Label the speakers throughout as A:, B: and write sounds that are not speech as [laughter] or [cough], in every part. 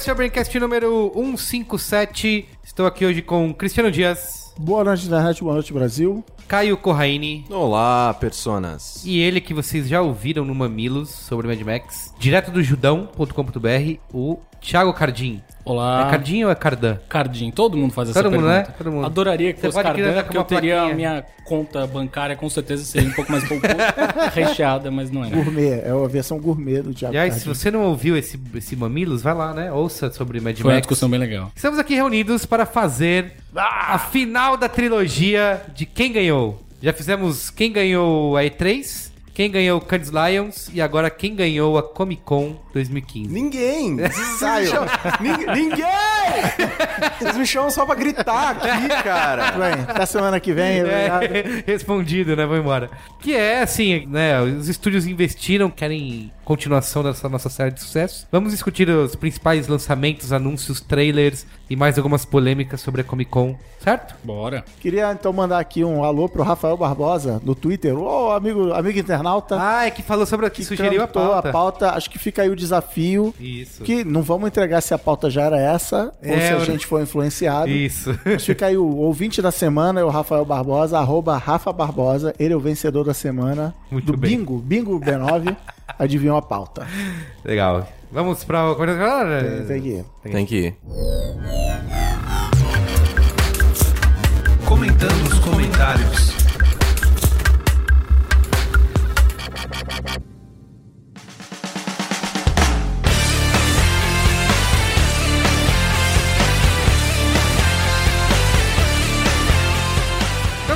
A: esse é o Braincast número 157. Estou aqui hoje com Cristiano Dias,
B: Boa noite, internet. Boa noite, Brasil.
A: Caio Corraine
C: Olá, personas.
A: e ele que vocês já ouviram no Mamilos sobre Mad Max, direto do judão.com.br, o Thiago Cardim.
D: Olá.
A: É Cardim ou é Cardan?
D: Cardim, todo mundo faz essa
A: Todo mundo,
D: pergunta.
A: né? Todo mundo.
D: Adoraria que
A: Você
D: fosse Cardan, porque eu
A: uma
D: teria
A: plaquinha.
D: a minha conta bancária com certeza seria um pouco mais pouco [laughs] recheada, mas não é.
B: Gourmet. É a versão gourmet do Diabo
A: Aliás, se
B: Cardim.
A: você não ouviu esse, esse Mamilos, vai lá, né? Ouça sobre Mad
D: Foi uma
A: Max.
D: discussão bem legal.
A: Estamos aqui reunidos para fazer a final da trilogia de quem ganhou. Já fizemos quem ganhou a E3, quem ganhou o Cannes Lions e agora quem ganhou a Comic Con 2015.
C: Ninguém! Saiam! [laughs] Ninguém! Vocês me chamam só pra gritar aqui, cara.
B: Bem, até semana que vem. obrigado.
A: É, [laughs] respondido, né? Vou embora. Que é assim, né? Os estúdios investiram, querem continuação dessa nossa série de sucesso. Vamos discutir os principais lançamentos, anúncios, trailers e mais algumas polêmicas sobre a Comic Con, certo?
D: Bora.
B: Queria então mandar aqui um alô pro Rafael Barbosa no Twitter. Ô, amigo, amigo internauta.
A: Ah, é que falou sobre a que sugeriu a
B: cantou
A: pauta.
B: Acho que fica aí o desafio.
A: Isso.
B: Que não vamos entregar se a pauta já era essa ou
A: É,
B: se a
A: eu-
B: gente foi influenciado.
A: Isso. [laughs]
B: Mas fica aí o ouvinte da semana, é o Rafael Barbosa, arroba Rafa Barbosa. Ele é o vencedor da semana
A: Muito
B: do
A: bem.
B: Bingo, Bingo B9. [laughs] Adivinhou a pauta.
A: Legal. Vamos pra.
B: Tem, tem que ir.
C: Tem que ir.
E: Comentando os comentários.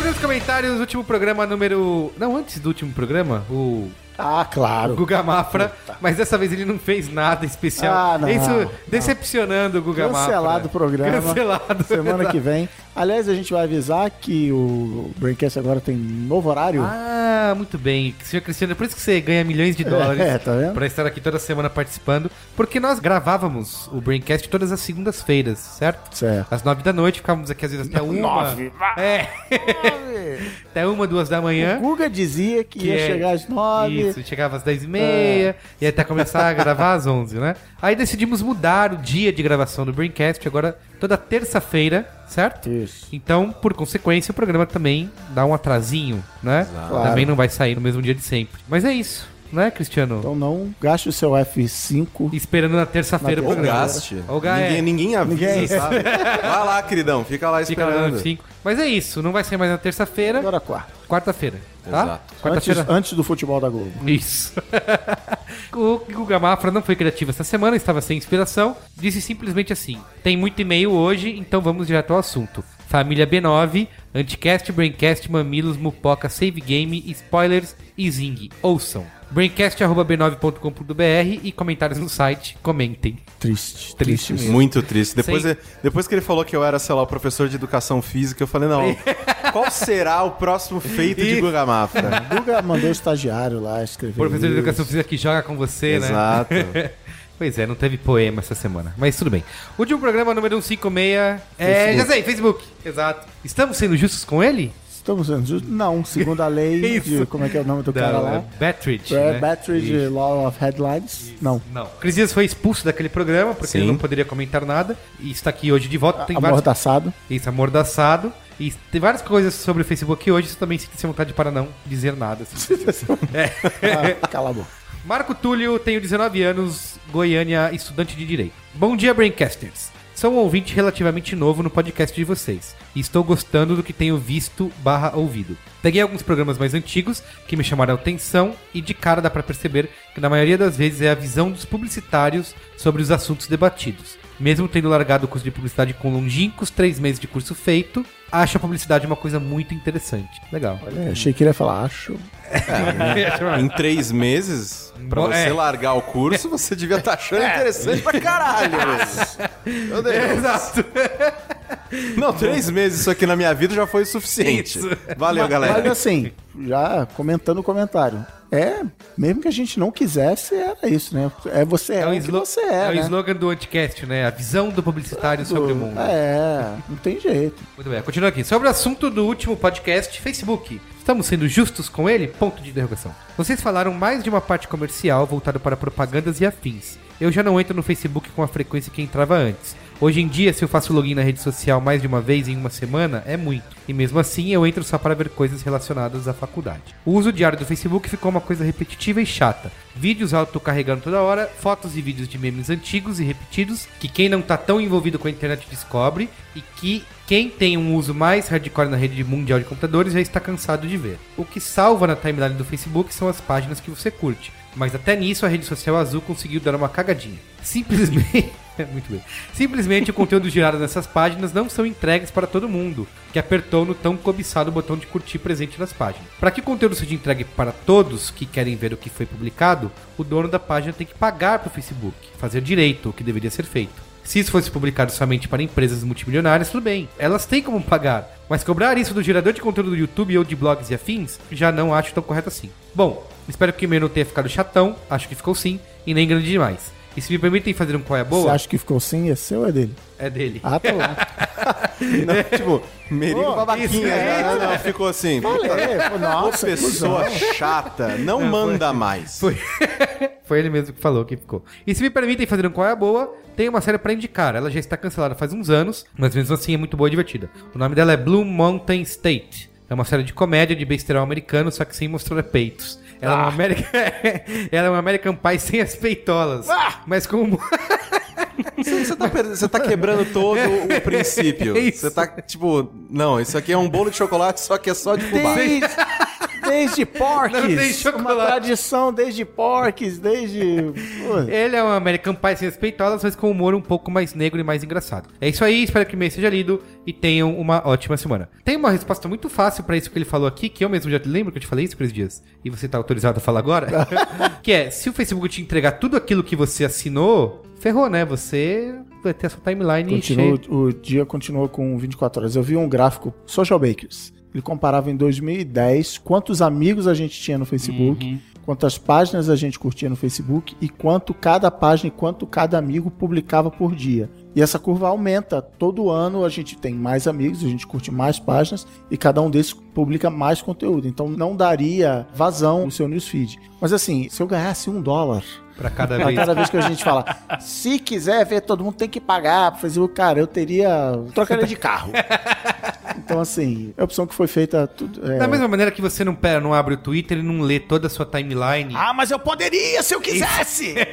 A: Nos comentários, último programa número. Não, antes do último programa, o
B: Ah, claro.
A: Guga Mafra, mas dessa vez ele não fez nada especial.
B: Ah, não,
A: Isso
B: não.
A: decepcionando o Guga Mafra.
B: Cancelado o programa.
A: Cancelado.
B: Semana que [laughs] vem. Aliás, a gente vai avisar que o Braincast agora tem novo horário.
A: Ah, muito bem. Senhor Cristiano, é por isso que você ganha milhões de dólares [laughs]
B: É, tá vendo?
A: pra estar aqui toda semana participando. Porque nós gravávamos o Braincast todas as segundas-feiras, certo?
B: Certo.
A: Às nove da noite, ficávamos aqui às vezes até uma. É. [laughs] até uma, duas da manhã.
B: O Guga dizia que, ia
A: é-
B: chegar às nove.
A: Isso, chegava às 10 e meia, e até começar a gravar às 11, né? Aí decidimos mudar o dia de gravação do Braincast, agora toda terça-feira, certo?
B: Isso.
A: Então, por consequência, o programa também dá um atrasinho, né?
B: Claro.
A: Também não vai sair no mesmo dia de sempre. Mas é isso, né, Cristiano?
B: Então não gaste o seu F5.
A: Esperando na terça-feira
C: Ou gaste.
A: Ou
C: Ninguém,
A: é.
C: ninguém avisa,
B: Ninguém.
C: sabe? Vai lá, queridão. Fica lá
A: Fica lá no
C: esperando.
A: 5. Mas é isso, não vai sair mais na terça-feira,
B: Agora quarta.
A: quarta-feira, tá?
C: Exato.
B: Antes,
A: Quarta-feira.
B: antes do futebol da Globo.
A: Isso. [laughs] o Guga Mafra não foi criativo essa semana, estava sem inspiração. Disse simplesmente assim: tem muito e-mail hoje, então vamos direto ao assunto. Família B9, Anticast, Braincast, Mamilos, Mupoca, Save Game, Spoilers e Zing. Ouçam. Braincast.b9.com.br e comentários no site. Comentem.
B: Triste.
A: Triste mesmo.
C: Muito triste. Depois,
A: Sem-
C: ele- depois que ele falou que eu era, sei lá, o professor de educação física, eu falei, não, qual será o próximo [laughs] feito de. Guga Mafra?
B: Guga mandou o estagiário lá escrever.
A: Professor de
B: isso.
A: Educação Física que joga com você, né?
C: Exato. [laughs]
A: Pois é, não teve poema essa semana. Mas tudo bem. Último programa número 156. É, já sei, Facebook. Exato. Estamos sendo justos com ele?
B: Estamos sendo justos? Não, segundo a lei [laughs] de...
A: Isso.
B: Como é que é o nome do cara
A: Da-
B: lá?
A: Battridge.
B: É,
A: né?
B: Battridge
A: Isso.
B: Law of Headlines. Não.
A: Não. Cris Dias foi expulso daquele programa porque
C: Sim.
A: ele não poderia comentar nada. E está aqui hoje de volta. Tem vários...
B: Amordaçado.
A: Isso, amordaçado. E tem várias coisas sobre o Facebook hoje. Você também sente vontade para não dizer nada. assim. [laughs]
B: Ah, cala a boca.
A: Marco Túlio, tenho 19 anos, Goiânia, estudante de Direito. Bom dia, Braincasters. Sou um ouvinte relativamente novo no podcast de vocês e estou gostando do que tenho visto barra ouvido. Peguei alguns programas mais antigos que me chamaram a atenção e de cara dá pra perceber que na maioria das vezes é a visão dos publicitários sobre os assuntos debatidos. Mesmo tendo largado o curso de publicidade com longínquos três meses de curso feito, acho a publicidade uma coisa muito interessante. Legal.
B: É, achei que ele ia falar, acho.
C: Em três meses, pra
A: Bom,
C: você
A: é.
C: largar o curso, você devia estar achando interessante pra caralho. [laughs] Meu Deus.
A: Exato.
C: Não, três meses isso aqui na minha vida já foi o suficiente.
A: Isso.
C: Valeu,
B: Mas
C: galera.
B: assim, já comentando o comentário. É, mesmo que a gente não quisesse, era isso, né? É você é,
A: É o,
B: que você
A: é
B: é,
A: o
B: né?
A: slogan do Anticast, né? A visão do publicitário sobre o mundo.
B: É, não tem jeito.
A: Muito bem, continua aqui. Sobre o assunto do último podcast, Facebook. Estamos sendo justos com ele? Ponto de interrogação. Vocês falaram mais de uma parte comercial voltada para propagandas e afins. Eu já não entro no Facebook com a frequência que entrava antes. Hoje em dia, se eu faço login na rede social mais de uma vez em uma semana, é muito. E mesmo assim, eu entro só para ver coisas relacionadas à faculdade. O uso diário do Facebook ficou uma coisa repetitiva e chata. Vídeos autocarregando toda hora, fotos e vídeos de memes antigos e repetidos, que quem não tá tão envolvido com a internet descobre, e que quem tem um uso mais hardcore na rede mundial de computadores já está cansado de ver. O que salva na timeline do Facebook são as páginas que você curte. Mas até nisso a rede social azul conseguiu dar uma cagadinha. Simplesmente. [laughs] Muito bem. Simplesmente o conteúdo gerado nessas páginas não são entregues para todo mundo, que apertou no tão cobiçado botão de curtir presente nas páginas. Para que o conteúdo seja entregue para todos que querem ver o que foi publicado, o dono da página tem que pagar para o Facebook, fazer direito o que deveria ser feito. Se isso fosse publicado somente para empresas multimilionárias, tudo bem. Elas têm como pagar. Mas cobrar isso do gerador de conteúdo do YouTube ou de blogs e afins, já não acho tão correto assim. Bom, espero que o e-mail não tenha ficado chatão, acho que ficou sim, e nem grande demais. E se me permitem fazer um qual é a
B: Você
A: boa,
B: acha que ficou sim? É seu ou é dele?
A: é dele.
B: Ah, tá lá. [laughs]
C: Não, tipo, merigo
B: Pô,
C: babaquinha. né?
A: isso.
C: Não, não, ficou assim.
B: É,
C: Ô,
B: nossa,
C: pessoa chata, não manda mais.
A: Foi. [laughs] Foi ele mesmo que falou que ficou. E se me permitem fazer um qual é a boa, tem uma série pra indicar. Ela já está cancelada faz uns anos, mas mesmo assim é muito boa e divertida. O nome dela é Blue Mountain State. É uma série de comédia de besterol americano, só que sem mostrar peitos. Ela, é, uma American... [laughs] Ela é uma American Pie sem as peitolas. Mas como. [laughs]
C: Você tá, você tá quebrando todo o [laughs] princípio.
A: É isso.
C: Você tá, tipo, não, isso aqui é um bolo de chocolate, só que é só de fubá.
B: Desde, desde [laughs] porques.
A: Não tem chocolate.
B: Uma tradição desde porques, desde...
A: Ele é um American Pie sem as peitolas, mas com humor um pouco mais negro e mais engraçado. É isso aí, espero que o e-mail seja lido e tenham uma ótima semana. Tem uma resposta muito fácil pra isso que ele falou aqui, que eu mesmo já lembro que eu te falei isso, Cris Dias, e você tá autorizado a falar agora, [laughs] que é, se o Facebook te entregar tudo aquilo que você assinou, ferrou, né? Você vai ter a sua timeline
B: Continua,
A: cheia.
B: o dia continua com 24 horas. Eu vi um gráfico, Social Bakers. Ele comparava em 2010 quantos amigos a gente tinha no Facebook, quantas páginas a gente curtia no Facebook e quanto cada página e quanto cada amigo publicava por dia. E essa curva aumenta. Todo ano a gente tem mais amigos, a gente curte mais páginas e cada um desses publica mais conteúdo. Então não daria vazão no seu newsfeed. Mas assim, se eu ganhasse um dólar
A: Pra cada vez.
B: cada vez que a gente fala, se quiser ver, todo mundo tem que pagar pro Facebook. Cara, eu teria. Trocaria de carro. [laughs] Então, assim, é a opção que foi feita. Tudo, é...
A: Da mesma maneira que você não, pera, não abre o Twitter e não lê toda a sua timeline.
B: Ah, mas eu poderia se eu quisesse! [laughs]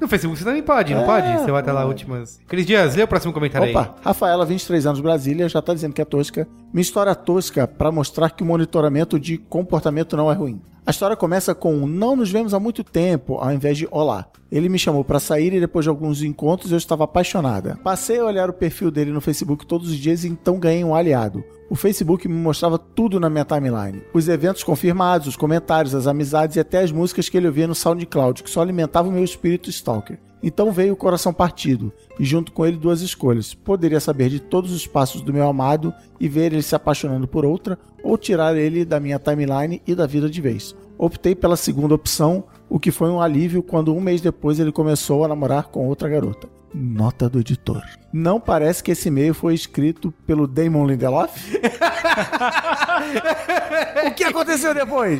A: No Facebook você também pode, não
B: É,
A: pode? Você vai até lá
B: pode.
A: últimas. Cris Dias, lê o próximo comentário aí.
B: Opa, Rafaela, 23 anos, Brasília, já tá dizendo que é tosca. Minha história tosca para mostrar que o monitoramento de comportamento não é ruim. A história começa com não nos vemos há muito tempo, ao invés de olá. Ele me chamou para sair e depois de alguns encontros eu estava apaixonada. Passei a olhar o perfil dele no Facebook todos os dias e então ganhei um aliado. O Facebook me mostrava tudo na minha timeline. Os eventos confirmados, os comentários, as amizades e até as músicas que ele ouvia no SoundCloud, que só alimentavam o meu espírito stalker. Então veio o coração partido, e junto com ele duas escolhas. Poderia saber de todos os passos do meu amado e ver ele se apaixonando por outra, ou tirar ele da minha timeline e da vida de vez. Optei pela segunda opção, o que foi um alívio quando um mês depois ele começou a namorar com outra garota. Nota do editor. Não parece que esse e-mail foi escrito pelo Damon Lindelof? [laughs] o que aconteceu depois?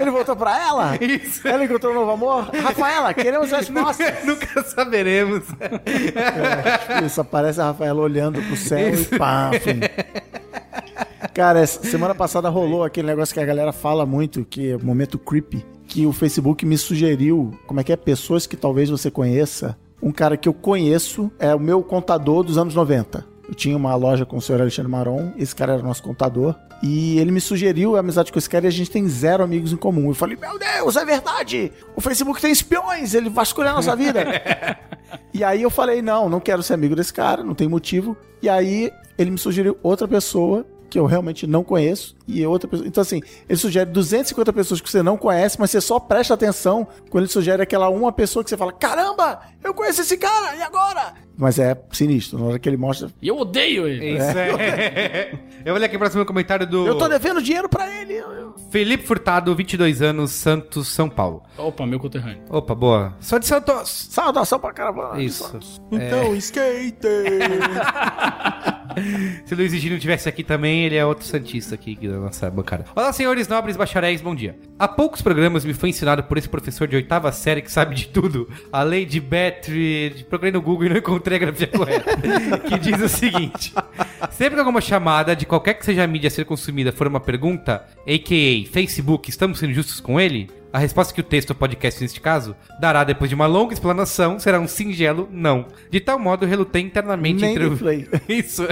B: Ele voltou pra ela?
A: Isso.
B: Ela encontrou um novo amor? Rafaela, queremos respostas. [laughs]
A: Nunca saberemos.
B: Tipo, Isso, aparece a Rafaela olhando pro céu e pá, fim. [laughs] Cara, semana passada rolou aquele negócio que a galera fala muito, que é o momento creepy, que o Facebook me sugeriu, como é que é, pessoas que talvez você conheça. Um cara que eu conheço é o meu contador dos anos 90. Eu tinha uma loja com o senhor Alexandre Maron, esse cara era nosso contador, e ele me sugeriu a amizade com esse cara e a gente tem zero amigos em comum. Eu falei, meu Deus, é verdade! O Facebook tem espiões, ele vasculha a nossa vida. [laughs] E aí eu falei, não, não quero ser amigo desse cara, não tem motivo. E aí ele me sugeriu outra pessoa que eu realmente não conheço e outra pessoa. Então, assim, ele sugere 250 pessoas que você não conhece, mas você só presta atenção quando ele sugere aquela uma pessoa que você fala: caramba, eu conheço esse cara, e agora? Mas é sinistro, na hora que ele mostra.
D: E eu odeio ele.
A: Isso é. [laughs] Eu vou ler aqui o próximo comentário do
B: Eu tô devendo dinheiro pra ele. eu- eu-
A: Felipe Furtado, 22 anos, Santos, São Paulo.
D: Opa, meu conterrâneo.
A: Opa, boa. Sou de Santos.
B: Saudação pra caravana.
A: Isso.
C: Então, skater! [laughs]
A: Se o Luiz Egino tivesse aqui também, ele é outro santista aqui da nossa bancada. Olá, senhores nobres bacharéis, bom dia. Há poucos programas me foi ensinado por esse professor de oitava série que sabe de tudo, a lei de Betry, procurei no Google e não encontrei a grafia correta, [laughs] que diz o seguinte. Sempre que alguma chamada de qualquer que seja a mídia a ser consumida for uma pergunta, a.k.a. Facebook, estamos sendo justos com ele? A resposta que o texto ou podcast, neste caso, dará depois de uma longa explanação será um singelo não. De tal modo, eu relutei internamente
B: Nem
A: entre o-
B: replay. [laughs]
A: Isso.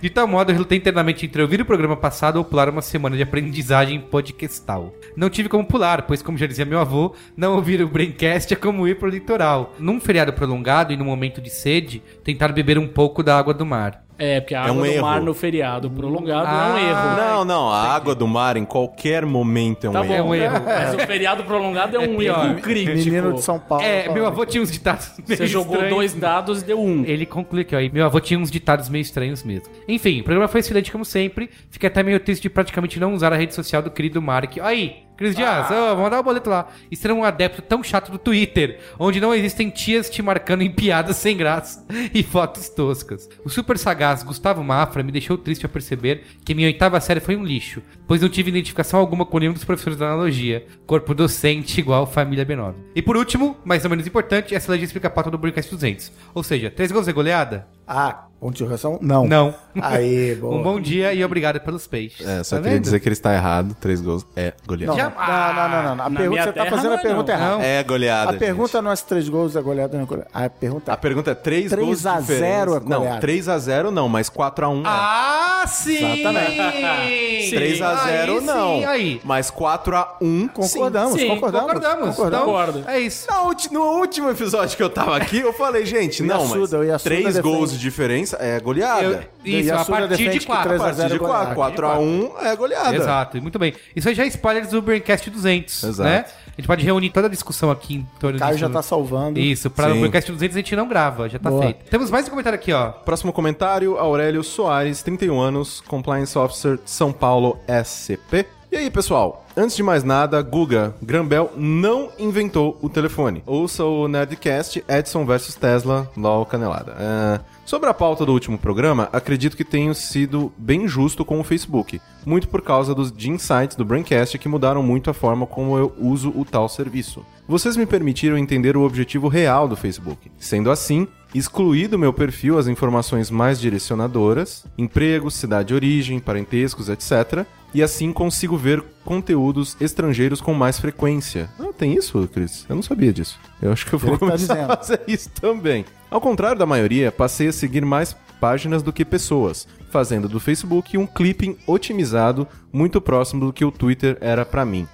A: De tal modo, eu relutei internamente entre ouvir o programa passado ou pular uma semana de aprendizagem podcastal. Não tive como pular, pois, como já dizia meu avô, não ouvir o Braincast é como ir pro litoral. Num feriado prolongado e num momento de sede, tentar beber um pouco da água do mar.
D: É, porque a
C: É
D: água
C: um
D: do
C: erro.
D: mar no feriado prolongado é um
A: Ah,
D: erro.
C: Não, não, a água do mar em qualquer momento é um
D: Tá
C: erro.
D: bom,
A: É um erro. [laughs]
D: Mas o feriado prolongado é, um
A: pior.
D: erro crítico.
B: Menino de São Paulo.
A: É, meu avô tinha uns ditados meio
D: Você jogou
A: estranhos.
D: dois dados e deu um.
A: Ele conclui aqui, ó. E meu avô tinha uns ditados meio estranhos mesmo. Enfim, o programa foi excelente como sempre. Fiquei até meio triste de praticamente não usar a rede social do querido Mark. Aí, Cris Dias, ó, vou mandar o boleto lá. E ser um adepto tão chato do Twitter, onde não existem tias te marcando em piadas sem graça [laughs] e fotos toscas. O super sagaz Gustavo Mafra me deixou triste ao perceber que minha oitava série foi um lixo, pois não tive identificação alguma com nenhum dos professores da analogia. Corpo docente igual família B9. E por último, mais ou menos importante, essa legenda explica a pauta do Braincast 200. Ou seja, três gols de goleada?
B: Ah, ponto de interrogação? Não.
A: Não.
B: Aí, [laughs] boa.
A: Um bom dia e obrigado pelos peixes.
C: É, só
A: Tá
C: queria
A: vendo?
C: dizer que ele está errado. Três gols é goleada.
B: Não, não, não, não, não, não. A
D: Na
B: pergunta, você tá
D: terra
B: fazendo a
D: é
B: pergunta
D: não.
B: errada.
C: É goleada.
B: A pergunta
C: gente.
B: não é se três gols é goleada ou não é goleada. A pergunta
C: A pergunta é 3
B: 3
C: gols
B: a
C: de
B: 0 é
C: diferença. Não,
B: goleada.
C: 3 a 0 não, mas 4 a 1 é.
A: Ah, sim!
B: Exatamente. [laughs]
C: 3 a 0
A: Aí
C: não.
A: sim, aí.
C: Mas 4 a 1
B: Concordamos,
D: sim,
B: concordamos.
A: Concordamos.
B: concordamos.
D: Concordo.
A: É isso.
C: No último episódio que eu tava aqui, eu falei, gente, não, mas 3
B: defende.
C: gols de diferença é goleada.
A: Eu- isso,
B: a
A: a partir de
B: que
A: 4.
B: três
C: A
B: a
C: partir de
B: é
C: 4,
B: goleada.
C: 4 a 1 é goleada.
A: Exato, e muito bem. Isso aí já é spoilers do Braincast 200,
C: Exato.
A: né? A gente pode reunir toda a discussão aqui em torno
B: Caio
A: disso.
B: já tá salvando.
A: Isso, para o. Braincast 200 a gente não grava, já tá
B: Boa.
A: feito. Temos mais um comentário aqui, ó.
C: Próximo comentário, Aurélio Soares, 31 anos, Compliance Officer, São Paulo, SCP. E aí, pessoal? Antes de mais nada, Guga, Grambel não inventou o telefone. Ouça o Nerdcast Edson vs Tesla, LOL Canelada. Ah, sobre a pauta do último programa, acredito que tenho sido bem justo com o Facebook. Muito por causa dos insights do Braincast que mudaram muito a forma como eu uso o tal serviço. Vocês me permitiram entender o objetivo real do Facebook. Sendo assim, excluí do meu perfil as informações mais direcionadoras, empregos, cidade de origem, parentescos, etc. E assim consigo ver conteúdos estrangeiros com mais frequência. Ah, tem isso, Cris? Eu não sabia disso. Eu acho que eu vou
B: Ele tá
C: começar a
B: dizendo.
C: fazer isso também. Ao contrário da maioria, passei a seguir mais páginas do que pessoas, fazendo do Facebook um clipping otimizado muito próximo do que o Twitter era pra mim.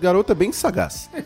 C: Garota bem sagaz. [laughs]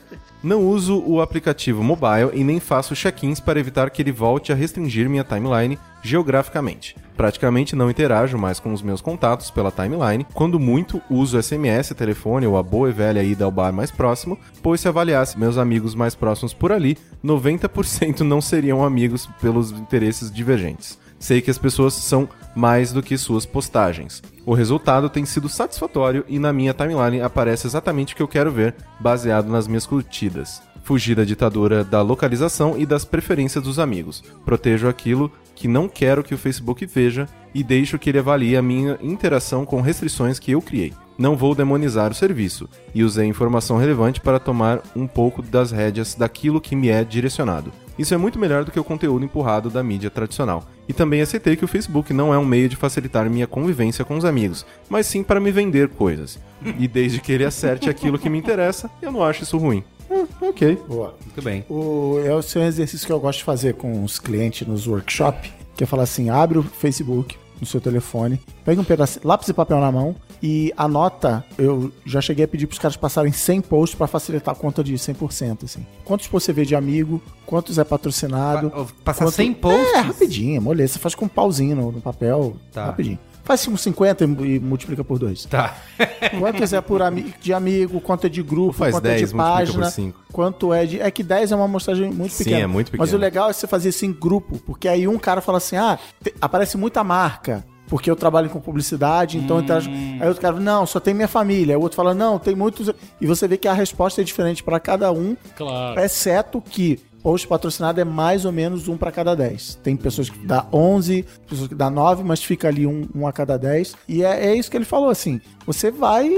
C: Não uso o aplicativo mobile e nem faço check-ins para evitar que ele volte a restringir minha timeline geograficamente. Praticamente não interajo mais com os meus contatos pela timeline, quando muito uso SMS, telefone ou a boa e velha ida ao bar mais próximo, pois se avaliasse meus amigos mais próximos por ali, 90% não seriam amigos pelos interesses divergentes. Sei que as pessoas são mais do que suas postagens. O resultado tem sido satisfatório e na minha timeline aparece exatamente o que eu quero ver, baseado nas minhas curtidas. Fugir da ditadura da localização e das preferências dos amigos. Protejo aquilo que não quero que o Facebook veja e deixo que ele avalie a minha interação com restrições que eu criei. Não vou demonizar o serviço e usei informação relevante para tomar um pouco das rédeas daquilo que me é direcionado. Isso é muito melhor do que o conteúdo empurrado da mídia tradicional. E também aceitei que o Facebook não é um meio de facilitar minha convivência com os amigos, mas sim para me vender coisas. E desde que ele acerte aquilo que me interessa, eu não acho isso ruim. Ah, ok.
B: Boa.
A: Muito bem.
B: O, é o seu exercício que eu gosto de fazer com os clientes nos workshops, que é falar assim, abre o Facebook, no seu telefone, pega um pedaço, lápis e papel na mão e anota. Eu já cheguei a pedir pros caras passarem 100 posts pra facilitar a conta de 100%, assim. Quantos você vê de amigo, quantos é patrocinado.
A: Pa- Passar
B: quanto-
A: 100 posts?
B: É, rapidinho, moleza. Você faz com um pauzinho no, no papel,
A: Tá.
B: rapidinho. Faz uns 50 e, multiplica por dois.
A: Tá. [laughs]
B: Quantos é por ami de amigo, quanto é de grupo,
C: Faz
B: quanto
C: 10,
B: é de página, quanto é de... É que 10 é uma amostragem muito
C: Sim,
B: pequena.
C: é muito
B: Mas o legal é você fazer isso em grupo, porque aí um cara fala assim, ah, te- aparece muita marca, porque eu trabalho com publicidade, então... eu interajo- Aí outro cara, não, só tem minha família. O outro fala, não, tem muitos... E você vê que a resposta é diferente para cada um,
D: Claro.
B: exceto que post patrocinado é mais ou menos um para cada 10. Tem pessoas que dá 11, pessoas que dá 9, mas fica ali um, um a cada 10. E é, é isso que ele falou, assim, você vai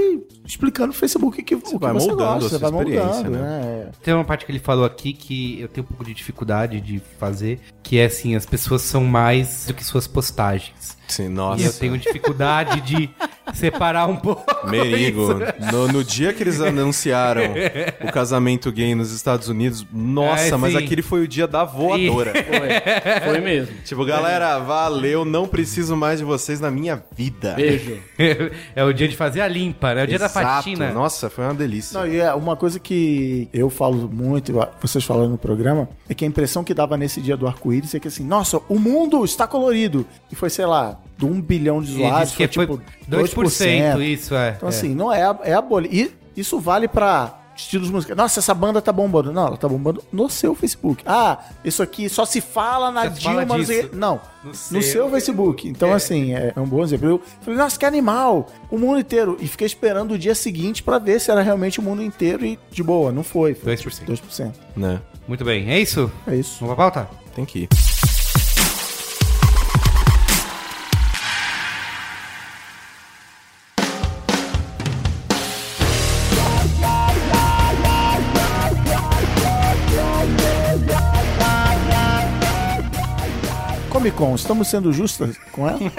B: explicando no Facebook que, o que
C: vai
B: você
C: moldando
B: gosta,
C: a
B: você
C: sua
B: vai
C: experiência,
B: moldando,
C: né?
B: né?
A: Tem uma parte que ele falou aqui que eu tenho um pouco de dificuldade de fazer, que é assim, as pessoas são mais do que suas postagens.
C: Sim,
A: E eu
C: nossa.
A: tenho dificuldade de separar um pouco. [laughs]
C: Merigo,
A: isso.
C: no, no dia que eles anunciaram o casamento gay nos Estados Unidos, nossa,
A: É,
C: mas aquele foi o dia da voadora.
D: Foi, foi mesmo.
C: tipo, galera, valeu, não preciso mais de vocês na minha vida.
D: Beijo. [laughs]
A: é o dia de fazer a limpa, né? É o dia da
C: Exato.
A: faxina.
C: Nossa, foi uma delícia.
B: Não, e é uma coisa que eu falo muito, e vocês falaram no programa, é que a impressão que dava nesse dia do arco-íris é que assim, nossa, o mundo está colorido. E foi, sei lá, de um bilhão de usuários, foi,
A: foi
B: tipo
A: 2%,
B: 2%.
A: isso é.
B: Então,
A: é.
B: assim, não é a, é a bolha. E isso vale pra estilos musicais. Nossa, essa banda tá bombando. Não, ela tá bombando no seu Facebook. Ah, isso aqui só se fala na
A: Só se fala
B: Dilma. não
A: No
B: no,
A: seu.
B: seu Facebook. Então, assim, é, é um bom exemplo. Eu falei, nossa, que animal. O mundo inteiro. E fiquei esperando o dia seguinte pra ver se era realmente o mundo inteiro e de boa. Não foi. Foi
A: 2%.
B: 2%.
C: Né?
A: Muito bem, é isso?
B: É isso.
A: Vamos pra pauta?
C: Tem que ir.
B: Comic Con, estamos sendo justos com ela? [laughs]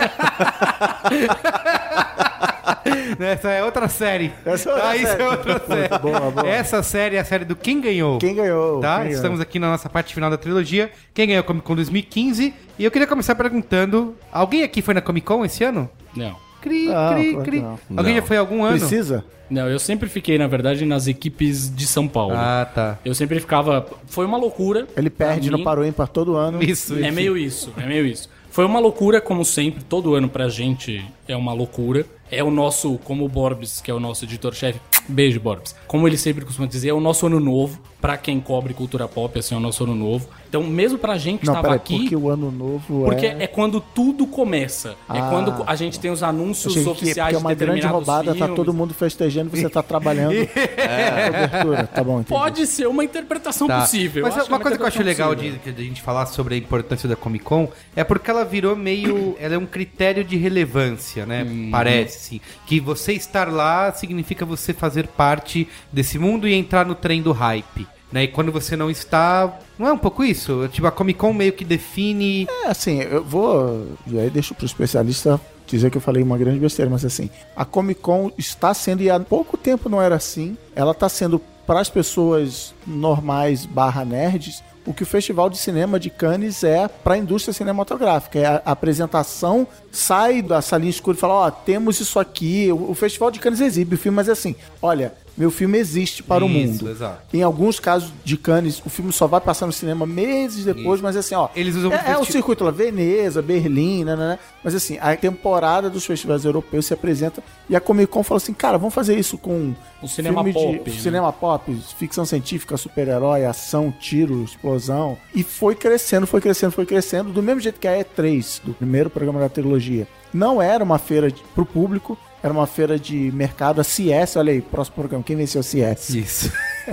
A: Essa é outra série.
B: Essa é outra
A: isso
B: série.
A: é outra série.
B: boa, boa.
A: Essa série é a série do Quem Ganhou.
B: Quem ganhou?
A: Tá?
B: Quem ganhou?
A: Estamos aqui na nossa parte final da trilogia. Quem ganhou a Comic Con 2015? E eu queria começar perguntando: alguém aqui foi na Comic Con esse ano?
D: Não.
A: Cri,
B: Não,
A: cri, cri.
B: não.
A: Alguém
C: Não.
A: já foi algum ano?
B: Precisa?
D: Não, eu sempre fiquei, na verdade, nas equipes de São Paulo.
A: Ah, tá.
D: Eu sempre ficava. Foi uma loucura.
B: Ele perde no
D: mim.
B: Paro Ímpar todo ano.
A: Isso.
D: É meio isso, é meio isso. Foi uma loucura, como sempre, todo ano pra gente é uma loucura. É o nosso, como o Borbs, que é o nosso editor-chefe, beijo, Borbs. Como ele sempre costuma dizer, é o nosso ano novo. Pra quem cobre cultura pop, assim, é o nosso ano novo. Então, mesmo pra gente que estava aqui.
B: porque o ano novo
D: Porque
B: é...
D: é quando tudo começa. é
B: Ah.
D: quando a gente tem os anúncios
B: Achei que-
D: oficiais
B: porque é uma
D: de
B: grande roubada, tá
D: filmes.
B: todo mundo festejando, você tá trabalhando [laughs] é. cobertura. Tá bom, entendi.
D: Pode ser uma interpretação
A: Tá.
D: possível.
A: Mas
D: acho
A: uma
D: é
A: coisa que eu acho legal de, de a gente falar sobre a importância da Comic Con é porque ela virou meio. Ela é um critério de relevância, né?
D: Uhum.
A: Parece. assim. Que você estar lá significa você fazer parte desse mundo e entrar no trem do hype. Né? E quando você não está. Não é um pouco isso? Tipo, a Comic Con meio que define.
B: É, assim, eu vou. E aí deixo pro especialista dizer que eu falei uma grande besteira, mas assim, a Comic Con está sendo, e há pouco tempo não era assim, ela está sendo para as pessoas normais barra nerds. O que o Festival de Cinema de Cannes é para a indústria cinematográfica. É a apresentação, sai da salinha escura e fala: Ó, temos isso aqui. O, o Festival de Cannes exibe o filme, mas é assim: olha, meu filme existe para o
A: Isso,
B: mundo.
A: exato.
B: Em alguns casos de Cannes, o filme só vai passar no cinema meses depois, mas assim, ó.
A: Eles usam
B: é, é o circuito lá, Veneza, Berlim, né, né, né? Mas assim, a temporada dos festivais europeus se apresenta e a Comic Con falou assim, cara, vamos fazer isso com
D: O cinema
B: filme
D: pop,
B: de
D: né?
B: cinema pop, ficção científica, super-herói, ação, tiro, explosão. E foi crescendo, foi crescendo, foi crescendo, do mesmo jeito que a E3, do primeiro programa da trilogia. Não era uma feira de, pro público, era uma feira de mercado, a CS, olha aí, próximo programa, quem venceu a CS?
A: Isso. [laughs]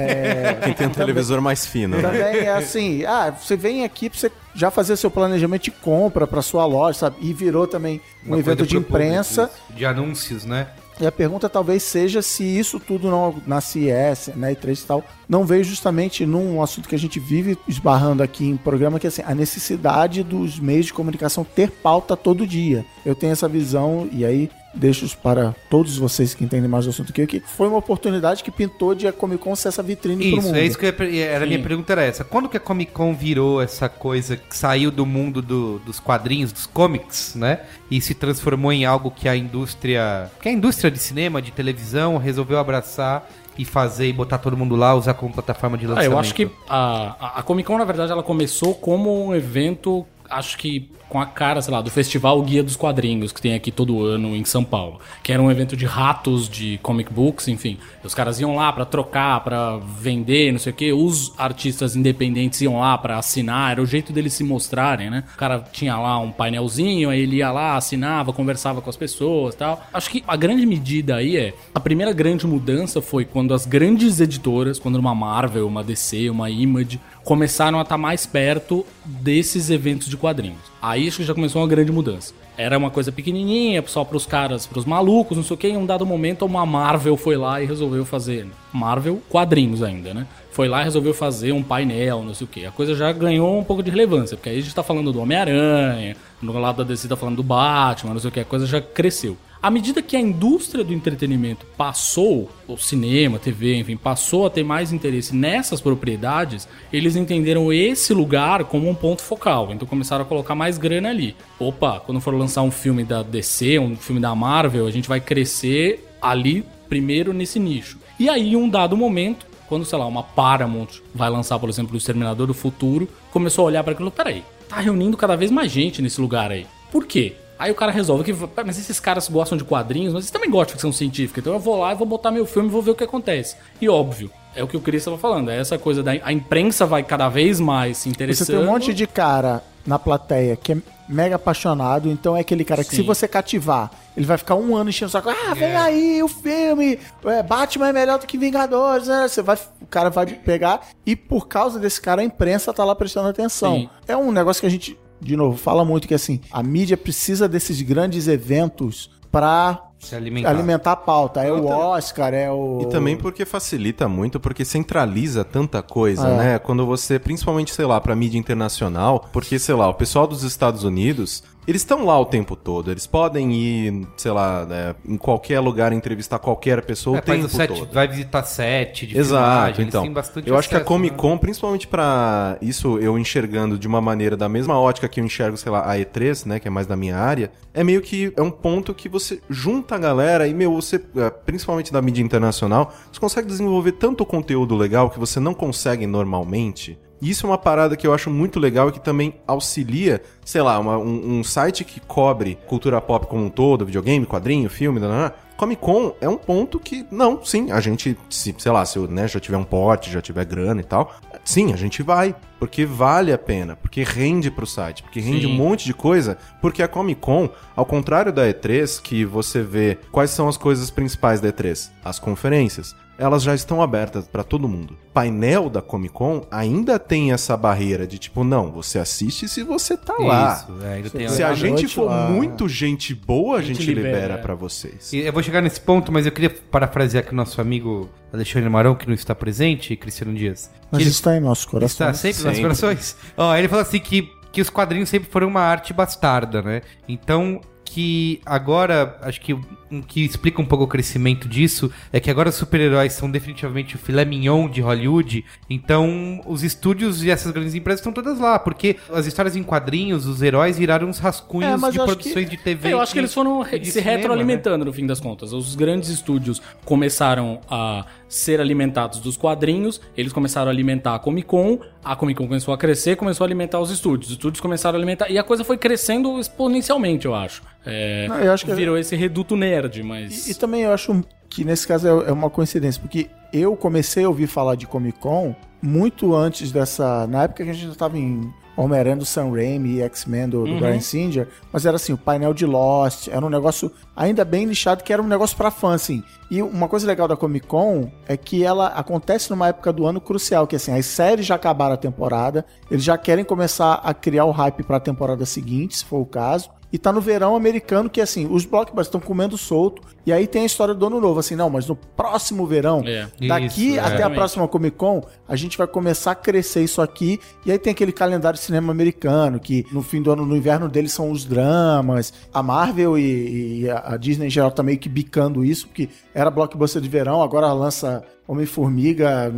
C: Quem tem um televisor mais fino. né?
B: Também é assim, ah, você vem aqui pra você já fazer seu planejamento de compra pra sua loja, sabe? E virou também um
A: Uma
B: evento
A: coisa
B: de
A: público,
B: imprensa.
A: isso. de anúncios, né?
B: E a pergunta talvez seja se isso tudo não, na CES, na E3 e tal, não veio justamente num assunto que a gente vive esbarrando aqui em programa, que é assim, a necessidade dos meios de comunicação ter pauta todo dia. Eu tenho essa visão, e aí deixo para todos vocês que entendem mais do assunto que eu, que foi uma oportunidade que pintou de a Comic Con ser essa vitrine pro
A: Isso,
B: mundo.
A: é isso que eu era a minha pergunta era essa. Quando que a Comic Con virou essa coisa que saiu do mundo do- dos quadrinhos, dos comics, né? E se transformou em algo que a indústria, que a indústria de cinema, de televisão resolveu abraçar e fazer e botar todo mundo lá, usar como plataforma de
D: Ah,
A: lançamento.
D: eu acho que a- a Comic Con, na verdade, ela começou como um evento, acho que com a cara, sei lá, do Festival Guia dos Quadrinhos, que tem aqui todo ano em São Paulo. Que era um evento de ratos, de comic books, enfim. Os caras iam lá pra trocar, pra vender, não sei o quê. Os artistas independentes iam lá pra assinar, era o jeito deles se mostrarem, né? O cara tinha lá um painelzinho, aí ele ia lá, assinava, conversava com as pessoas tal. Acho que a grande medida aí é. A primeira grande mudança foi quando as grandes editoras, quando uma Marvel, uma DC, uma Image, começaram a estar mais perto desses eventos de quadrinhos. Aí acho que já começou uma grande mudança. Era uma coisa pequenininha, só pros caras, pros malucos, não sei o que. Em um dado momento, uma Marvel foi lá e resolveu fazer. Marvel, quadrinhos ainda, né? Foi lá e resolveu fazer um painel, não sei o que. A coisa já ganhou um pouco de relevância, porque aí a gente tá falando do Homem-Aranha, no lado da DC tá falando do Batman, não sei o que. A coisa já cresceu. À medida que a indústria do entretenimento passou, o cinema, TV, enfim, passou a ter mais interesse nessas propriedades, eles entenderam esse lugar como um ponto focal. Então começaram a colocar mais grana ali. Opa, quando for lançar um filme da DC, um filme da Marvel, a gente vai crescer ali primeiro nesse nicho. E aí, em um dado momento, quando, sei lá, uma Paramount vai lançar, por exemplo, o Exterminador do Futuro, começou a olhar para aquilo, peraí, tá reunindo cada vez mais gente nesse lugar aí. Por quê? Aí o cara resolve que, "Pá, mas esses caras gostam de quadrinhos, mas eles também gostam de ficção científica, então eu vou lá e vou botar meu filme e vou ver o que acontece. E óbvio, é o que o Chris estava falando, é essa coisa da a imprensa vai cada vez mais se interessando.
B: Você tem um monte de cara na plateia que é mega apaixonado, então é aquele cara que
D: Sim.
B: se você cativar, ele vai ficar um ano enchendo o saco. Ah, vem aí o filme, é, Batman é melhor do que Vingadores, né? Você vai, o cara vai pegar e por causa desse cara a imprensa tá lá prestando atenção.
D: Sim.
B: É um negócio que a gente, de novo, fala muito que assim, a mídia precisa desses grandes eventos pra
A: Se alimentar.
B: alimentar a pauta. É o Oscar, é o...
C: E também porque facilita muito, porque centraliza tanta coisa,
B: É.
C: né? Quando você, principalmente, sei lá, pra mídia internacional, porque, sei lá, o pessoal dos Estados Unidos, eles estão lá o tempo todo. Eles podem ir, sei lá, né, em qualquer lugar entrevistar qualquer pessoa
A: É,
C: o tempo
A: set,
C: todo.
A: vai visitar set de
C: Exato,
A: filmagem,
C: então. Eu acho que a Comic
A: né?
C: Con, principalmente pra isso eu enxergando de uma maneira da mesma ótica que eu enxergo, sei lá, a E3, né, que é mais da minha área, é meio que é um ponto que você junta a galera e meu, você, é, principalmente da mídia internacional, você consegue desenvolver tanto conteúdo legal que você não consegue normalmente. E isso é uma parada que eu acho muito legal e que também auxilia, sei lá, uma- um, um site que cobre cultura pop como um todo, videogame, quadrinho, filme, nananã. Comic Con é um ponto que, não, sim, a gente, se, sei lá, se eu né, já tiver um porte, já tiver grana e tal, sim, a gente vai, porque vale a pena, porque rende pro site, porque rende
D: Sim.
C: um monte de coisa, porque a Comic Con, ao contrário da E3, que você vê quais são as coisas principais da E3, as conferências, elas já estão abertas pra todo mundo. Painel da Comic Con ainda tem essa barreira de tipo, não, você assiste se você tá lá.
A: Isso, é, ainda tem
C: Se
B: à
C: a gente for
B: lá.
C: muito gente boa, a gente,
D: gente
C: libera,
D: libera, é.
C: pra vocês.
A: E Eu vou chegar nesse ponto, mas eu queria parafrasear aqui o nosso amigo Alexandre Marão, que não está presente, Cristiano Dias.
B: Mas
A: Que ele
B: está em nossos corações.
A: está sempre nos
C: Sempre.
A: corações. Ó, ele falou assim que, que os quadrinhos sempre foram uma arte bastarda, né? Então, que agora, acho que o que explica um pouco o crescimento disso é que agora os super-heróis são definitivamente o filé mignon de Hollywood. Então, os estúdios e essas grandes empresas estão todas lá, porque as histórias em quadrinhos, os heróis viraram uns rascunhos
B: É,
A: de produções de TV.
D: É, eu acho que
A: e-
D: eles foram se
A: cinema, né?
D: retroalimentando no fim das contas. Os grandes estúdios começaram a ser alimentados dos quadrinhos, eles começaram a alimentar a Comic Con, a Comic Con começou a crescer, começou a alimentar os estúdios, os estúdios começaram a alimentar, e a coisa foi crescendo exponencialmente, eu acho. É,
B: Não, eu acho que-
D: virou esse reduto nerd, mas...
B: E, e também eu acho que nesse caso é, é uma coincidência, porque eu comecei a ouvir falar de Comic Con muito antes dessa. Na época que a gente já tava em Homem-Aranha do Sam Raimi e X-Men do, do Brian Singer, mas era assim, o painel de Lost, era um negócio ainda bem nichado, que era um negócio pra fã, assim. E uma coisa legal da Comic Con é que ela acontece numa época do ano crucial, que assim, as séries já acabaram a temporada, eles já querem começar a criar o hype pra temporada seguinte, se for o caso. E tá no verão americano, que assim, os blockbusters estão comendo solto, e aí tem a história do ano novo, assim, não, mas no próximo verão,
D: É.
B: daqui
A: Isso, é.
B: até a próxima Comic Con, a gente vai começar a crescer isso aqui, e aí tem aquele calendário de cinema americano, que no fim do ano, no inverno deles são os dramas, a Marvel e, e a a Disney em geral tá meio que bicando isso, porque era blockbuster de verão, agora lança Homem-Formiga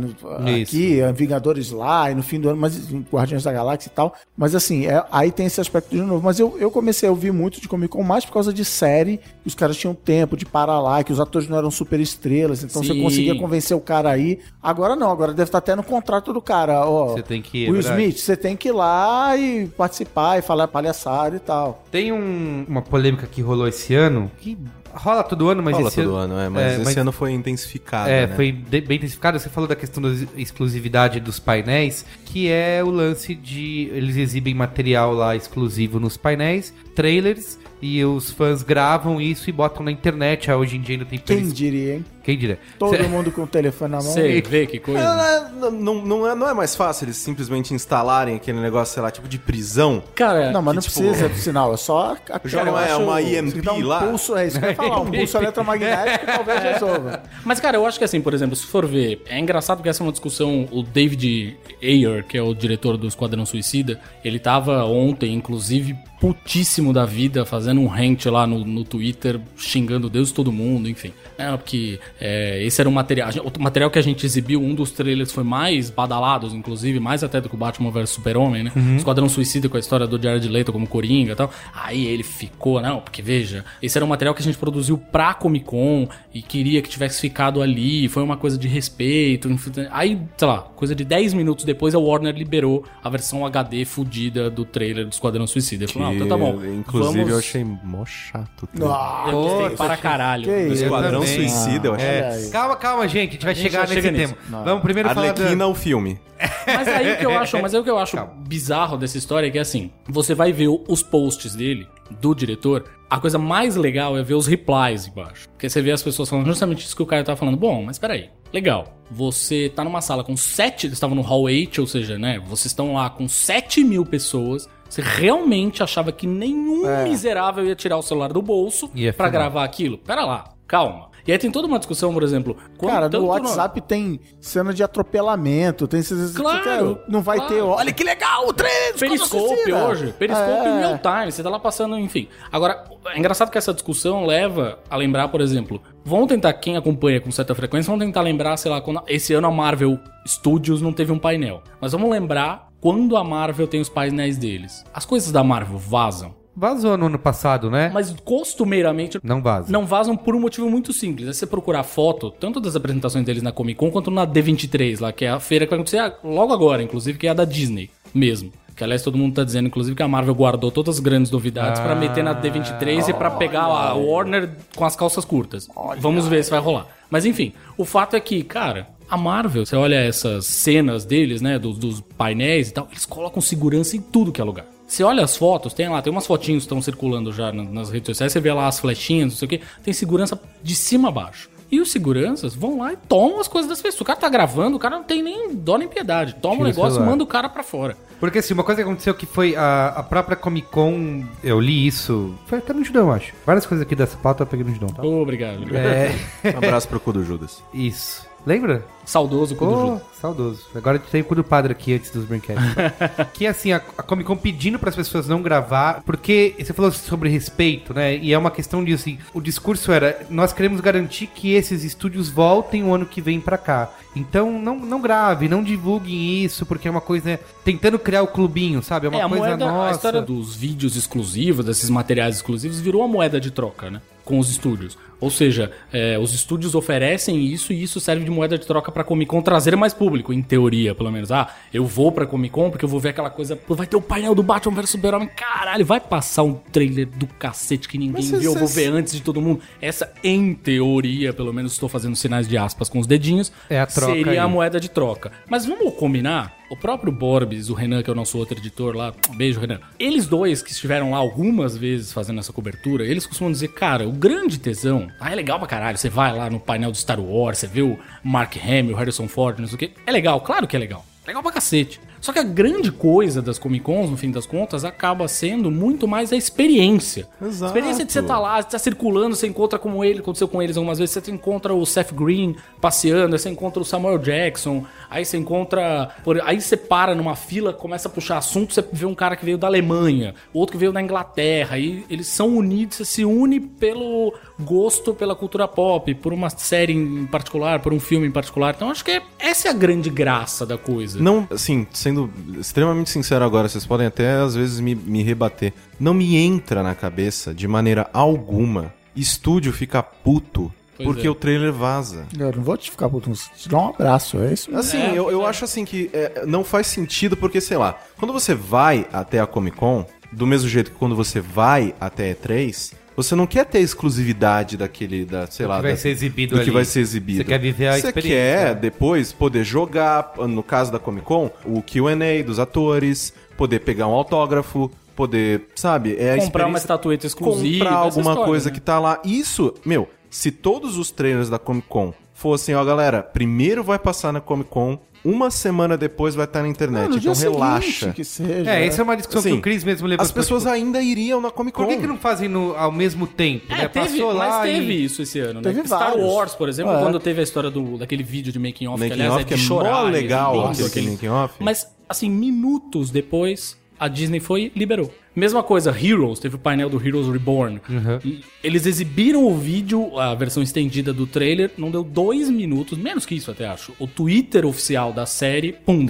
B: aqui, Vingadores lá, e no fim do ano, mas Guardiões da Galáxia e tal. Mas assim, é- aí tem esse aspecto de novo. Mas eu, eu comecei a ouvir muito de Comic Con mais por causa de série, que os caras tinham tempo de parar lá, que os atores não eram super estrelas, então você
D: Sim.
B: conseguia convencer o cara aí. Agora não, agora deve estar até no contrato do cara. Ó,
A: Você tem que ir, é
B: Will
A: verdade.
B: Smith, você tem que ir lá e participar e falar palhaçada e tal.
A: Tem um- uma polêmica que rolou esse ano, que rola todo ano, mas
C: Fala
A: esse
C: todo ano, é, mas esse ano foi intensificado,
A: É,
C: né?
A: foi bem intensificado. Você falou da questão da ex- exclusividade dos painéis, que é o lance de eles exibem material lá exclusivo nos painéis, trailers, e os fãs gravam isso e botam na internet. Ah, Hoje em dia ainda tem
B: Quem diria, hein?
A: Quem diria?
B: Todo
A: Cê-
B: mundo com o telefone na mão.
D: Sei, vê que coisa.
C: É, não, não, é, não é mais fácil eles simplesmente instalarem aquele negócio, sei lá, tipo de prisão?
D: Cara,
B: Não, mas não
C: que, tipo,
B: precisa do sinal, é só. a-
C: Joga uma-
B: acho-
C: uma
B: dá um
C: lá.
B: Pulso, é isso que eu ia [laughs] falar, um pulso eletromagnético talvez [laughs] resolva.
D: Mas, cara, eu acho que assim, por exemplo, se for ver, é engraçado porque essa é uma discussão. O David Ayer, que é o diretor do Esquadrão Suicida, ele tava ontem, inclusive, putíssimo da vida, fazendo um rant lá no, no Twitter, xingando Deus e todo mundo, enfim. É, porque é, esse era um material. O material que a gente exibiu, um dos trailers foi mais badalados, inclusive, mais até do que o Batman vs Super-Homem, né? Esquadrão Suicida com a história do Jared Leto como Coringa e tal. Aí ele ficou, não, porque veja, esse era um material que a gente produziu pra Comic Con e queria que tivesse ficado ali, foi uma coisa de respeito. Aí, sei lá, coisa de 10 minutos depois a Warner liberou a versão HD fudida do trailer do Esquadrão Suicida. Falou, não, então tá bom.
C: Inclusive,
D: vamos-
C: eu achei mó chato.
B: Ah,
D: Eu gostei
A: Pô,
D: para caralho.
B: que
C: O
B: isso.
C: Esquadrão
A: também.
C: Suicida, eu achei.
B: Olha
A: É, calma, calma, gente. A gente vai
D: gente
A: chegar nesse
D: chega
A: tema.
D: nisso.
A: Vamos primeiro falar da...
C: Arlequina, o filme. [laughs]
D: Mas aí o que eu [laughs] acho, mas aí o que eu acho bizarro dessa história é que assim, você vai ver os posts dele, do diretor, a coisa mais legal é ver os replies embaixo. Porque você vê as pessoas falando justamente isso que o cara tá falando. Bom, mas peraí, legal. Você tá numa sala com sete, eles estavam no Hall 8, ou seja, né, vocês estão lá com 7 mil pessoas. Você realmente achava que nenhum miserável ia tirar o celular do bolso
A: filmar.
D: gravar aquilo? Pera lá, calma. E aí tem toda uma discussão, por exemplo,
B: Cara, no WhatsApp tem cena de atropelamento, tem esses.
D: Claro,
B: cara, não vai
D: claro.
B: ter. Olha que legal o Esquadrão
D: Periscope hoje. Periscope
B: É.
D: em real time. Você tá lá passando, enfim. Agora, é engraçado que essa discussão leva a lembrar, por exemplo, vão tentar, quem acompanha com certa frequência, vão tentar lembrar, sei lá, quando esse ano a Marvel Studios não teve um painel. Mas vamos lembrar quando a Marvel tem os painéis deles. As coisas da Marvel vazam.
A: Vazou no ano passado, né?
D: Mas costumeiramente
A: Não vaza.
D: não vazam por um motivo muito simples. É você procurar foto, tanto das apresentações deles na Comic Con, quanto na D23 lá, que é a feira que vai acontecer logo agora, inclusive, que é a da Disney mesmo. Que aliás todo mundo tá dizendo, inclusive, que a Marvel guardou todas as grandes novidades pra meter na D23 e pra pegar a Warner com as calças curtas. Vamos ver se vai rolar. Mas enfim, o fato é que, cara, a Marvel, você olha essas cenas deles, né, dos, dos painéis e tal, eles colocam segurança em tudo que é lugar. Você olha as fotos, tem lá, tem umas fotinhos que estão circulando já na- nas redes sociais, você vê lá as flechinhas, não sei o que, tem segurança de cima a baixo. E os seguranças vão lá e tomam as coisas das pessoas. O cara tá gravando, o cara não tem nem dó nem piedade. Toma o
A: o
D: negócio e manda o cara pra fora.
A: Porque assim, uma coisa que aconteceu que foi a, a própria Comic Con, eu li isso, foi até no Judão, acho. Várias coisas aqui dessa pauta eu peguei no Judão, tá?
D: Obrigado. obrigado.
A: É,
C: Um [laughs] abraço pro cu do Judas.
A: isso. Lembra?
D: Saudoso quando Judas.
A: saudoso. Agora a gente tem o cu do padre aqui antes dos brinquedos. [laughs] que assim, a, a Comic Con pedindo para as pessoas não gravar, porque você falou sobre respeito, né? E é uma questão de assim, o discurso era, nós queremos garantir que esses estúdios voltem o ano que vem para cá. Então não, não grave, não divulguem isso, porque é uma coisa tentando criar o clubinho, sabe? É uma
D: É, a
A: coisa
D: moeda,
A: nossa.
D: a história dos vídeos exclusivos, desses materiais exclusivos, virou uma moeda de troca, né? Com os estúdios. Ou seja, é, os estúdios oferecem isso e isso serve de moeda de troca pra Comic Con trazer mais público, em teoria, pelo menos. Ah, eu vou pra Comic Con porque eu vou ver aquela coisa. pô, Vai ter o painel do Batman vs Super-Homem. Caralho, vai passar um trailer do cacete que ninguém viu. Eu vou ver antes de todo mundo. Essa, em teoria, pelo menos estou fazendo sinais de aspas com os dedinhos.
A: É a troca
D: Seria
A: aí.
D: a moeda de troca. Mas vamos combinar? O próprio Borbes, o Renan, que é o nosso outro editor lá, beijo, Renan. Eles dois que estiveram lá algumas vezes fazendo essa cobertura, eles costumam dizer, cara, o grande tesão, ah, é legal pra caralho. Você vai lá no painel do Star Wars, você vê o Mark Hamill, o Harrison Ford, não sei o quê. É legal, claro que é legal. Legal pra cacete. Só que a grande coisa das Comic Cons, no fim das contas, acaba sendo muito mais a experiência.
C: Exato.
D: A experiência de você estar lá, você tá circulando, você encontra como ele, aconteceu com eles algumas vezes, você encontra o Seth Green passeando, você encontra o Samuel Jackson, aí você encontra. por- aí você para numa fila, começa a puxar assunto, você vê um cara que veio da Alemanha, outro que veio da Inglaterra, aí eles são unidos, você se une pelo gosto pela cultura pop, por uma série em particular, por um filme em particular. Então acho que essa é a grande graça da coisa.
C: Não, assim, sendo extremamente sincero agora, vocês podem até às vezes me, me rebater. Não me entra na cabeça, de maneira alguma, estúdio ficar puto
D: Pois
C: porque
D: é.
C: o trailer vaza.
B: Eu não vou te ficar puto, te dar um abraço, é isso mesmo.
C: Assim,
D: É,
C: eu, eu
D: é.
C: acho assim que é, não faz sentido porque, sei lá, quando você vai até a Comic Con, do mesmo jeito que quando você vai até a E3, você não quer ter a exclusividade daquele, da, sei lá,
A: que vai
C: da-
A: ser exibido
C: do que
A: ali.
C: vai ser exibido.
A: Você quer viver a
C: Você
A: experiência.
C: quer depois poder jogar, no caso da Comic Con, o Q&A dos atores, poder pegar um autógrafo, poder, sabe, é a
D: Comprar uma estatueta exclusiva.
C: comprar alguma
D: história,
C: coisa
D: né?
C: que tá lá. Isso, meu, se todos os trailers da Comic Con fossem, ó, galera, primeiro vai passar na Comic Con, uma semana depois vai estar na internet.
B: No
C: então
B: dia
C: relaxa.
B: que seja.
A: É, essa é uma discussão
C: Assim,
A: que o Chris mesmo levantou.
C: As pessoas
A: tipo,
C: ainda iriam na Comic Con.
A: Por que, que não fazem no- ao mesmo tempo?
D: É,
A: né?
D: teve,
A: Passou lá
D: mas teve
A: e...
D: isso esse ano,
B: Teve
D: né? Star
B: vários.
D: Wars, por exemplo,
B: É.
D: quando teve a história do, daquele vídeo de making off, que
C: Making
D: aliás
C: off,
D: é
C: que
D: de
C: é
D: chorar.
C: mó
D: é
C: legal
D: lindo
C: aquele
D: aquele-
C: making off.
D: Mas, assim, minutos depois, a Disney foi e liberou. Mesma coisa, Heroes, teve o painel do Heroes Reborn. E Eles exibiram o vídeo, a versão estendida do trailer, não deu dois minutos, menos que isso até acho. O Twitter oficial da série, pum,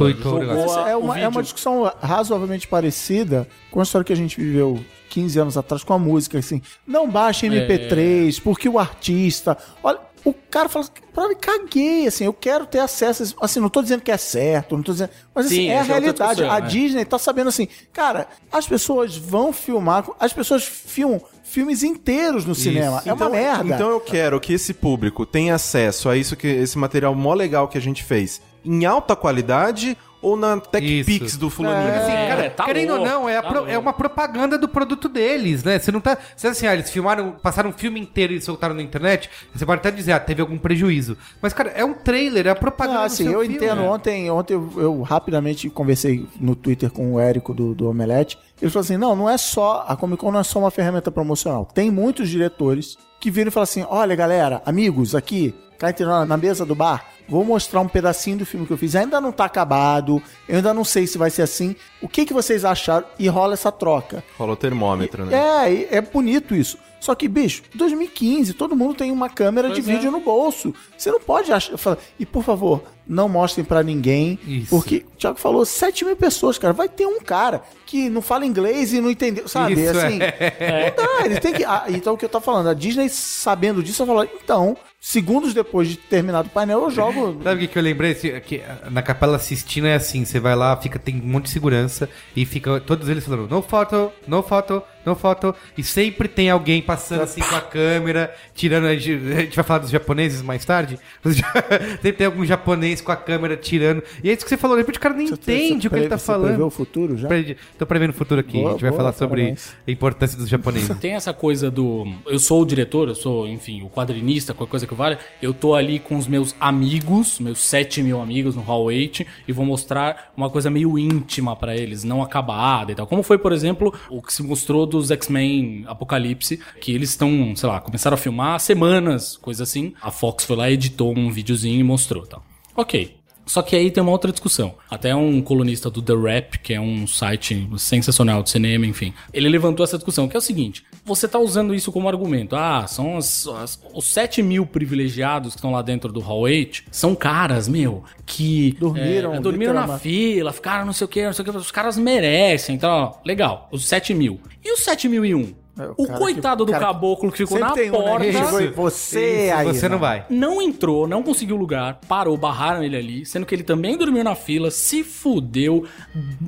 D: jogou a-
B: é,
D: o
B: uma, é uma discussão razoavelmente parecida com a história que a gente viveu 15 anos atrás com a música, assim. Não baixe MP3, porque o artista. Olha, o cara fala assim, pra mim, caguei, assim, eu quero ter acesso. a isso." Assim, não tô dizendo que é certo, não tô dizendo. Mas assim,
D: Sim,
B: é a realidade. a
D: é.
B: Disney tá sabendo assim, cara, as pessoas vão filmar, as pessoas filmam filmes inteiros no cinema. É uma merda.
C: Então eu quero que esse público tenha acesso a isso que esse material mó legal que a gente fez em alta qualidade ou na TechPix do fulaninho.
A: Assim,
D: É,
A: cara,
D: tá
A: querendo ou
D: louco,
A: não, é,
D: tá
A: pro- é uma propaganda do produto deles, né? Você não tá. Você assim, ah, eles filmaram, passaram um filme inteiro e soltaram na internet. Você pode até dizer, ah, teve algum prejuízo. Mas, cara, é um trailer, é a propaganda
B: Ah,
A: do
B: assim,
A: seu
B: eu
A: filme.
B: entendo. Ontem, ontem eu, eu rapidamente conversei no Twitter com o Érico do, do Omelete. Ele falou assim: não, não é só. A Comic Con não é só uma ferramenta promocional. Tem muitos diretores que viram e falam assim: olha, galera, amigos, aqui, cá entre nós, na mesa do bar, vou mostrar um pedacinho do filme que eu fiz. Ainda não tá acabado, eu ainda não sei se vai ser assim. O que, que vocês acharam? E rola essa troca.
C: Rola o termômetro, né?
B: É, e é bonito isso. Só que, bicho, 2015, todo mundo tem uma câmera de
D: Pois é.
B: vídeo no bolso. Você não pode achar. E por favor, não mostrem pra ninguém.
A: Isso.
B: Porque o Thiago falou 7 mil pessoas, cara. Vai ter um cara que não fala inglês e não entendeu. Sabe?
A: Isso,
B: assim.
A: é.
B: Não dá, ele tem que. ah, então o que eu tô falando, a Disney sabendo disso, ela falou: então, segundos depois de terminado o painel, eu jogo. [laughs]
A: Sabe o que, eu lembrei? Que na Capela Sistina é assim, você vai lá, fica, tem um monte de segurança e fica todos eles falando, no foto, no foto, no foto, e sempre tem alguém passando assim com a câmera, tirando, a gente, a gente vai falar dos japoneses mais tarde, [laughs] sempre tem algum japonês com a câmera tirando, e é isso que você falou, depois o cara nem entende o que ele tá
B: Você prevê
A: falando.
B: o futuro já?
A: Pre- Tô prevendo o futuro aqui,
B: Boa,
A: a gente vai
B: boa,
A: falar sobre
B: parabéns.
A: a importância dos japoneses.
D: Tem essa coisa do. Eu sou o diretor, eu sou, enfim, o quadrinista, qualquer coisa que vale. Eu tô ali com os meus amigos, meus 7 mil amigos no Hall 8, e vou mostrar uma coisa meio íntima pra eles, não acabada e tal. Como foi, por exemplo, o que se mostrou dos X-Men Apocalipse, que eles estão, sei lá, começaram a filmar há semanas, coisa assim. A Fox foi lá, editou um videozinho e mostrou tal. Ok. Só que aí tem uma outra discussão. Até um colunista do The Rap, que é um site sensacional de cinema, enfim, ele levantou essa discussão, que é o seguinte: você tá usando isso como argumento. Ah, são as- as- os 7 mil privilegiados que estão lá dentro do Hall 8, são caras, meu, que
B: Dormiram,
D: é, dormiram na fila, ficaram não sei o que, não sei o que, os caras merecem. Então, ó, legal, os 7 mil. E os 7001?
B: É, o
D: o
B: cara
D: coitado
B: que-
D: do
B: cara-
D: caboclo que ficou na
B: tem um, né,
D: porta.
B: chegou e- Você
A: Isso,
B: aí.
A: você não
B: né?
A: vai.
D: Não entrou, não conseguiu lugar, parou, barraram ele ali, sendo que ele também dormiu na fila, se fudeu,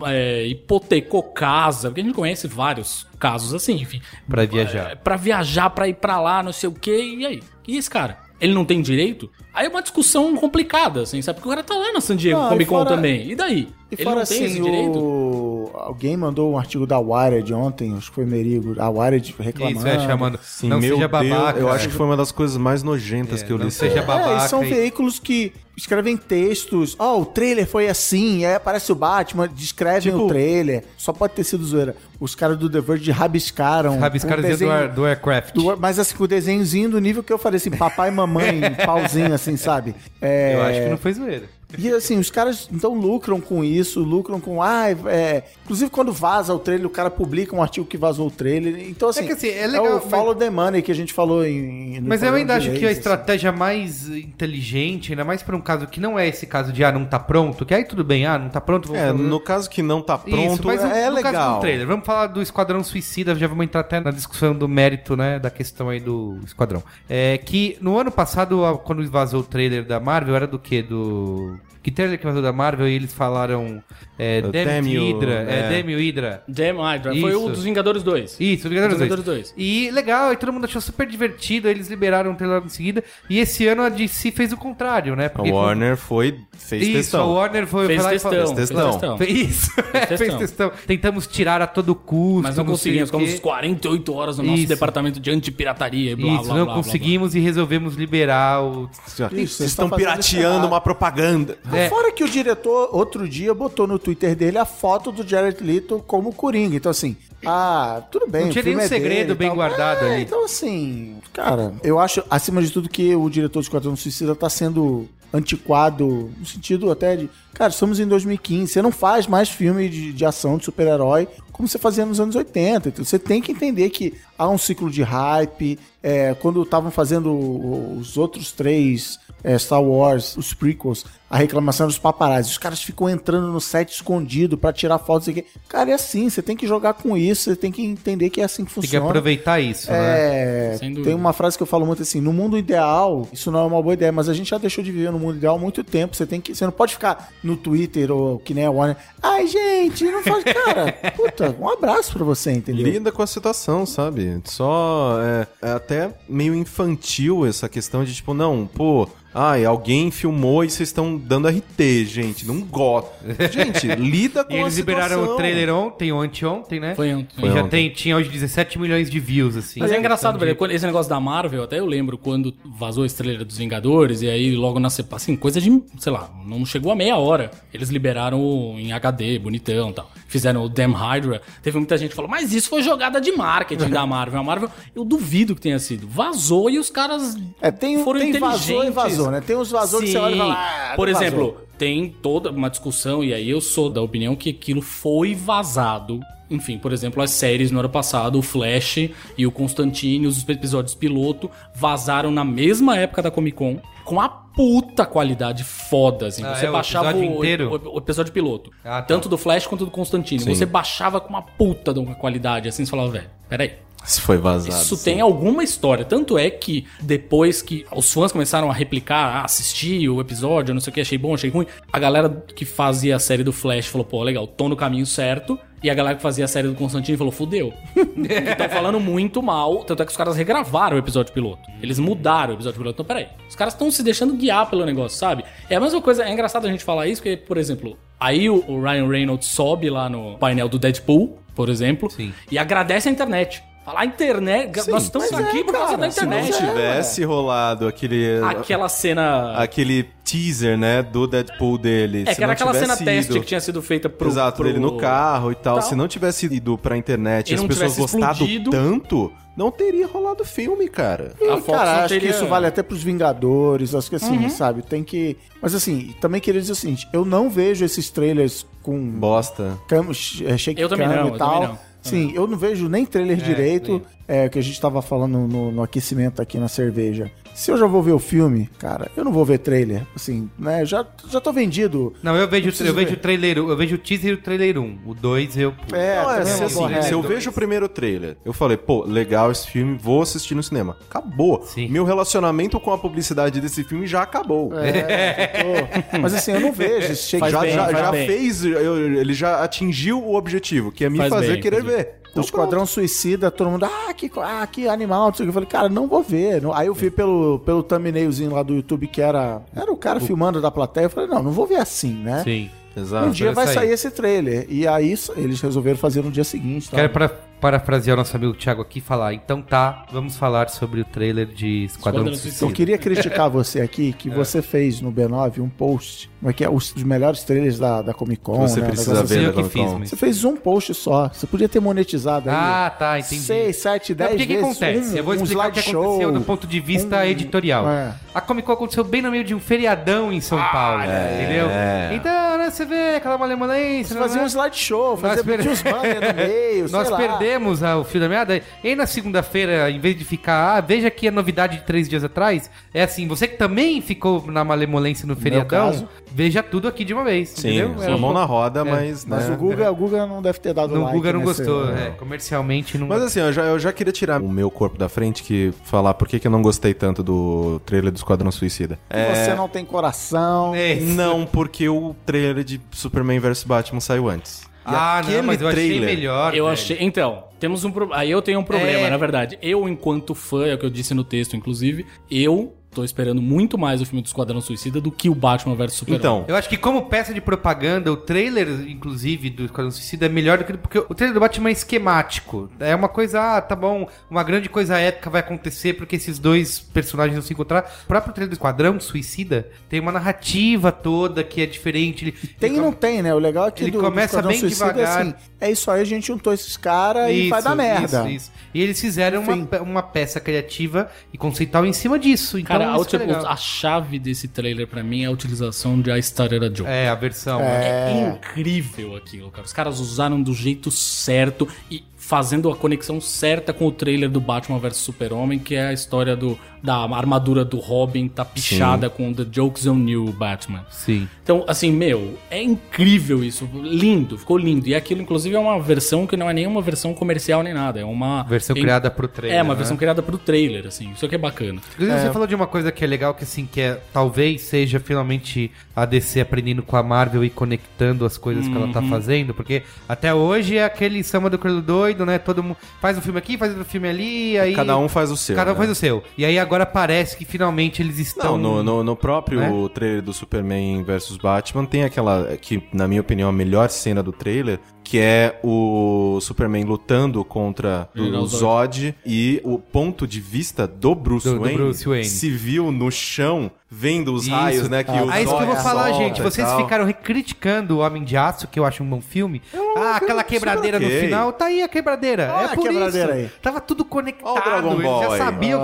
D: é, hipotecou casa, porque a gente conhece vários casos assim, enfim.
A: Pra viajar.
D: É, pra viajar, pra ir pra lá, não sei o quê, e aí? E esse cara? Ele não tem direito? Aí é uma discussão complicada, assim, sabe? Porque o cara tá lá na San Diego
B: Não,
D: Comic Con
B: fora-
D: também. E daí?
B: E
D: ele
B: fora
D: não
B: assim,
D: tem esse direito?
B: o... alguém mandou um artigo da Wired ontem, acho que foi Merigo, a Wired reclamando.
A: Isso, é chamando.
C: Sim,
A: não
C: meu
A: seja
C: Deus,
A: babaca.
C: eu acho que foi uma das coisas mais nojentas que eu
A: não
C: li.
A: seja
B: É,
A: babaca.
B: e são
A: e-
B: veículos que escrevem textos. Ó, o trailer foi assim, aí aparece o Batman, descrevem
C: Tipo-
B: o trailer. Só pode ter sido zoeira. Os caras do The Verge rabiscaram.
A: Rabiscaram
B: um
A: do,
B: desenho-
A: Air- do Aircraft.
B: do- mas assim, com o desenhozinho do nível que eu falei assim, papai e mamãe, [laughs] pauzinho assim, sabe? É,
A: Eu acho que não foi zoeira.
B: E assim, os caras então lucram com isso, lucram com. Ah, é... Inclusive, quando vaza o trailer, o cara publica um artigo que vazou o trailer. Então, assim,
A: que, assim, é legal,
B: o follow the money que a gente falou em. no
A: Mas eu ainda acho que a
B: assim.
A: estratégia mais inteligente, ainda mais pra um caso que não é esse caso de ah, não tá pronto, que aí tudo bem, ah, não tá pronto, vamos
C: É,
A: fazer.
C: no caso que não tá
A: Isso,
C: pronto,
A: mas
C: é, é
A: no caso
C: legal.
A: do trailer, vamos falar do Esquadrão Suicida, já vamos entrar até na discussão do mérito, né, da questão aí do Esquadrão. É que no ano passado, quando vazou o trailer da Marvel, era do quê? Do... Que trailer que vazou da Marvel e eles falaram é,
C: O
A: Damn
C: You,
A: Hydra, é,
C: é.
A: You Hydra.
D: Damn Hydra. Foi o dos Vingadores 2.
A: Isso, Vingadores
D: Os
A: 2.
D: Vingadores 2.
A: E legal, e todo mundo achou super divertido, eles liberaram o trailer em seguida. E esse ano a DC fez o contrário, né?
C: A
A: Porque
C: Warner foi, fez
A: Isso, a
C: testão.
A: Warner foi,
D: Fez
A: e
D: testão.
A: falou-
C: Fez testão.
A: Isso, fez [laughs]
D: testão.
A: Tentamos tirar a todo custo.
D: Mas não
A: sei
D: conseguimos.
A: o.
D: Ficamos uns 48 horas no nosso
A: Isso.
D: departamento de antipirataria e blá,
A: Isso,
D: blá,
A: não
D: blá, blá,
A: conseguimos e resolvemos liberar o.
B: Isso,
C: Vocês estão
B: isso
C: pirateando uma propaganda.
A: É.
B: Fora que o diretor, outro dia, botou no Twitter dele a foto do Jared Leto como Coringa. Então, assim, ah, tudo bem.
A: Não tinha nenhum
B: é
A: segredo bem guardado
B: É,
A: ali.
B: Então, assim, cara, eu acho, acima de tudo, que o diretor de Esquadrão Suicida tá sendo antiquado, no sentido até de. Cara, estamos em 2015, você não faz mais filme de, de ação de super-herói como você fazia nos anos 80. Então você tem que entender que há um ciclo de hype. é, quando estavam fazendo os outros três é, Star Wars, os prequels, a reclamação dos paparazzi. Os caras ficam entrando no set escondido pra tirar fotos. Sei o quê. Cara, é assim, você tem que jogar com isso, você tem que entender que é assim que
A: Tem que
B: funciona.
A: aproveitar isso, né?
B: É,
D: Sem dúvida.
B: tem uma frase que eu falo muito assim: no mundo ideal, isso não é uma boa ideia, mas a gente já deixou de viver no mundo ideal há muito tempo. Você tem que, você não pode ficar no Twitter ou que nem a Warner. Ai, gente, não faz. [laughs] Cara, puta, um abraço pra você, entendeu?
C: Lida com a situação, sabe? Só é, é até meio infantil essa questão de tipo, não, pô, ai, alguém filmou e vocês estão dando RT, gente, não gosto. Gente, lida [laughs] com
A: E
C: a
A: eles liberaram o trailer ontem ou anteontem, né?
D: Foi ontem.
A: E
C: Foi
A: já
C: ontem.
A: tem, tinha hoje 17 milhões de views, assim.
D: Mas é engraçado,
A: Então,
D: velho, quando- esse negócio da Marvel, até eu lembro quando vazou a estrela dos Vingadores, e aí logo na sepa- assim, coisa de, sei lá, não chegou a meia hora. Eles liberaram em HD, bonitão e tal. Fizeram o Damn Hydra. Teve muita gente que falou, mas isso foi jogada de marketing da Marvel. A Marvel, [laughs] eu duvido que tenha sido. Vazou e os caras
B: É, tem,
D: foram
B: tem
D: inteligentes.
B: vazou e vazou, né? Tem uns vazou que você olha e fala, ah,
D: Por
B: não vazou.
D: exemplo, tem toda uma discussão, e aí eu sou da opinião que aquilo foi vazado. Enfim, por exemplo, as séries no ano passado, o Flash e o Constantine, os episódios piloto, vazaram na mesma época da Comic Con, com a puta qualidade foda, assim.
A: Ah,
D: Você
A: é, o
D: baixava
A: episódio
D: o,
A: inteiro?
D: o- o episódio piloto.
A: Ah, tá.
D: Tanto do Flash quanto do Constantine.
C: Sim.
D: Você baixava com uma puta de uma qualidade, assim, você falava, velho, peraí.
C: Isso foi vazado.
D: Isso
C: sim.
D: tem alguma história. Tanto é que depois que os fãs começaram a replicar, a assistir o episódio, não sei o que, achei bom, achei ruim. A galera que fazia a série do Flash falou, pô, legal, tô no caminho certo. E a galera que fazia a série do Constantine falou, fudeu. [laughs] Estão falando muito mal. Tanto é que os caras regravaram o episódio piloto. Eles mudaram o episódio piloto. Então, peraí. Os caras estão se deixando guiar pelo negócio, sabe? É a mesma coisa. É engraçado a gente falar isso, porque, por exemplo, aí o, o Ryan Reynolds sobe lá no painel do Deadpool, por exemplo,
A: Sim.
D: e agradece a internet. Fala, a internet. nós estamos
B: mas é,
D: aqui por causa
B: cara,
D: da
B: se não
D: internet.
C: Se tivesse rolado aquele.
D: Aquela cena.
C: Aquele teaser, né, do Deadpool dele.
D: é
C: se
D: que era
C: não
D: aquela cena
C: tivesse
D: teste
C: ido-
D: que tinha sido feita pro.
C: Exato,
D: pro...
C: dele no carro e tal.
D: tal.
C: Se não tivesse ido pra internet e as
D: não
C: pessoas
D: tivesse
C: gostado
D: explodido.
C: tanto, não teria rolado filme, cara.
D: A
B: E,
D: Fox
B: cara,
D: não
B: acho
D: teria-
B: que isso vale até pros Vingadores, acho que assim,
D: Uhum.
B: sabe, tem que... Mas assim, também queria dizer o seguinte, eu não vejo esses trailers com
C: Bosta.
B: cam é, shake
D: Eu também
B: cam
D: não,
B: e
D: eu
B: tal.
D: também não.
B: Sim, eu não vejo nem trailer direito, é, que a gente tava falando no, no aquecimento aqui na cerveja. Se eu já vou ver o filme, cara, eu não vou ver trailer. Assim, né? Já, já tô vendido.
A: Não, eu vejo, eu vejo
B: ver.
A: o trailer, eu vejo o teaser e o trailer 1. O 2 eu.
B: É,
C: Não, é, se,
B: uma
C: assim,
B: boa
C: se eu vejo o primeiro trailer, eu falei, pô, legal esse filme, vou assistir no cinema. Acabou.
A: Sim.
C: Meu relacionamento com a publicidade desse filme já acabou.
B: É, [laughs] Mas assim, eu não vejo
C: já
D: bem,
C: já, já fez, eu- ele já atingiu o objetivo, que é me
D: Faz
C: fazer
D: bem,
C: querer
D: faz
C: ver.
B: O Esquadrão Suicida, todo mundo, ah, que, ah, que animal, não sei o que. Eu falei, cara, não vou ver. Aí eu vi pelo, pelo thumbnailzinho lá do YouTube que era, era o cara filmando da plateia. Eu falei, não, não vou ver assim, né?
A: Sim.
C: Exato.
B: um dia vai sair
A: sair.
B: esse trailer. E aí eles resolveram fazer no dia seguinte. tá?
A: Quero para, parafrasear o nosso amigo Thiago aqui e falar. Então tá, vamos falar sobre o trailer de Esquadrão
D: Esquadrão
A: Suicida.
B: Eu queria criticar você aqui, [laughs]
A: É.
B: que você fez no B9 um post, como é que é, os, os melhores trailers da, da Comic Con.
C: Você
B: né, um
C: precisa ver,
A: Sei
C: né,
A: eu que fiz, mas...
B: Você fez um post só. Você podia ter monetizado aí.
A: Ah, tá, entendi.
B: 6, 7,
A: Não,
B: 10
A: porque o que
B: vezes.
A: acontece?
B: um-
A: eu vou
B: um
A: explicar o que aconteceu do ponto de vista
B: um-
A: editorial.
B: É.
A: A Comic Con aconteceu bem no meio de um feriadão em São Paulo, entendeu? Então, né, você vê aquela malemolência...
B: Você fazia
A: né?
B: um slideshow, fazia
A: per-
B: tinha uns banners no meio, [laughs]
A: Nós
B: sei lá.
A: perdemos ah, o fio da meada. E na segunda-feira, em vez de ficar, ah, veja aqui a novidade de três dias atrás, é assim, você que também ficou na malemolência no feriadão,
B: caso.
A: veja tudo aqui de uma vez,
C: Sim,
A: entendeu?
C: sua mão na roda, mas,
B: Mas
C: né?
B: o Guga, o Guga não deve ter dado
A: No
B: like
A: Guga não
B: nesse-
A: gostou, é, comercialmente não
C: Mas assim, eu já, eu já queria tirar o meu corpo da frente que falar por que, que eu não gostei tanto do trailer do Esquadrão Suicida. É,
B: Você não tem coração.
A: É.
C: Não, porque o trailer de Superman vs Batman saiu antes. E
A: Ah, não, mas eu achei
C: trailer-
A: melhor.
D: Eu
A: velho.
D: achei. Então, temos um problema. Aí eu tenho um problema,
A: É.
D: na verdade. Eu, enquanto fã, é o que eu disse no texto, inclusive, eu tô esperando muito mais o filme do Esquadrão Suicida do que o Batman vs Superman.
C: Então,
A: Eu acho que como peça de propaganda, o trailer, inclusive, do Esquadrão Suicida é melhor do que... Porque o trailer do Batman é esquemático. É uma coisa, ah, tá bom, uma grande coisa épica vai acontecer porque esses dois personagens vão se encontrar. O próprio trailer do Esquadrão Suicida tem uma narrativa toda que é diferente. Ele,
B: Tem e
A: ele
B: não tem, né? O legal é que
A: Ele
B: do,
A: começa
B: do
A: bem
B: Suicida
A: devagar.
B: é assim, é isso aí, a gente juntou esses caras e vai dar merda.
A: Isso, isso. E eles fizeram uma,
B: Enfim.
A: uma peça criativa e conceitual em cima disso. Então,
D: Cara, a,
A: que é
D: tipo, a chave desse trailer pra mim é a utilização de a Joke.
A: É, a versão.
D: É incrível aquilo, cara. Os caras usaram do jeito certo e fazendo a conexão certa com o trailer do Batman vs Super-Homem, que é a história do, da armadura do Robin tá pichada com The Jokes on You Batman.
A: Sim.
D: Então, assim, meu, é incrível isso. Lindo, ficou lindo. E aquilo, inclusive, é uma versão que não é nenhuma versão comercial nem nada. É uma.
A: Versão
D: em-
A: criada pro trailer.
D: É, uma
A: né?
D: versão criada pro trailer, assim. Isso aqui é bacana.
A: Inclusive, Você falou de uma coisa que é legal, que assim, que é, talvez seja finalmente a DC aprendendo com a Marvel e conectando as coisas que ela tá fazendo, porque até hoje é aquele samba do Criolo doido, né? Todo mundo faz um filme aqui, faz outro filme ali, aí...
C: cada um faz o seu.
A: Cada um
C: né?
A: faz o seu. E aí agora parece que finalmente eles estão...
C: Não, no, no, no próprio
A: Né?
C: trailer do Superman vs Batman tem aquela, que na minha opinião é a melhor cena do trailer, que é o Superman lutando contra o Zod e o ponto de vista do Bruce,
A: Do- do
C: Wayne,
A: Bruce Wayne.
C: se viu no chão, vendo os
A: Isso.
C: raios, né, que o
A: Ah, isso que eu vou falar, gente. Vocês ficaram criticando o Homem de Aço, que eu acho um bom filme. ah, aquela quebradeira no
C: ok.
A: final. Tá aí a quebradeira.
B: Olha
A: é
B: a
A: por
B: quebradeira
A: isso.
B: aí.
A: Tava tudo conectado.
C: Olha o Dragon
A: eles
C: Ball
A: já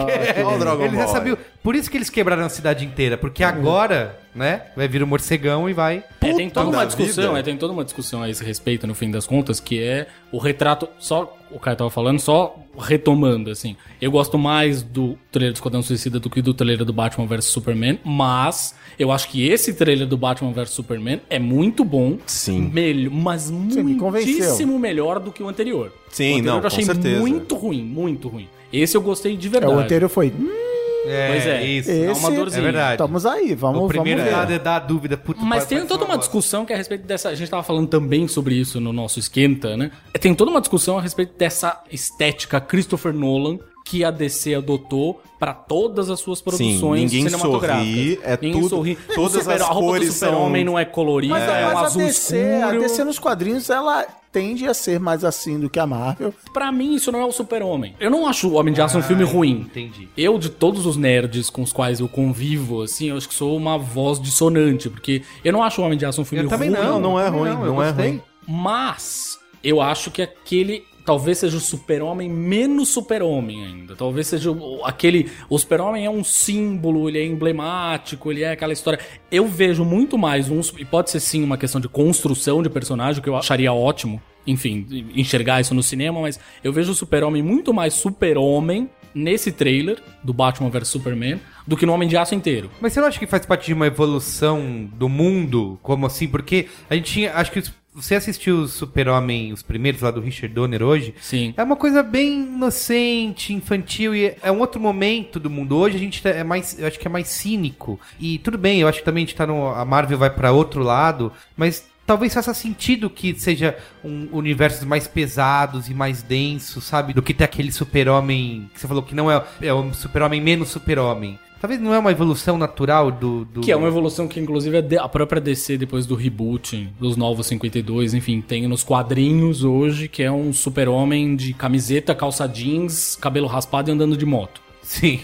A: que...
C: Olha o Dragon [laughs]
A: eles já
C: Ball
A: sabiam. Por isso que eles quebraram a cidade inteira. Porque agora, né, vai vir o morcegão e vai...
D: É, tem toda
C: da
D: uma discussão, é, tem toda uma discussão a esse respeito, no fim das contas, que é o retrato, só o cara tava falando, só retomando, assim. Eu gosto mais do trailer do Esquadrão Suicida do que do trailer do Batman vs Superman, mas eu acho que esse trailer do Batman vs Superman é muito bom.
C: Sim.
D: Melhor, mas
B: me convenceu.
D: muitíssimo melhor do que o anterior.
C: Sim,
D: o anterior
C: não,
D: eu
C: com
D: achei
C: certeza.
D: muito ruim, muito ruim. Esse eu gostei de
B: É,
D: verdade.
B: o anterior foi. Hum,
A: É,
D: Pois é.
A: isso.
B: Esse,
D: uma dorzinha.
A: É verdade.
B: Estamos aí, vamos,
A: o primeiro
B: vamos ver.
A: dá, dá dúvida. Puta,
D: Mas tem toda uma
A: bosta.
D: discussão que é a respeito dessa. A gente tava falando também sobre isso no nosso esquenta, né? Tem toda uma discussão a respeito dessa estética Christopher Nolan que a DC adotou pra todas as suas produções
C: ninguém
D: cinematográficas.
C: sorri, é
D: ninguém
C: tudo-
D: sorri.
C: todas as
D: a roupa
C: cores
D: do super-homem
C: são-
D: não é colorida,
B: Mas,
D: é, um
B: mas
D: azul
B: a, DC, a
D: escuro.
B: DC nos quadrinhos, ela tende a ser mais assim do que a Marvel.
D: Pra mim, isso não é o super-homem. Eu não acho o Homem de Aço um filme ruim.
A: entendi.
D: Eu, de todos os nerds com os quais eu convivo, assim, eu acho que sou uma voz dissonante, porque eu não acho o Homem de Aço um filme
A: Eu também
D: ruim.
A: não.
C: não é
A: também
C: ruim,
A: eu
C: não é
A: gostei.
C: ruim.
D: Mas eu acho que aquele talvez seja o super-homem menos super-homem ainda. Talvez seja o- aquele. O super-homem é um símbolo, ele é emblemático, ele é aquela história. Eu vejo muito mais um. E pode ser sim uma questão de construção de personagem, que eu acharia ótimo. Enfim, enxergar isso no cinema, mas eu vejo o super-homem muito mais super-homem nesse trailer do Batman vs Superman do que no Homem de Aço inteiro.
A: Mas você não acha que faz parte de uma evolução do mundo? Como assim? Porque a gente tinha. Acho que você assistiu o Super-Homem, os primeiros lá do Richard Donner hoje.
D: Sim.
A: É uma coisa bem inocente, infantil e é um outro momento do mundo. Hoje a gente tá- é mais, eu acho que é mais cínico. E tudo bem, eu acho que também a gente tá no a Marvel vai pra outro lado, mas talvez faça sentido que seja um universos mais pesados e mais densos, sabe? Do que ter aquele Super-Homem que você falou que não é é um Super-Homem menos Super-Homem. Talvez não é uma evolução natural do. do...
D: Que é uma evolução que, inclusive, a D- a própria DC, depois do reboot, dos novos 52, enfim, tem nos quadrinhos hoje, que é um super-homem de camiseta, calça jeans, cabelo raspado e andando de moto.
A: Sim.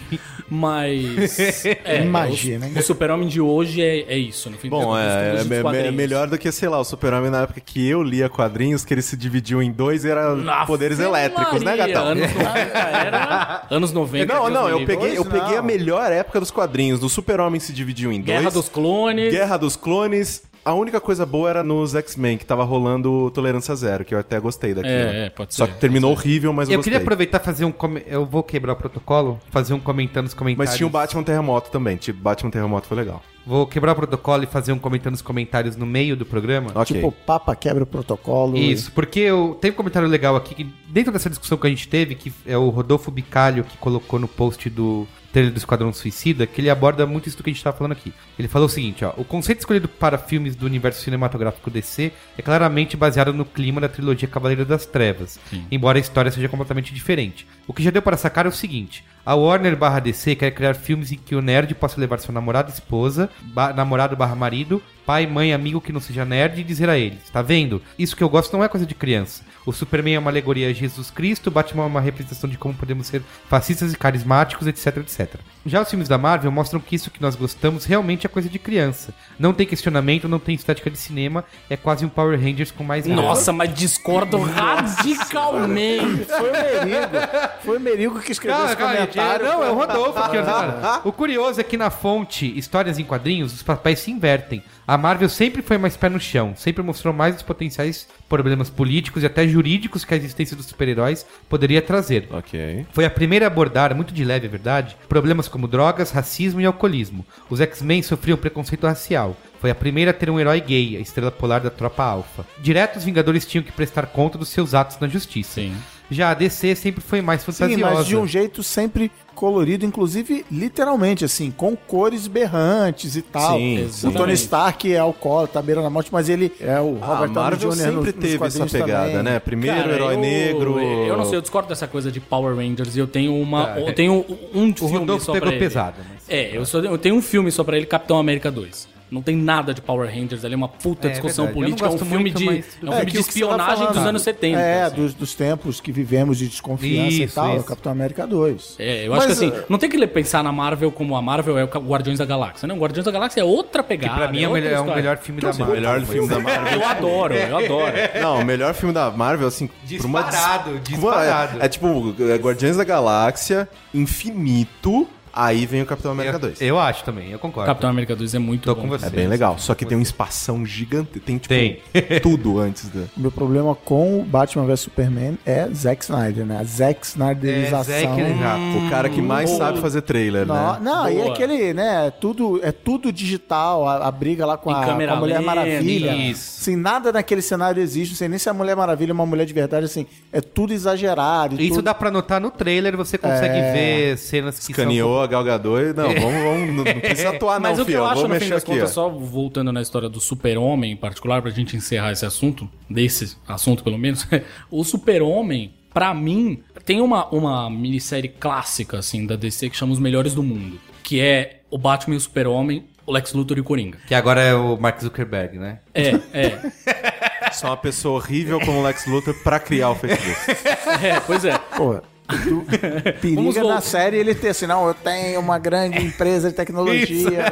D: Mas. [laughs] é,
B: Imagina,
D: o,
B: hein?
D: o super-homem de hoje é, é isso, no fim
C: Bom, é, é
D: quadrinhos.
C: melhor do que, sei lá, o Super-Homem na época que eu lia quadrinhos, que ele se dividiu em dois e era poderes elétricos, né, Gatão?
D: Anos 90 era. [laughs] Anos 90.
C: Não, não, eu peguei, eu peguei a
B: não.
C: melhor época dos quadrinhos. Do Super-Homem se dividiu em
D: Guerra
C: dois.
D: dos Clones.
C: Guerra dos Clones. A única coisa boa era nos X-Men, que tava rolando Tolerância Zero, que eu até gostei daquilo.
D: É, é, pode
C: Só
D: ser,
C: que terminou horrível, mas eu,
A: Eu
C: gostei.
A: queria aproveitar e fazer um. come- Eu vou quebrar o protocolo, fazer um comentando nos comentários.
C: Mas tinha o Batman Terremoto também. Tipo, Batman Terremoto foi legal.
A: Vou quebrar o protocolo e fazer um comentando nos comentários no meio do programa.
C: Ok.
B: Tipo, Papa quebra o protocolo.
A: Isso, porque eu, tem um comentário legal aqui que, dentro dessa discussão que a gente teve, que é o Rodolfo Bicalho que colocou no post do trailer do Esquadrão Suicida, que ele aborda muito isso do que a gente tá falando aqui. Ele falou o seguinte, ó, o conceito escolhido para filmes do universo cinematográfico DC é claramente baseado no clima da trilogia Cavaleiro das Trevas, embora a história seja completamente diferente. O que já deu para sacar é o seguinte, a Warner barra DC quer criar filmes em que o nerd possa levar seu namorado, esposa, ba- namorado barra marido, pai, mãe, amigo que não seja nerd e dizer a eles, tá vendo? Isso que eu gosto não é coisa de criança. O Superman é uma alegoria a Jesus Cristo, o Batman é uma representação de como podemos ser fascistas e carismáticos, etc, etc. Já os filmes da Marvel mostram que isso que nós gostamos realmente é coisa de criança. Não tem questionamento, não tem estética de cinema, é quase um Power Rangers com mais nada.
D: Nossa, mas discordo radicalmente.
B: Foi o Merigo. Foi o Merigo que escreveu
A: Cara,
B: esse
A: cara,
B: comentário.
A: é- não, é o Rodolfo ó, cara. [laughs] O curioso é que na fonte Histórias em Quadrinhos, os papéis se invertem. A Marvel sempre foi mais pé no chão, sempre mostrou mais os potenciais problemas políticos e até jurídicos que a existência dos super-heróis poderia trazer.
C: Ok.
A: Foi a primeira a abordar, muito de leve, é verdade, problemas como drogas, racismo e alcoolismo. Os X-Men sofriam preconceito racial. Foi a primeira a ter um herói gay, a estrela polar da tropa alfa. Direto, os Vingadores tinham que prestar conta dos seus atos na justiça.
D: Sim.
A: Já a DC sempre foi mais
B: Sim,
A: fantasiosa.
B: mas de um jeito sempre colorido, inclusive literalmente, assim, com cores berrantes e tal.
C: Sim,
B: o. Tony Stark é alcoólatra, tá beira na morte, mas ele é o
C: A
B: Robert Downey
C: Marvel
B: Jr.
C: sempre
B: nos- nos
C: teve essa
B: quadrinhos
C: pegada,
B: também.
C: né? Primeiro
D: Cara,
C: herói
D: eu-
C: negro.
D: Eu não sei, eu discordo dessa coisa de Power Rangers e eu tenho uma.
A: Tá,
D: eu tenho um
A: O
D: filme
A: Rodolfo
D: só
A: pegou
D: pra ele.
A: pesado. Mas...
D: É, eu, só, eu tenho um filme só pra ele, Capitão América 2. Não tem nada de Power Rangers ali, é uma puta
A: É,
D: discussão
A: verdade. Não
D: política. É um filme
A: muito,
D: de,
A: mas
D: é um filme
B: É,
D: de
B: que que você tá
D: espionagem dos
B: falando,
D: anos 70.
B: É,
D: assim.
B: dos, dos tempos que vivemos de desconfiança e
A: Isso,
B: tal.
A: isso.
B: Capitão América 2.
D: É, eu
B: Mas,
D: acho que assim,
B: uh,
D: não tem que pensar na Marvel como a Marvel é o Guardiões da Galáxia, né? O Guardiões da Galáxia é outra
A: Que
D: pegada.
A: pra mim é, o melhor, é o melhor filme da
C: O
A: Marvel.
C: melhor filme da Marvel.
D: Eu adoro, eu adoro. [laughs]
C: Não, o melhor filme da Marvel, assim, por uma dis-
A: Disparado, disparado.
C: É, é tipo é Guardiões da Galáxia, infinito, aí vem o Capitão América 2.
A: Eu acho também, eu concordo.
D: Capitão América 2 é muito
A: Tô
D: bom.
A: com você.
C: É bem legal, só que tem um espação gigante, tem tipo
A: Tem. [laughs]
C: tudo antes da...
B: O meu problema com o Batman vs Superman é Zack Snyder, né? A Zack
A: É,
B: Snyderização.
A: Zack, exato.
C: O cara que mais sabe fazer trailer,
B: Não,
C: né?
B: não e
D: Boa.
B: aquele, né? é Tudo, é tudo digital, a, a briga lá com a, com a Mulher Maravilha.
A: isso.
B: Assim, nada naquele cenário existe. Não sei nem se a Mulher Maravilha é uma mulher de verdade, assim. É tudo exagerado. e
A: Isso
B: tudo...
A: dá pra notar no trailer, você consegue
B: É.
A: ver cenas que
C: Escaneou a Gal Gadot e... Não, [laughs] vamos, vamos, não, não precisa atuar
D: Mas
C: não,
D: o que eu acho, no fim das
C: aqui,
D: contas,
C: ó.
D: só voltando na história do super-homem em particular, pra gente encerrar esse assunto, desse assunto pelo menos, [laughs] o super-homem, pra mim, tem uma, uma minissérie clássica, assim, da DC que chama Os Melhores do Mundo, que é o Batman e o super-homem, o Lex Luthor e o Coringa.
A: Que agora é o Mark Zuckerberg, né?
D: É, [laughs] é,
C: Só uma pessoa horrível como o Lex Luthor pra criar o Facebook.
D: é, pois é.
B: Pô, tu- periga na série ele ter assim, não, eu tenho uma grande [laughs] empresa de tecnologia.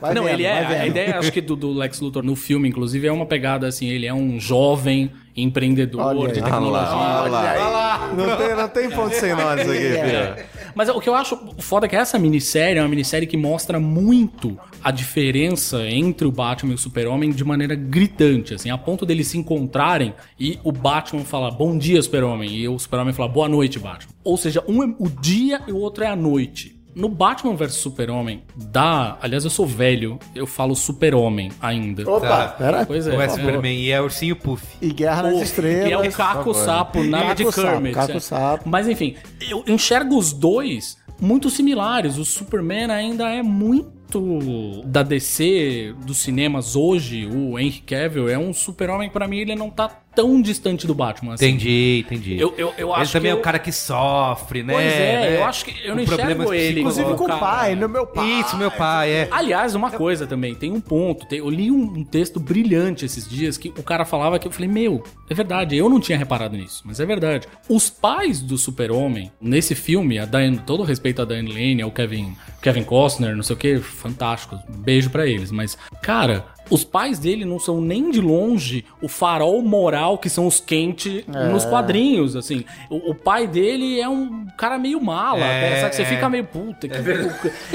D: não,
B: vendo,
D: ele é. A ideia, acho que do, do Lex Luthor no filme, inclusive, é uma pegada assim: ele é um jovem empreendedor
B: Olha
D: de
B: aí.
C: Olha
D: tecnologia.
C: lá, olha lá. Não tem, não tem ponto sem nós aqui, filho.
D: Mas o que eu acho foda é que essa minissérie é uma minissérie que mostra muito a diferença entre o Batman e o Super-Homem de maneira gritante, assim, a ponto deles se encontrarem e o Batman falar bom dia, Super-Homem, e o Super-Homem falar boa noite, Batman. Ou seja, um é o dia e o outro é a noite. No Batman vs Super-Homem, dá. Aliás, eu sou velho, eu falo Super-Homem ainda.
B: Opa,
A: Tá.
B: pera.
D: Pois é.
A: Ou é. Superman e é Ursinho Puff.
B: E Guerra nas Estrelas.
D: Que é o Caco Sapo na de Kermit.
B: Caco
D: é.
B: Sapo.
D: Mas enfim, eu enxergo os dois muito similares. O Superman ainda é muito da DC, dos cinemas hoje. O Henry Cavill é um super-homem que pra mim ele não tá tão distante do Batman. assim.
A: Entendi, entendi.
D: Eu, eu, eu
A: Ele
D: acho
A: também
D: que
A: é o
D: eu-
A: cara que sofre, né?
D: Pois é,
A: né?
D: eu acho que eu não
A: problemas
D: enxergo ele.
B: Inclusive com o pai, no meu pai.
A: Isso, meu pai, é.
D: Aliás, uma coisa também, tem um ponto. tem- eu li um, um texto brilhante esses dias que o cara falava que eu falei, meu, é verdade, eu não tinha reparado nisso, mas é verdade. Os pais do Super-Homem, nesse filme, a Diane, todo respeito a Diane Lane, ao Kevin, Kevin Costner, não sei o que, fantástico. Um beijo pra eles. Mas, cara, os pais dele não são nem de longe o farol moral que são os Kent nos quadrinhos, assim. O, o pai dele é um cara meio mala,
A: É,
D: né? sabe? que Você
A: é.
D: fica meio puta. Que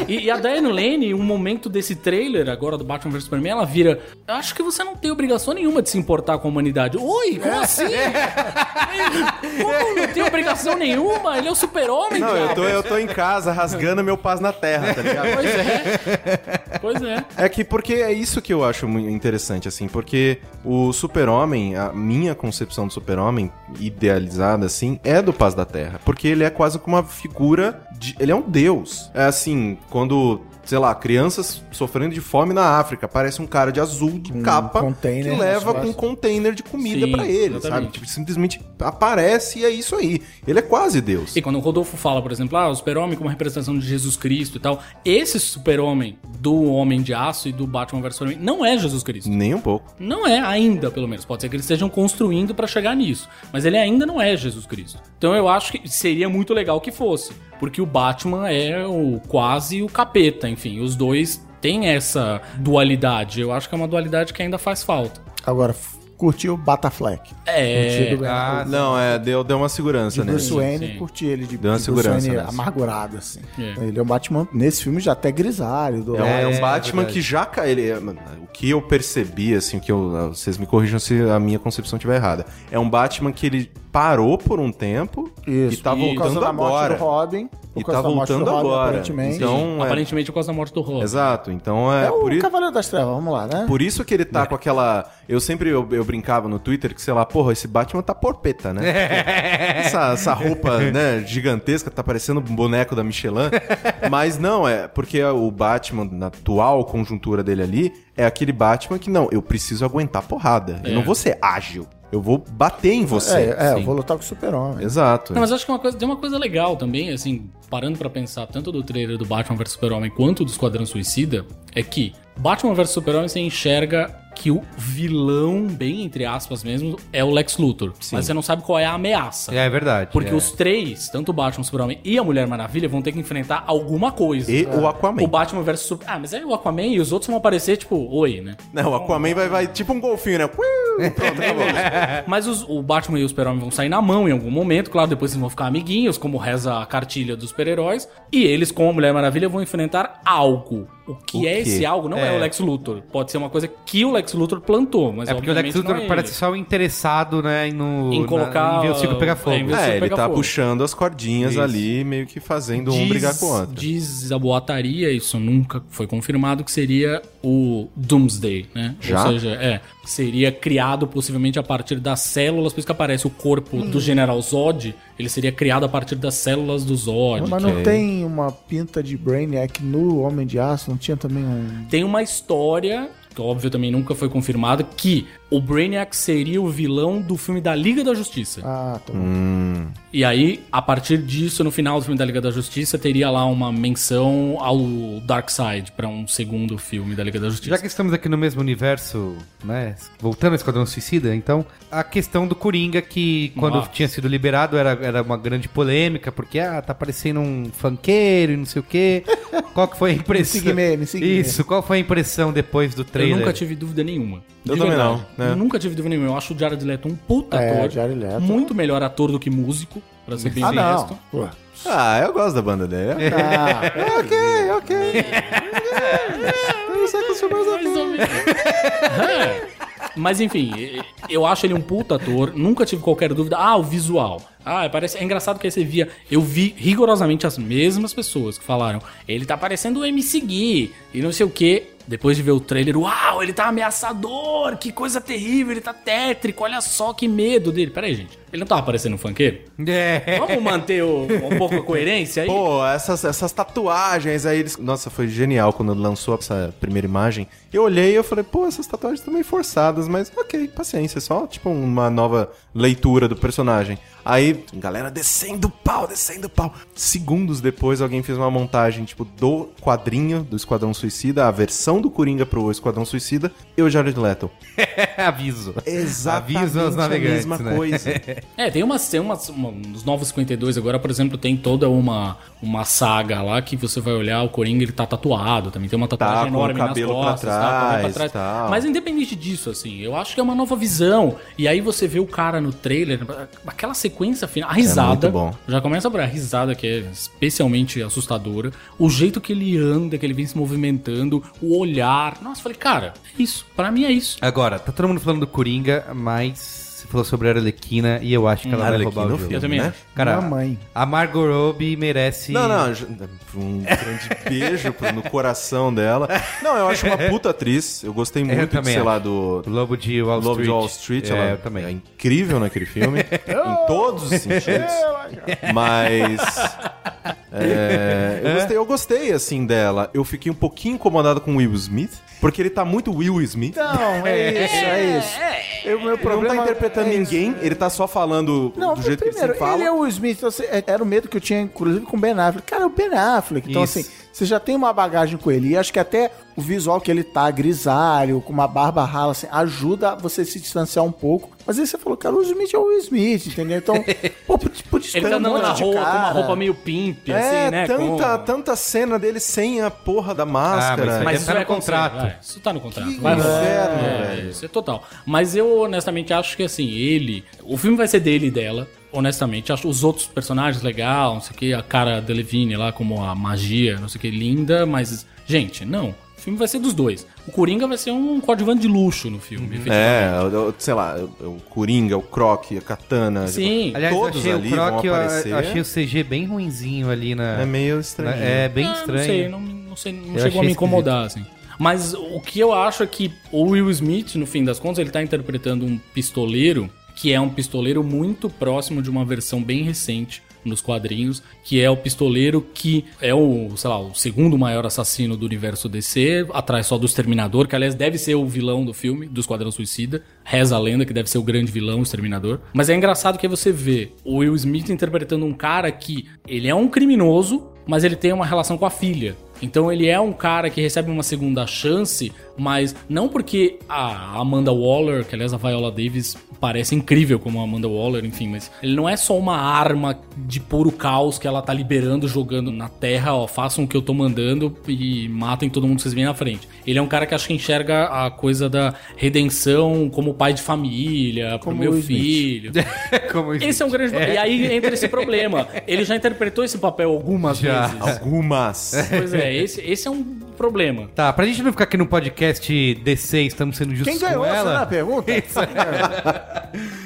D: e, e a Diane Lane, em um momento desse trailer agora do Batman vs Superman, ela vira: "Eu Acho que você não tem obrigação nenhuma de se importar com a humanidade. Oi, como assim? [laughs] como não tem obrigação nenhuma? Ele é o super-homem,
C: Não, eu
D: diabo."
C: tô, eu tô em casa rasgando meu paz na terra, tá ligado?
D: Pois é. Pois é.
C: É que porque é isso que eu acho muito interessante, assim, porque o super-homem, a minha concepção do super-homem, idealizada, assim, é do Paz da Terra. Porque ele é quase como uma figura de... Ele é um deus. É assim, quando... Sei lá, crianças sofrendo de fome na África. Parece um cara de azul, de
B: Um
C: capa,
B: container
C: que
B: nas
C: leva com um container de comida pra ele,
D: exatamente.
C: sabe? Tipo, simplesmente aparece e é isso aí. Ele é quase Deus.
D: E quando o Rodolfo fala, por exemplo, ah, o super-homem como representação de Jesus Cristo e tal, esse super-homem do Homem de Aço e do Batman vs Superman não é Jesus Cristo.
C: Nem um pouco.
D: Não é ainda, pelo menos. Pode ser que eles estejam construindo pra chegar nisso. Mas ele ainda não é Jesus Cristo. Então eu acho que seria muito legal que fosse. Porque o Batman é o quase o capeta, enfim. Os dois têm essa dualidade. Eu acho que é uma dualidade que ainda faz falta.
B: Agora, curtiu Batafleck.
D: É.
B: Curtiu
A: Ah.
C: Não, é, deu, deu uma segurança
B: De
C: nele.
B: Bruce Wayne,
D: sim.
B: curti ele de,
C: Deu uma
B: de Bruce
C: segurança
B: Wayne
C: nessa.
B: amargurado, assim.
D: É.
B: Ele é um Batman, nesse filme, já até grisalho. Do
C: É, um- é um
A: É,
C: Batman
A: verdade.
C: que já ele é- O que eu percebi, assim, que eu. Vocês me corrijam se a minha concepção estiver errada. É um Batman que ele parou por um tempo
B: Isso.
C: e tá
B: Por causa
C: voltando
B: da morte
C: agora.
B: do Robin. Por
C: E
B: causa
C: tá
B: da morte do
C: voltando
B: Robin,
C: agora.
B: aparentemente.
C: Então, é-
D: Aparentemente por causa da morte do Robin.
C: Exato. Então é,
B: É o
C: por isso.
B: Cavaleiro das Trevas, vamos lá, né?
C: Por isso que ele tá com aquela. Eu sempre eu, eu brincava no Twitter que, sei lá, porra, esse Batman tá porpeta, né? [laughs] essa, essa roupa, né, gigantesca, tá parecendo um boneco da Michelin. Mas não, é porque o Batman, na atual conjuntura dele ali, é aquele Batman que, não, eu preciso aguentar porrada. Eu
D: É.
C: não vou ser ágil. Eu vou bater em você.
B: É, é eu vou lutar com o Super-Homem.
C: Exato.
D: Não, mas acho que uma coisa, tem uma coisa legal também, assim, parando pra pensar tanto do trailer do Batman vs Super-Homem quanto do Esquadrão Suicida, é que Batman vs Super-Homem você enxerga que o vilão, bem entre aspas mesmo, é o Lex Luthor. Mas você não sabe qual é a ameaça.
A: É verdade.
D: Porque
A: é.
D: os três, tanto o Batman, o Super-Homem e a Mulher Maravilha, vão ter que enfrentar alguma coisa.
C: E o Aquaman.
D: O Batman Super... Ah, mas aí o Aquaman e os outros vão aparecer, tipo, oi, né?
C: Não, o Aquaman vai, vai tipo um golfinho, né? Pronto, acabou. [laughs]
D: Mas os- o Batman e o Super-Homem vão sair na mão em algum momento, claro, depois eles vão ficar amiguinhos, como reza a cartilha dos super-heróis. E eles, com a Mulher Maravilha, vão enfrentar algo. O que
C: O
D: é esse algo? Não é.
A: É.
D: o Lex Luthor. Pode ser uma coisa que o Lex Luthor plantou, mas
A: É porque o Lex Luthor
D: é
A: parece só o interessado, né, no,
D: Em colocar-
A: na, em ver o circo pegar
D: é,
A: fogo.
D: ver-
C: É, ele tá
D: fogo.
C: puxando as cordinhas
A: Isso.
C: ali, meio que fazendo um brigar com o outro.
D: Diz a boataria, isso nunca foi confirmado, que seria o Doomsday, né?
C: Já?
D: Ou seja, é, seria criado possivelmente a partir das células, por isso que aparece o corpo
A: Hum.
D: do General Zod, ele seria criado a partir das células do Zod.
B: Mas não
D: é-
B: tem uma pinta de Brainiac no Homem de Aço? Não tinha também um...
D: Tem uma história, que óbvio também nunca foi confirmada, que o Brainiac seria o vilão do filme da Liga da Justiça.
B: Ah, tá bom.
C: Hum.
D: E aí, a partir disso, no final do filme da Liga da Justiça, teria lá uma menção ao Darkseid pra um segundo filme da Liga da Justiça.
A: Já que estamos aqui no mesmo universo, né? Voltando ao Esquadrão Suicida, então, a questão do Coringa, que quando
D: Nossa.
A: tinha sido liberado era, era uma grande polêmica, porque, ah, tá parecendo um funkeiro e não sei o quê. [laughs] Qual que foi a impressão?
B: Me sigue.
A: Isso, qual foi a impressão depois do
D: Eu
A: trailer?
D: nunca tive dúvida nenhuma.
C: Eu também não, né?
D: Eu nunca tive dúvida nenhuma. Eu acho o Jared Leto um puta
B: É,
D: ator.
B: Jared Leto.
D: Muito melhor ator do que músico, pra ser bem
B: Ah,
D: honesto.
B: não.
C: Ah, eu gosto da banda dele.
B: Ah,
C: ok, ok. Eu sei que eu sou mais
D: Mais ou menos. É. Mas enfim, eu acho ele um puta ator. Nunca tive qualquer dúvida. Ah, o visual. Ah, parece, é engraçado que aí você via. Eu vi rigorosamente as mesmas pessoas que falaram. Ele tá parecendo o MC Gui e não sei o que. Depois de ver o trailer, uau, ele tá ameaçador, que coisa terrível, ele tá tétrico, olha só que medo dele. Pera aí, gente. Ele não tava parecendo um funkeiro?
A: É.
D: Vamos manter o- um pouco a coerência aí?
C: Pô, essas, essas tatuagens aí, eles... Nossa, foi genial quando lançou essa primeira imagem. Eu olhei e eu falei, pô, essas tatuagens estão meio forçadas, mas ok, paciência, só tipo uma nova leitura do personagem. Aí, galera descendo o pau, descendo o pau. Segundos depois, alguém fez uma montagem, tipo, do quadrinho do Esquadrão Suicida, a versão do Coringa pro Esquadrão Suicida, e o Jared Leto. [laughs]
A: Aviso.
C: Exatamente
A: Aviso aos navegantes,
C: a mesma
A: né?
C: coisa. [laughs]
D: É, tem umas, tem umas, uma, nos Novos 52 agora, por exemplo, tem toda uma, uma saga lá que você vai olhar, o Coringa ele tá tatuado, também tem uma tatuagem
C: Tá, com o
D: enorme nas costas, tá, cabelo
C: trás, tal.
D: Mas independente disso, assim, eu acho que é uma nova visão. E aí você vê o cara no trailer, aquela sequência final, a risada,
C: muito bom.
D: já começa por a risada que é especialmente assustadora, o jeito que ele anda, que ele vem se movimentando, o olhar. Nossa, eu falei, cara, é isso, pra mim é isso.
A: Agora, tá todo mundo falando do Coringa, mas falou sobre a Arlequina e eu acho que ela vai
C: Arlequina,
A: roubar o
C: o
A: jogo.
C: filme,
D: Eu também
C: né?
D: acho.
A: Cara,
B: Mamãe.
A: a Margot Robbie merece...
C: Não, não, um grande beijo no coração dela. Não, eu acho uma puta atriz. Eu gostei muito, de,
A: também
C: sei lá, do
A: O Lobo de Wall
C: Love
A: Street.
C: de Wall Street.
A: É,
C: ela
A: eu também.
C: é incrível naquele filme. em todos os sentidos. Mas. é, eu, gostei, eu gostei, assim, dela. Eu fiquei um pouquinho incomodado com o Will Smith. Porque ele tá muito Will Smith.
B: Não, é [laughs] isso, é isso. Eu, meu
C: Ele não
B: problema
C: tá interpretando
B: é
C: ninguém, ele tá só falando
B: Não,
C: do jeito
B: primeiro,
C: que ele fala.
B: ele é o Smith, então, você- era o medo que eu tinha, inclusive, com o Ben Affleck. Cara, é o Ben Affleck. Então,
A: Isso.
B: assim, você já tem uma bagagem com ele. E acho que até o visual que ele tá, grisalho, com uma barba rala, assim, ajuda você a se distanciar um pouco. Mas aí você falou, cara, o Smith é o Will Smith, entendeu? Então, [laughs] pô, podia podia
D: Ele tá
B: um
D: andando
B: monte
D: na
B: de
D: rua com uma roupa meio pimp,
C: É,
D: assim, né?
C: tanta,
D: com-
C: tanta cena dele sem a porra da máscara.
A: Ah,
D: Mas
A: Deve
D: isso
A: tá no contrato.
D: acontecer, vai. Isso tá no contrato.
C: Que
D: vai
C: inferno,
D: É,
C: velho.
D: Isso é total. Mas eu, honestamente, acho que assim, ele. O filme vai ser dele e dela. Honestamente, acho os outros personagens legal, não sei o que, a cara da Levine lá como a magia, não sei o que, linda, mas, gente, não. O filme vai ser dos dois. O Coringa vai ser um coadjuvante de luxo no filme, efetivamente.
C: É, sei lá, o Coringa, o Croc, a Katana.
D: Sim.
C: tipo,
A: Aliás, eu
C: todos
A: achei
C: ali
A: o Croc,
C: vão
A: eu
C: aparecer.
A: eu achei o CG bem ruinzinho ali na...
C: É meio estranho.
A: na- É, bem
D: Ah,
A: estranho.
D: Não sei, não, não, sei, não
A: Eu
D: chegou a me incomodar, assim. Mas o que eu acho é que o Will Smith, no fim das contas, ele tá interpretando um pistoleiro que é um pistoleiro muito próximo de uma versão bem recente nos quadrinhos, que é o pistoleiro que é o, sei lá, o segundo maior assassino do universo DC, atrás só do Exterminador, que aliás deve ser o vilão do filme, do Esquadrão Suicida. Reza a lenda que deve ser o grande vilão, o Exterminador. Mas é engraçado que você vê o Will Smith interpretando um cara que ele é um criminoso, mas ele tem uma relação com a filha. Então ele é um cara que recebe uma segunda chance, mas não porque a Amanda Waller, que aliás a Viola Davis parece incrível como a Amanda Waller, enfim, mas ele não é só uma arma de puro caos que ela tá liberando, jogando na terra, ó, façam o que eu tô mandando e matem todo mundo que vocês veem na frente. Ele é um cara que acho que enxerga a coisa da redenção como pai de família, pro
B: Como
D: meu
B: o Smith.
D: filho. [laughs]
A: Como
D: Esse é um grande. E aí entra esse problema. Ele já interpretou esse papel algumas
A: Já.
D: vezes.
C: Algumas.
D: Pois é, esse, esse é um problema.
A: Tá, pra gente não ficar aqui no podcast DC, estamos sendo justos
B: Quem ganhou
A: com
B: essa
A: ela.
B: pergunta? [laughs]
A: Isso.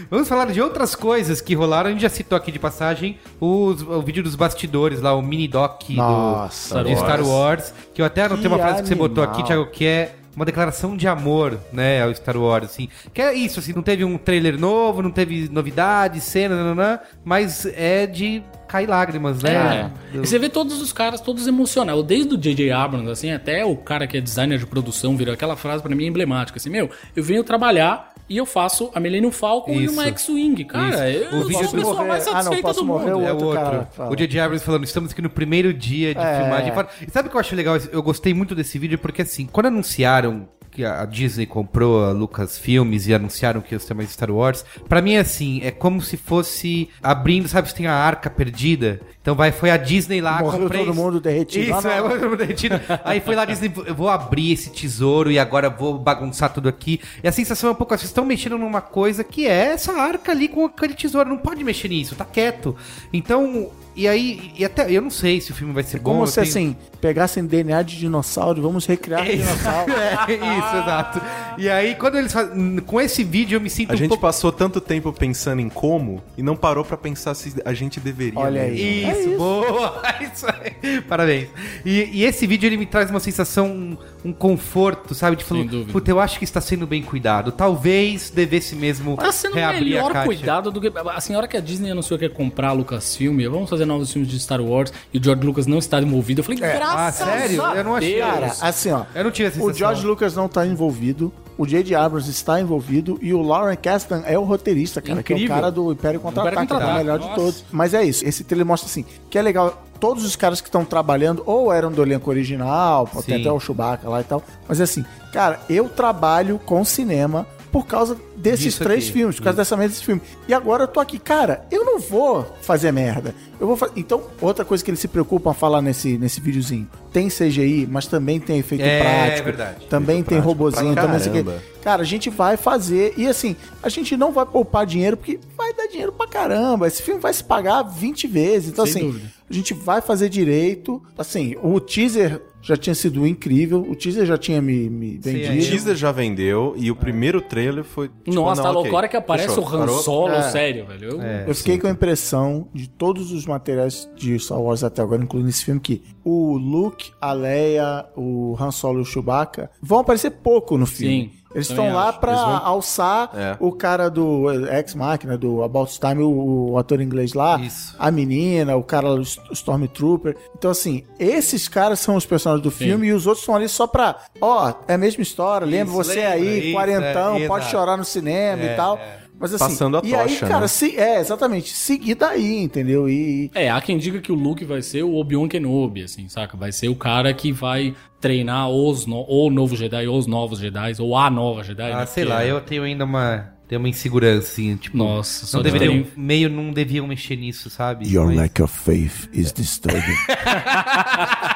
A: Vamos falar de outras coisas que rolaram. A gente já citou aqui de passagem os- o vídeo dos bastidores lá, o mini doc do,
B: Nossa,
A: de Star Wars. Que eu até anotei uma frase que você botou aqui, Thiago, que é uma declaração de amor, né, ao Star Wars, assim. Que é isso, assim, não teve um trailer novo, não teve novidade, cena, nananã, mas é de cair lágrimas, né?
D: É. E você vê todos os caras, todos emocionados. Desde o J.J. Abrams, assim, até o cara que é designer de produção, virou aquela frase pra mim emblemática, assim, meu, eu venho trabalhar e eu faço a Millennium Falcon e
A: Isso.
D: uma X-Wing, cara.
A: Isso.
D: Eu
A: O vídeo
D: sou a
A: do-
D: pessoa mais
B: Ah, não,
D: satisfeita
B: posso
D: do
B: morrer,
D: mundo.
B: o
A: É o
B: outro
A: outro.
B: cara fala.
A: O J.J. Abrams falando, estamos aqui no primeiro dia de
B: É.
A: filmagem. E sabe o que eu acho legal? Eu gostei muito desse vídeo porque, assim, quando anunciaram que a Disney comprou a Lucas Filmes e anunciaram que ia ser mais Star Wars, pra mim é assim, é como se fosse abrindo, sabe, você tem a arca perdida, então vai, foi a Disney lá,
B: Morreu
A: comprei
B: todo mundo derretido.
A: Isso,
B: Ah,
A: é,
B: não.
A: todo mundo derretido. Aí foi lá a Disney, eu vou abrir esse tesouro e agora vou bagunçar tudo aqui. E a sensação é um pouco assim, vocês estão mexendo numa coisa que é essa arca ali com aquele tesouro, não pode mexer nisso, tá quieto. Então, e aí, e até, eu não sei se o filme vai ser bom.
B: Como se
A: tenho-
B: assim, pegassem DNA de dinossauro e vamos recriar dinossauro. [laughs]
A: É, isso, exato. E aí, quando eles fazem. Com esse vídeo, eu me sinto
C: A
A: um
C: gente
A: pouco.
C: passou tanto tempo pensando em como e não parou pra pensar se a gente deveria.
B: Olha
C: mesmo.
B: aí.
A: Isso,
B: É isso.
A: boa! [laughs] Isso aí. Parabéns. E, e esse vídeo ele me traz uma sensação um conforto, sabe? De falar, puta, eu acho que está sendo bem cuidado. Talvez devesse mesmo
D: Tá sendo
A: reabrir a
D: melhor
A: caixa.
D: cuidado do que. A senhora que a Disney anunciou que ia comprar a Lucasfilm, vamos fazer novos filmes de Star Wars e o George Lucas não está envolvido. Eu falei,
B: É.
D: graças
A: Ah, sério?
D: a
A: Eu não achei.
B: Cara, assim, ó.
A: Eu não tive essa
B: O
A: sensação.
B: George Lucas não tá envolvido. O J.J. Abrams está envolvido e o Lauren Kasdan é o roteirista, cara, que é o
D: Incrível.
B: cara do Império Contra-Ataque, é o melhor de
D: nossa.
B: todos. Mas é isso, esse trailer mostra assim, que é legal, todos os caras que estão trabalhando ou eram do elenco original,
A: Sim.
B: até o Chewbacca lá e tal, mas assim, cara, eu trabalho com cinema por causa desses três
A: aqui.
B: filmes, por causa dessa mesa desse filme. E agora eu tô aqui, cara, eu não vou fazer merda. Eu vou fa- Então, outra coisa que eles se preocupam a falar nesse, nesse videozinho, tem CGI, mas também tem efeito
A: É,
B: prático.
A: verdade.
B: Também
C: Efeito
B: tem
C: prático
B: robozinho, também
C: caramba.
B: Cara, a gente vai fazer. E assim, a gente não vai poupar dinheiro, porque vai dar dinheiro pra caramba. Esse filme vai se pagar 20 vezes. Então,
D: Sem
B: assim,
D: dúvida.
B: a gente vai fazer direito. Assim, o teaser já tinha sido incrível. O teaser já tinha me, me
C: O
B: vendido.
C: teaser já vendeu e o primeiro trailer foi. tipo,
D: Nossa,
C: não,
D: tá louco.
C: ok,
D: A hora que aparece
C: fechou,
D: o Han
C: parou.
D: Solo,
B: É.
D: sério, velho. Eu-
B: Eu fiquei com a impressão de todos os materiais de Star Wars até agora, incluindo esse filme, que o Luke, a Leia, o Han Solo e o Chewbacca vão aparecer pouco no filme.
D: Sim,
B: Eles
D: também
B: estão lá
C: Eles vão-
B: alçar
C: É.
B: o cara do Ex-Máquina, do About Time, o, o ator inglês lá,
A: Isso.
B: a menina, o cara, o Stormtrooper. Então, assim, esses caras são os personagens do filme e os outros estão ali só pra, ó, é a mesma história, lembra
A: Isso,
B: você
A: lembra,
B: aí,
A: isso,
B: quarentão,
A: é,
B: pode chorar no cinema
A: É,
B: e tal.
A: é.
B: Mas assim,
C: Passando a
B: e aí,
C: tocha,
B: cara,
C: né?
B: se, é, exatamente, seguir daí, entendeu? E, e-
D: É, há quem diga que o Luke vai ser o Obi-Wan Kenobi, assim, saca? Vai ser o cara que vai treinar os no... ou o novo Jedi, ou os novos Jedi, ou a nova Jedi.
A: Ah,
D: né?
A: sei
D: Porque-
A: lá, eu tenho ainda uma, tenho uma insegurança, assim, tipo...
D: Nossa, só
A: não
D: de
A: deveriam,
D: terem-
A: meio não deviam mexer nisso, sabe?
B: Your
A: Mas-
B: lack of faith is disturbing. [laughs]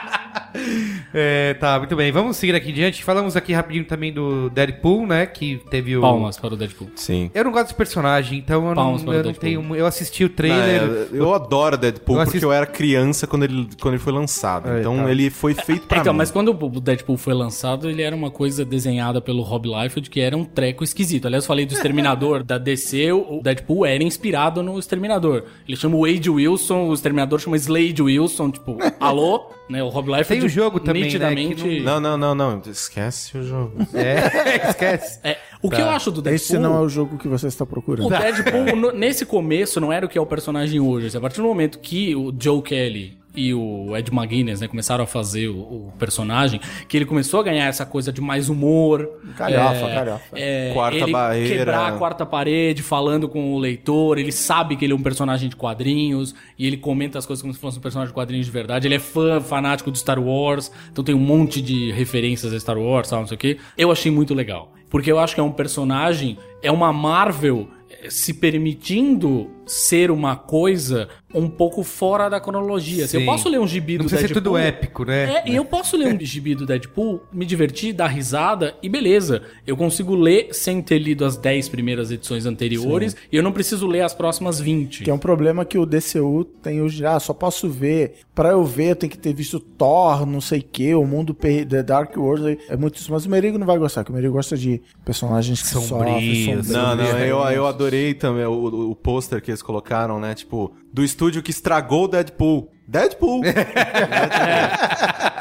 B: [laughs]
A: É, tá, muito bem. Vamos seguir aqui em diante. Falamos aqui rapidinho também do Deadpool, né? Que teve o...
D: Palmas para o Deadpool.
C: Sim.
A: Eu não gosto desse personagem, então eu não,
D: Palmas para o
A: eu não tenho... Eu assisti o
C: Não,
A: trailer...
C: é, eu adoro Deadpool
A: Eu
C: porque
A: assisto-
C: eu era criança quando ele, quando ele foi lançado.
A: É,
C: então
A: tá.
C: ele foi feito pra
D: então,
C: mim.
D: mas quando o Deadpool foi lançado, ele era uma coisa desenhada pelo Rob Liefeld, que era um treco esquisito. Aliás, eu falei do [laughs] Exterminador da DC, o Deadpool era inspirado no Exterminador. Ele chama o Wade Wilson, o Exterminador chama Slade Wilson, tipo, alô? Né, o Rob Liefeld
A: Tem o jogo também, né,
D: nitidamente...
A: que
C: Não, não, não, não. Esquece o jogo. [laughs]
A: É, esquece.
D: É, o que eu acho do Deadpool...
B: Esse não é o jogo que você está procurando.
D: O [laughs] Deadpool, no- nesse começo, não era o que é o personagem hoje. Assim, a partir do momento que o Joe Kelly e o Ed McGuinness né, começaram a fazer o, o personagem, que ele começou a ganhar essa coisa de mais humor.
B: Galhofa,
D: é,
B: galhofa.
D: é,
C: Quarta
D: ele
C: barreira.
D: quebrar a quarta parede, falando com o leitor. Ele sabe que ele é um personagem de quadrinhos e ele comenta as coisas como se fosse um personagem de quadrinhos de verdade. Ele é fã, fanático de Star Wars, então tem um monte de referências a Star Wars, tal, não sei o quê. Eu achei muito legal. Porque eu acho que é um personagem, é uma Marvel eh, se permitindo ser uma coisa um pouco fora da cronologia. Assim, eu
A: Sim.
D: posso ler um gibi
A: Não
D: do
A: precisa ser
D: Deadpool.
A: tudo épico, né?
D: É, e eu posso ler um [laughs] gibi do Deadpool, me divertir, dar risada e beleza. Eu consigo ler sem ter lido as 10 primeiras edições anteriores e eu não preciso ler as próximas 20.
B: Que é um problema que o DCU tem hoje. Ah, só posso ver. Pra eu ver, eu tenho que ter visto Thor, não sei o que, o mundo per- The Dark World. É muito isso. Mas o Merigo não vai gostar, porque o Merigo gosta de personagens que
A: Sombrios,
B: sofrem, sombrios.
C: Não, não, eu, eu adorei também o, o pôster que eles colocaram, né? Tipo, do estúdio que estragou o Deadpool. Deadpool! [laughs] [laughs]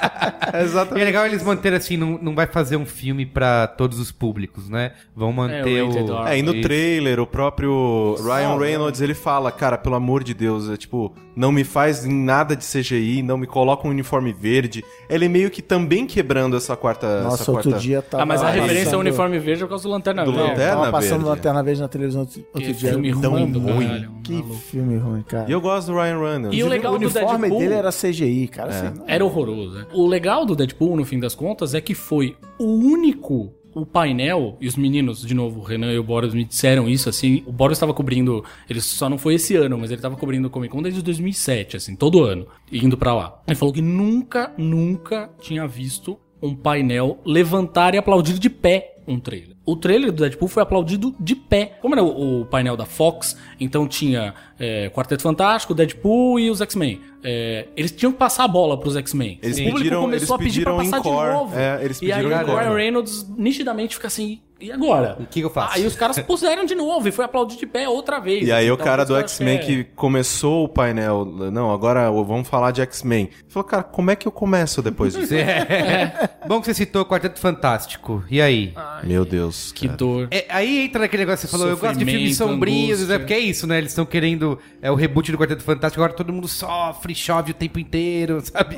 C: [laughs]
A: E é legal eles manterem assim, não, não vai fazer um filme pra todos os públicos, né? Vão manter
D: o rated
A: o.
D: R.
C: É, e no trailer, o próprio Ryan Reynolds, ele fala, cara, pelo amor de Deus, é tipo, não me faz nada de CGI, não me coloca um uniforme verde. Ele meio que também quebrando essa quarta...
B: Nossa,
C: essa
B: outro
C: quarta...
B: dia tava.
D: Ah, mas a referência ao
B: passando-
D: uniforme verde é por causa do Lanterna
C: Do
D: Verde.
C: Lanterna
B: Tava passando
C: Verde.
B: Lanterna Verde na televisão outro, dia.
D: filme
B: Tão
D: ruim
B: ruim.
D: caralho,
B: Que
D: maluco.
B: filme ruim, cara.
C: E eu gosto do Ryan Reynolds.
D: E o legal
B: o
D: do
B: uniforme
D: Deadpool...
B: dele era CGI, cara. assim, não-
D: Era horroroso. né? O legal do Deadpool, no fim das contas, é que foi o único. O painel, e os meninos, de novo, o Renan e o Boris me disseram isso, assim. O Boris estava cobrindo. Ele só não foi esse ano, mas ele estava cobrindo o Comic Con desde 2007, assim, todo ano, indo pra lá. Ele falou que nunca, nunca tinha visto um painel levantar e aplaudir de pé um trailer. O trailer do Deadpool foi aplaudido de pé. Como era o, o painel da Fox, então tinha é, Quarteto Fantástico, Deadpool e os X-Men. É, eles tinham que passar a bola pros X-Men.
C: Eles
D: o público
C: pediram-
D: começou
C: eles
D: a pedir pra
C: pediram
D: passar
C: encore.
D: de novo.
C: É, eles
D: e aí
C: pediram
D: o. Ryan Reynolds nitidamente fica assim, e agora?
A: O que que eu faço?
D: Aí os caras puseram de novo e foi aplaudir de pé outra vez.
C: E aí o
D: Então,
C: cara do X-Men
D: é-
C: que começou o painel, não, agora vamos falar de X-Men. Falou, cara, como é que eu começo depois disso? [laughs]
A: É. Bom que você citou o Quarteto Fantástico. E aí?
C: Meu Deus.
D: Que
C: cara.
D: dor.
A: É, aí entra naquele negócio que você falou, eu gosto de filmes sombrios,
D: angústia.
A: é porque é isso, né? Eles estão querendo é, o reboot do Quarteto Fantástico, agora todo mundo sofre, chove o tempo inteiro, sabe?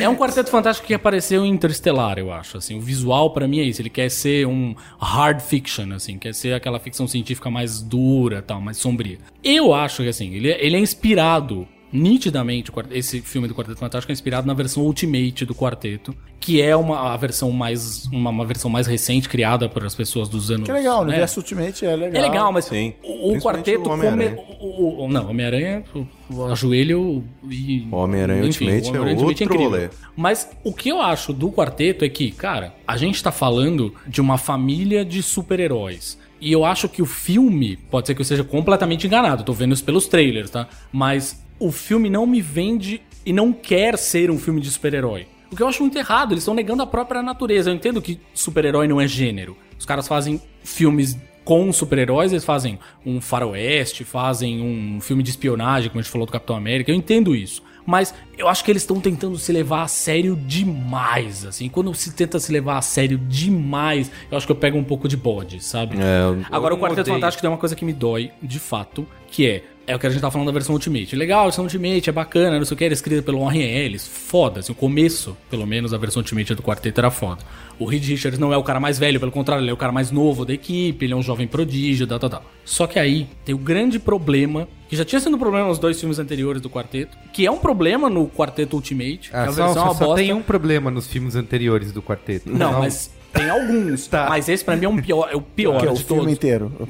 D: É um quarteto fantástico que apareceu em Interestelar, eu acho. Assim, o visual pra mim é isso. Ele quer ser um hard fiction, assim, quer ser aquela ficção científica mais dura, tal, mais sombria. Eu acho que assim, ele, é- ele é inspirado nitidamente o esse filme do Quarteto Fantástico é inspirado na versão Ultimate do Quarteto, que é uma a versão mais uma, uma versão mais recente criada por as pessoas dos anos.
B: Que legal, o
D: né?
B: universo Ultimate é legal.
D: É legal, mas
C: Sim.
D: o, o quarteto
C: o
D: come...
C: Homem-Aranha.
D: o, o- o- Não, Homem-Aranha, o, o ajoelho e.
C: O Homem-Aranha Ultimate
D: o
C: é
D: Homem-Aranha
C: outro
D: incrível.
C: rolê.
D: Mas o que eu acho do quarteto é que, cara, a gente tá falando de uma família de super-heróis. E eu acho que o filme, pode ser que eu seja completamente enganado, tô vendo isso pelos trailers, tá? Mas o filme não me vende e não quer ser um filme de super-herói. O que eu acho muito errado, eles estão negando a própria natureza. Eu entendo que super-herói não é gênero. Os caras fazem filmes com super-heróis, eles fazem um faroeste, fazem um filme de espionagem, como a gente falou do Capitão América. Eu entendo isso. Mas eu acho que eles estão tentando se levar a sério demais, assim. Quando se tenta se levar a sério demais, eu acho que eu pego um pouco de bode, sabe?
C: É, eu-
D: Agora, o Quarteto
A: odeio.
D: Fantástico tem uma coisa que me dói, de fato, que é... É o que a gente tá falando da versão Ultimate. Legal, a versão Ultimate é bacana, não sei o que, era escrita pelo Warren Ellis. Foda, assim, o começo, pelo menos, a versão Ultimate do quarteto era foda. O Reed Richards não é o cara mais velho, pelo contrário, ele é o cara mais novo da equipe, ele é um jovem prodígio, tal, tal, tal. Só que aí tem o grande problema, que já tinha sido um problema nos dois filmes anteriores do quarteto, que é um problema no quarteto Ultimate, que
A: Ah,
D: a
A: só,
D: versão é uma
A: só
D: bosta.
A: tem um problema nos filmes anteriores do Quarteto.
D: Não, mas tem alguns.
A: Tá.
D: Mas esse pra mim é, um pior, é o pior
B: Que é o
D: de
B: filme
D: todos.
B: inteiro. [laughs]
D: O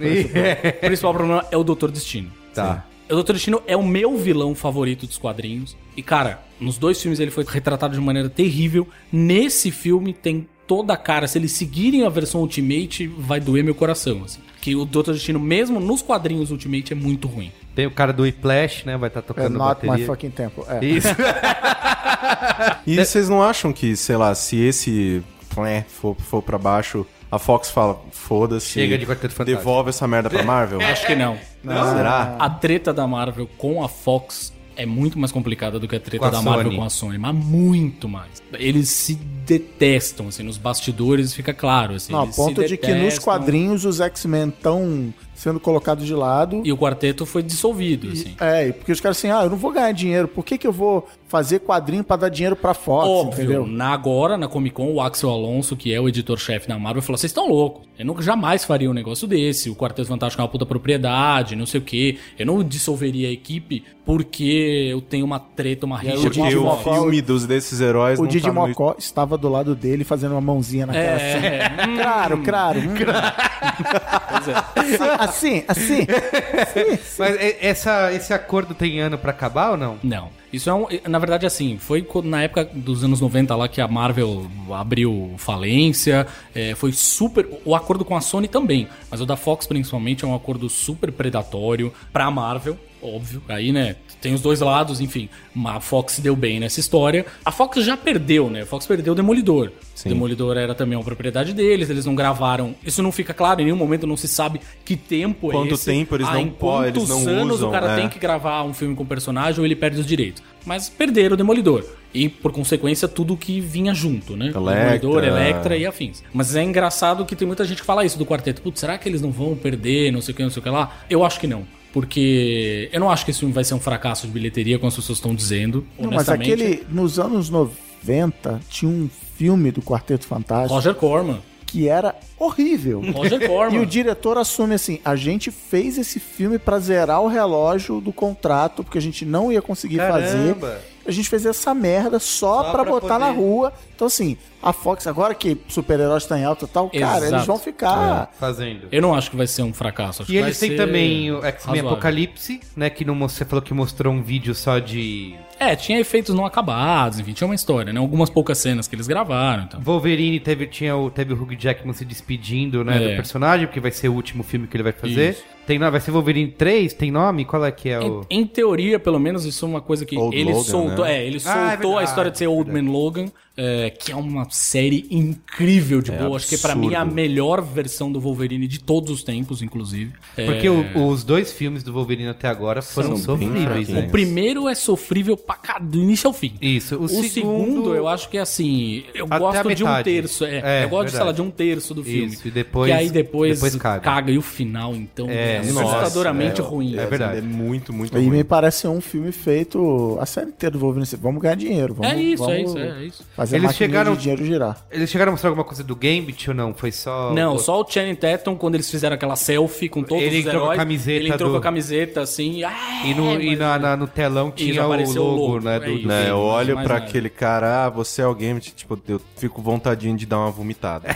D: principal problema é o Doutor Destino.
A: Tá.
D: O Doutor Destino é o meu vilão favorito dos quadrinhos. E, cara, nos dois filmes ele foi retratado de maneira terrível. Nesse filme tem toda a cara. Se eles seguirem a versão Ultimate, vai doer meu coração. Assim. Que o Doutor Destino, mesmo nos quadrinhos Ultimate, é muito ruim.
A: Tem o cara do Whiplash, né? Vai estar
B: É
A: tocando
B: not my
A: bateria.
B: fucking tempo. É.
A: Isso. [laughs] [laughs]
C: E vocês não acham que, sei lá, se esse né, for, for pra baixo, a Fox fala, foda-se,
A: Chega de Quarteto Fantástico.
C: devolve essa merda pra Marvel?
D: Acho que não.
C: Será?
D: A treta da Marvel com a Fox é muito mais complicada do que a treta
A: a
D: da Marvel
A: Sony.
D: com a Sony, mas muito mais. Eles se detestam, assim, nos bastidores fica claro, assim.
B: Não, a ponto de que nos quadrinhos os X-Men estão sendo colocados de lado.
D: E o quarteto foi dissolvido, assim.
B: É, porque os caras assim, ah, eu não vou ganhar dinheiro, por que, que eu vou fazer quadrinho pra dar dinheiro pra Fox,
D: Óbvio,
B: entendeu?
D: na, agora, na Comic Con, o Axel Alonso, que é o editor-chefe da Marvel, falou: vocês estão loucos. Eu nunca jamais faria um negócio desse. O Quarteto Fantástico é uma puta propriedade, não sei o quê. Eu não dissolveria a equipe porque eu tenho uma treta, uma rixa
B: o
C: Porque o
B: Didi
D: Fox.
C: filme dos desses heróis
B: O
C: não
B: Didi
C: tá no-
B: estava do lado dele fazendo uma mãozinha naquela cena.
D: É, [laughs] hum,
B: Claro, claro. hum. [laughs]
D: pois é.
B: Assim, assim. [laughs]
A: Mas é- essa, esse acordo tem ano pra acabar ou não?
D: Não. Isso é um. Na verdade, assim, foi quando- na época dos anos 90 lá que a Marvel abriu falência. é, foi super. O acordo com a Sony também. Mas o da Fox, principalmente, é um acordo super predatório pra Marvel. Óbvio. Aí, né? Tem os dois lados, enfim. A Fox se deu bem nessa história. A Fox já perdeu, né? A Fox perdeu o Demolidor. O Demolidor era também uma propriedade deles, eles não gravaram. Isso não fica claro, em nenhum momento não se sabe que tempo
C: Quanto
D: é esse.
C: tempo eles não
D: em
C: podem,
D: quantos
C: não
D: anos
C: usam,
D: o cara
C: é.
D: tem que gravar um filme com o personagem ou ele perde os direitos. Mas perderam o Demolidor. E, por consequência, tudo que vinha junto, né?
C: Electra.
D: Demolidor, Electra e afins. Mas é engraçado que tem muita gente que fala isso do quarteto. Putz, será que eles não vão perder, não sei o que, não sei o que lá? Eu acho que não. Porque eu não acho que esse filme vai ser um fracasso de bilheteria, como as pessoas estão dizendo.
B: Não, mas aquele, nos anos 90, tinha um filme do Quarteto Fantástico
D: Roger Corman.
B: que era horrível.
D: Roger [laughs] Corman.
B: E o diretor assume assim: a gente fez esse filme pra zerar o relógio do contrato, porque a gente não ia conseguir fazer.
A: Caramba.
B: A gente fez essa merda só,
A: Só
B: pra,
A: pra
B: botar na
A: poder.
B: rua. Então, assim, a Fox, agora que super-heróis tá em alta e tal, cara,
D: Exato.
B: eles vão ficar.
A: Fazendo.
D: Eu não acho que vai ser um fracasso. Acho
A: E eles têm também o X-Men. Apocalipse, né? Que não, você falou que mostrou um vídeo só de.
D: É, tinha efeitos não acabados, enfim, tinha uma história, né? Algumas poucas cenas que eles gravaram, então.
A: Wolverine teve, tinha o, teve o Hugh Jackman se despedindo, né,
D: É.
A: do personagem, porque vai ser o último filme que ele vai fazer.
D: Isso.
A: Tem, vai ser Wolverine 3, tem nome? Qual é que é o...
D: Em, em teoria, pelo menos, isso é uma coisa que
C: Old
D: ele
C: Logan,
D: soltou.
C: né?
D: É, ele
A: Ah, é
D: soltou a história de ser Old Man Logan, é, que é uma série incrível de
C: É
D: boa. Acho que pra mim é a
C: absurdo.
D: melhor versão do Wolverine de todos os tempos, inclusive. É,
A: Porque o- os dois filmes do Wolverine até agora foram
C: São
A: sofríveis, né?
D: o primeiro é sofrível pra cá, do início ao fim.
A: Isso, o,
D: O, segundo, eu acho que é assim. Eu
A: Até a
D: gosto de um terço. É,
A: É,
D: eu gosto, sei lá, de um terço do filme.
A: Isso, e depois-
D: Que aí depois,
A: depois caga.
D: caga. E o final, então,
A: É,
D: é, assustadoramente
C: é,
D: ruim.
A: é verdade.
C: É muito, muito
B: E
C: ruim.
B: me parece um filme feito a série inteira do Wolverine. Vamos ganhar dinheiro. Vamos,
D: É isso, é
B: vamos
D: isso, é isso.
B: Fazer
A: Eles chegaram-
B: de dinheiro girar.
A: Eles chegaram a mostrar alguma coisa do Gambit ou não? Foi só...
D: Não, só o Channing Tatum, quando eles fizeram aquela selfie com todos
A: Ele
D: os
A: entrou com a
D: heróis,
A: camiseta
D: ele entrou
A: do-
D: com a camiseta assim, ah,
A: E, no, e
D: mas-
A: na, na- no telão tinha o
D: apareceu o
A: logo,
D: logo,
A: né?
D: é
A: Do, do
D: isso.
C: Né, eu olho
D: nada.
C: aquele cara, ah, você é o game, tipo, eu fico vontadinho de dar uma vomitada.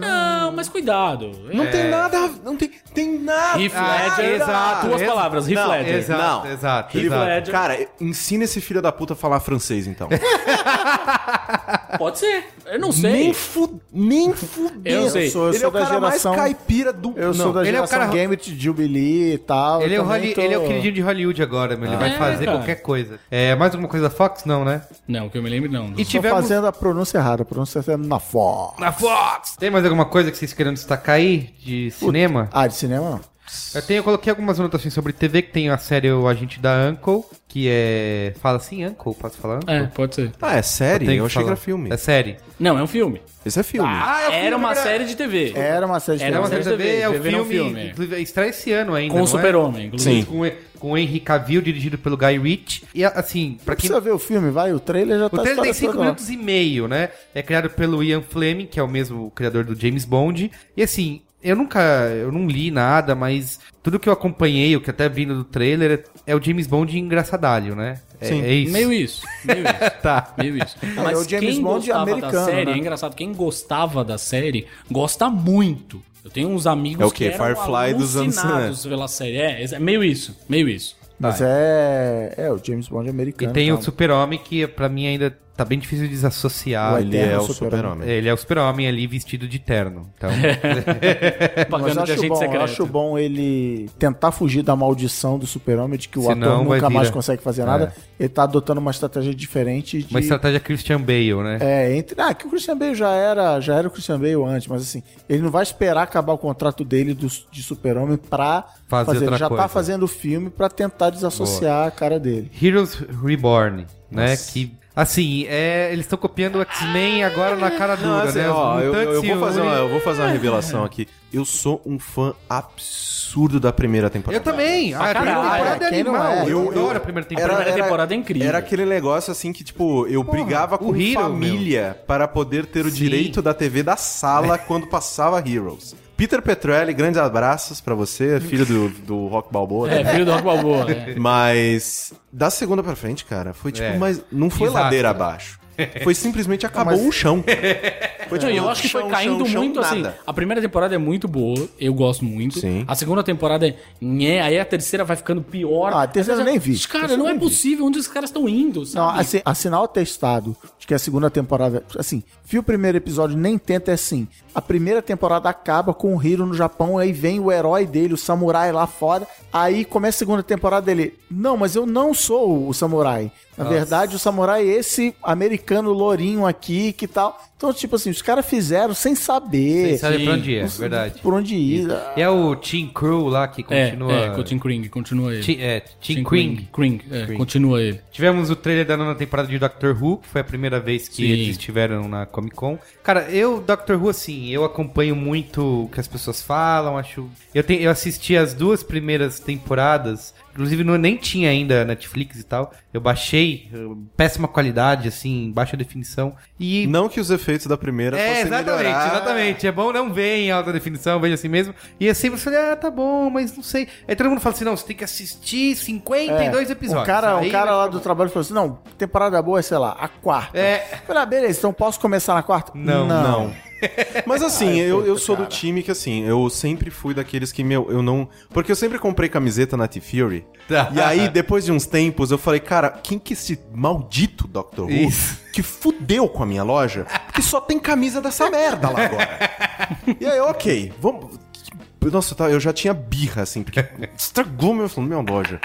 D: Não, mas cuidado.
C: Não
D: É.
C: tem nada, não tem, tem nada.
D: Heath
A: Ah,
D: Ledger,
A: exato,
D: duas palavras, Heath
C: Não,
D: Ledger.
A: Exato,
C: Não.
A: exato, exato.
C: Cara, ensina esse filho da puta a falar francês, então. [laughs] [laughs]
D: Pode ser, eu não sei.
C: Nem, fu nem fudendo.
D: Eu sei.
B: Eu sou, eu
C: Ele
B: sou
C: é o
B: da
C: cara
B: geração.
C: mais caipira do...
B: Eu sou da
A: ele é o
B: geração
A: cara-
B: Gambit, Jubilee e tal.
A: Ele é, o Holly-
B: tô-
A: ele é o queridinho de Hollywood agora, meu. Ele vai
D: É,
A: fazer
D: cara.
A: qualquer coisa. É, mais alguma coisa da Fox? Não, né?
D: Não, que eu me lembro não.
A: E
B: Tô
A: tivemos...
B: fazendo a pronúncia errada. A pronúncia é na Fox.
A: Na Fox! Tem mais alguma coisa que vocês queiram destacar aí de cinema?
B: Ah, de cinema não.
A: Eu, tenho, eu coloquei algumas anotações sobre TV, que tem a série O Agente da Uncle, que é... Fala assim, Uncle? Posso falar Uncle?
D: É, pode ser.
C: Ah, é série? Eu,
A: que
C: achei que era filme.
A: É série.
D: Não, é um filme.
C: Esse é filme.
A: Ah, é o filme,
D: Era uma
A: verdade.
D: série de TV.
B: Era uma série de
D: Era
A: É
D: uma
B: TV.
A: série de TV, é o
D: TV é
A: filme,
D: filme, é.
A: inclusive, estreia esse ano ainda,
D: Com o
A: é?
D: Super-Homem, inclusive.
C: Sim.
A: Com, com o Henry Cavill, dirigido pelo Guy Ritchie. E, assim, pra
B: Não
A: quem...
B: precisa ver o filme, vai. O trailer já
A: O
B: tá
A: trailer tem
B: a história
A: 5
B: toda lá.
A: minutos e meio, né? É criado pelo Ian Fleming, que é o mesmo criador do James Bond. E assim, eu nunca, eu não li nada, mas tudo que eu acompanhei, o que até vi no trailer, é o James Bond engraçadalho, né? É,
C: Sim.
A: é isso.
D: Meio isso, meio isso. [laughs]
A: Tá.
D: Meio isso.
B: é
D: Mas
B: o James
D: quem
B: Bond
D: gostava
B: americano,
D: da série,
B: né?
D: é engraçado, quem gostava da série gosta muito. Eu tenho uns amigos
C: É o quê?
D: que eram
C: Firefly dos anos-
D: alucinados pela série. É, é meio isso, meio isso.
B: Mas é, é o James Bond
A: E
B: americano.
A: tem o. Super-Homem, que pra mim ainda tá bem difícil de desassociar.
B: O
A: Ele,
C: é o
B: Super-Homem.
C: super-homem.
A: ele é o Super-Homem ali vestido de terno. Então, [laughs]
B: Mas
D: Pagando
B: eu
D: de
B: acho bom,
D: secreto.
B: acho bom ele tentar fugir da maldição do super-homem, de que o
A: Senão
B: ator nunca mais consegue fazer nada. Ele tá adotando uma estratégia diferente de...
A: uma estratégia Christian Bale, né?
B: É, entre... Ah, que o Christian Bale já era, já era o Christian Bale antes, mas assim, ele não vai esperar acabar o contrato dele do, de super-homem pra
A: Fazer
B: fazer.
A: outra
B: Ele já
A: coisa.
B: tá fazendo o filme pra tentar desassociar a cara dele.
A: Heroes Reborn, né? Que, assim, é, eles estão copiando o X-Men agora na cara dura,
C: Não, assim,
A: né?
C: Ó, eu, eu vou fazer uma, eu vou fazer uma revelação aqui. Eu sou um fã absurdo da primeira temporada.
A: Eu também.
D: Pra
A: a primeira temporada é animal.
B: é?
A: Eu,
C: Eu-
A: a primeira
D: A
A: temporada.
D: primeira temporada é incrível.
C: Era aquele negócio assim que, tipo, eu brigava com
A: Hero,
C: família para poder ter o
A: Sim.
C: direito da TV da sala [laughs] quando passava Heroes. Peter Petrelli, grandes abraços pra você, filho do, do Rock Balboa.
D: É,
C: né?
D: filho do Rock Balboa. né? [laughs]
C: Mas da segunda pra frente, cara, foi tipo,
A: É.
C: mas não foi
A: Desastre.
C: ladeira abaixo. Foi simplesmente acabou o chão. Foi
D: Não,
C: tipo,
D: eu acho que foi
C: chão,
D: caindo
C: chão, chão,
D: muito assim.
C: nada.
D: A primeira temporada é muito boa, eu gosto muito.
C: Sim.
D: A segunda temporada é. Nhé, aí a terceira vai ficando pior.
B: Ah, a terceira eu nem vi.
D: Cara,
B: Terceira
D: não é
B: vi.
D: possível onde os caras estão indo,
B: Não,
D: sabe?
B: assim, assinar o testado que a segunda temporada. Assim, viu o primeiro episódio, nem tenta, é assim. A primeira temporada acaba com o Hiro no Japão, aí vem o herói dele, o samurai lá fora. Aí começa a segunda temporada dele. Não, mas eu não sou o samurai. Na verdade, o samurai é esse americano lourinho aqui que tal. Então, tipo assim, os caras fizeram sem saber.
A: Vocês sabem pra onde é, verdade.
B: Por onde ir.
A: E é o Team Crew lá que
D: É,
A: continua...
D: é, com o Tim Kring, continua ele.
A: Ti- é, Team
D: Tim
A: Kring.
D: Kring, é, continua ele.
A: Tivemos o trailer da nona temporada de Doctor Who, que foi a primeira vez que
D: Sim.
A: eles estiveram na Comic Con. Cara, eu, Doctor Who, assim, eu acompanho muito o que as pessoas falam, acho... Eu, te- eu assisti as duas primeiras temporadas, inclusive não, nem tinha ainda Netflix e tal. Eu baixei, eh, péssima qualidade, assim, baixa definição. E
C: Não que os efeitos da primeira
A: é, exatamente,
C: melhorar.
A: exatamente. É bom não ver em alta definição, veja assim mesmo. E assim você fala, ah, tá bom, mas não sei. Aí todo mundo fala assim, não, você tem que assistir 52 episódios.
B: O cara,
A: Aí
B: o cara lá do trabalho falou assim: não, temporada boa é, sei lá, a quarta.
A: É.
B: Eu Falei, ah, beleza, então posso começar na quarta?
A: Não,
B: não.
C: Mas [laughs] assim, eu, eu sou do time que assim, eu sempre fui daqueles que, meu, eu não. Porque eu sempre comprei camiseta na T-Fury. E [laughs] aí, depois de uns tempos, eu falei, cara, quem que é esse maldito Dr. Who
A: Isso.
C: que fudeu com a minha loja? Porque só tem camisa dessa merda lá agora. e aí, ok, vamos. Nossa, eu já tinha birra, assim, porque estragou meu, minha loja.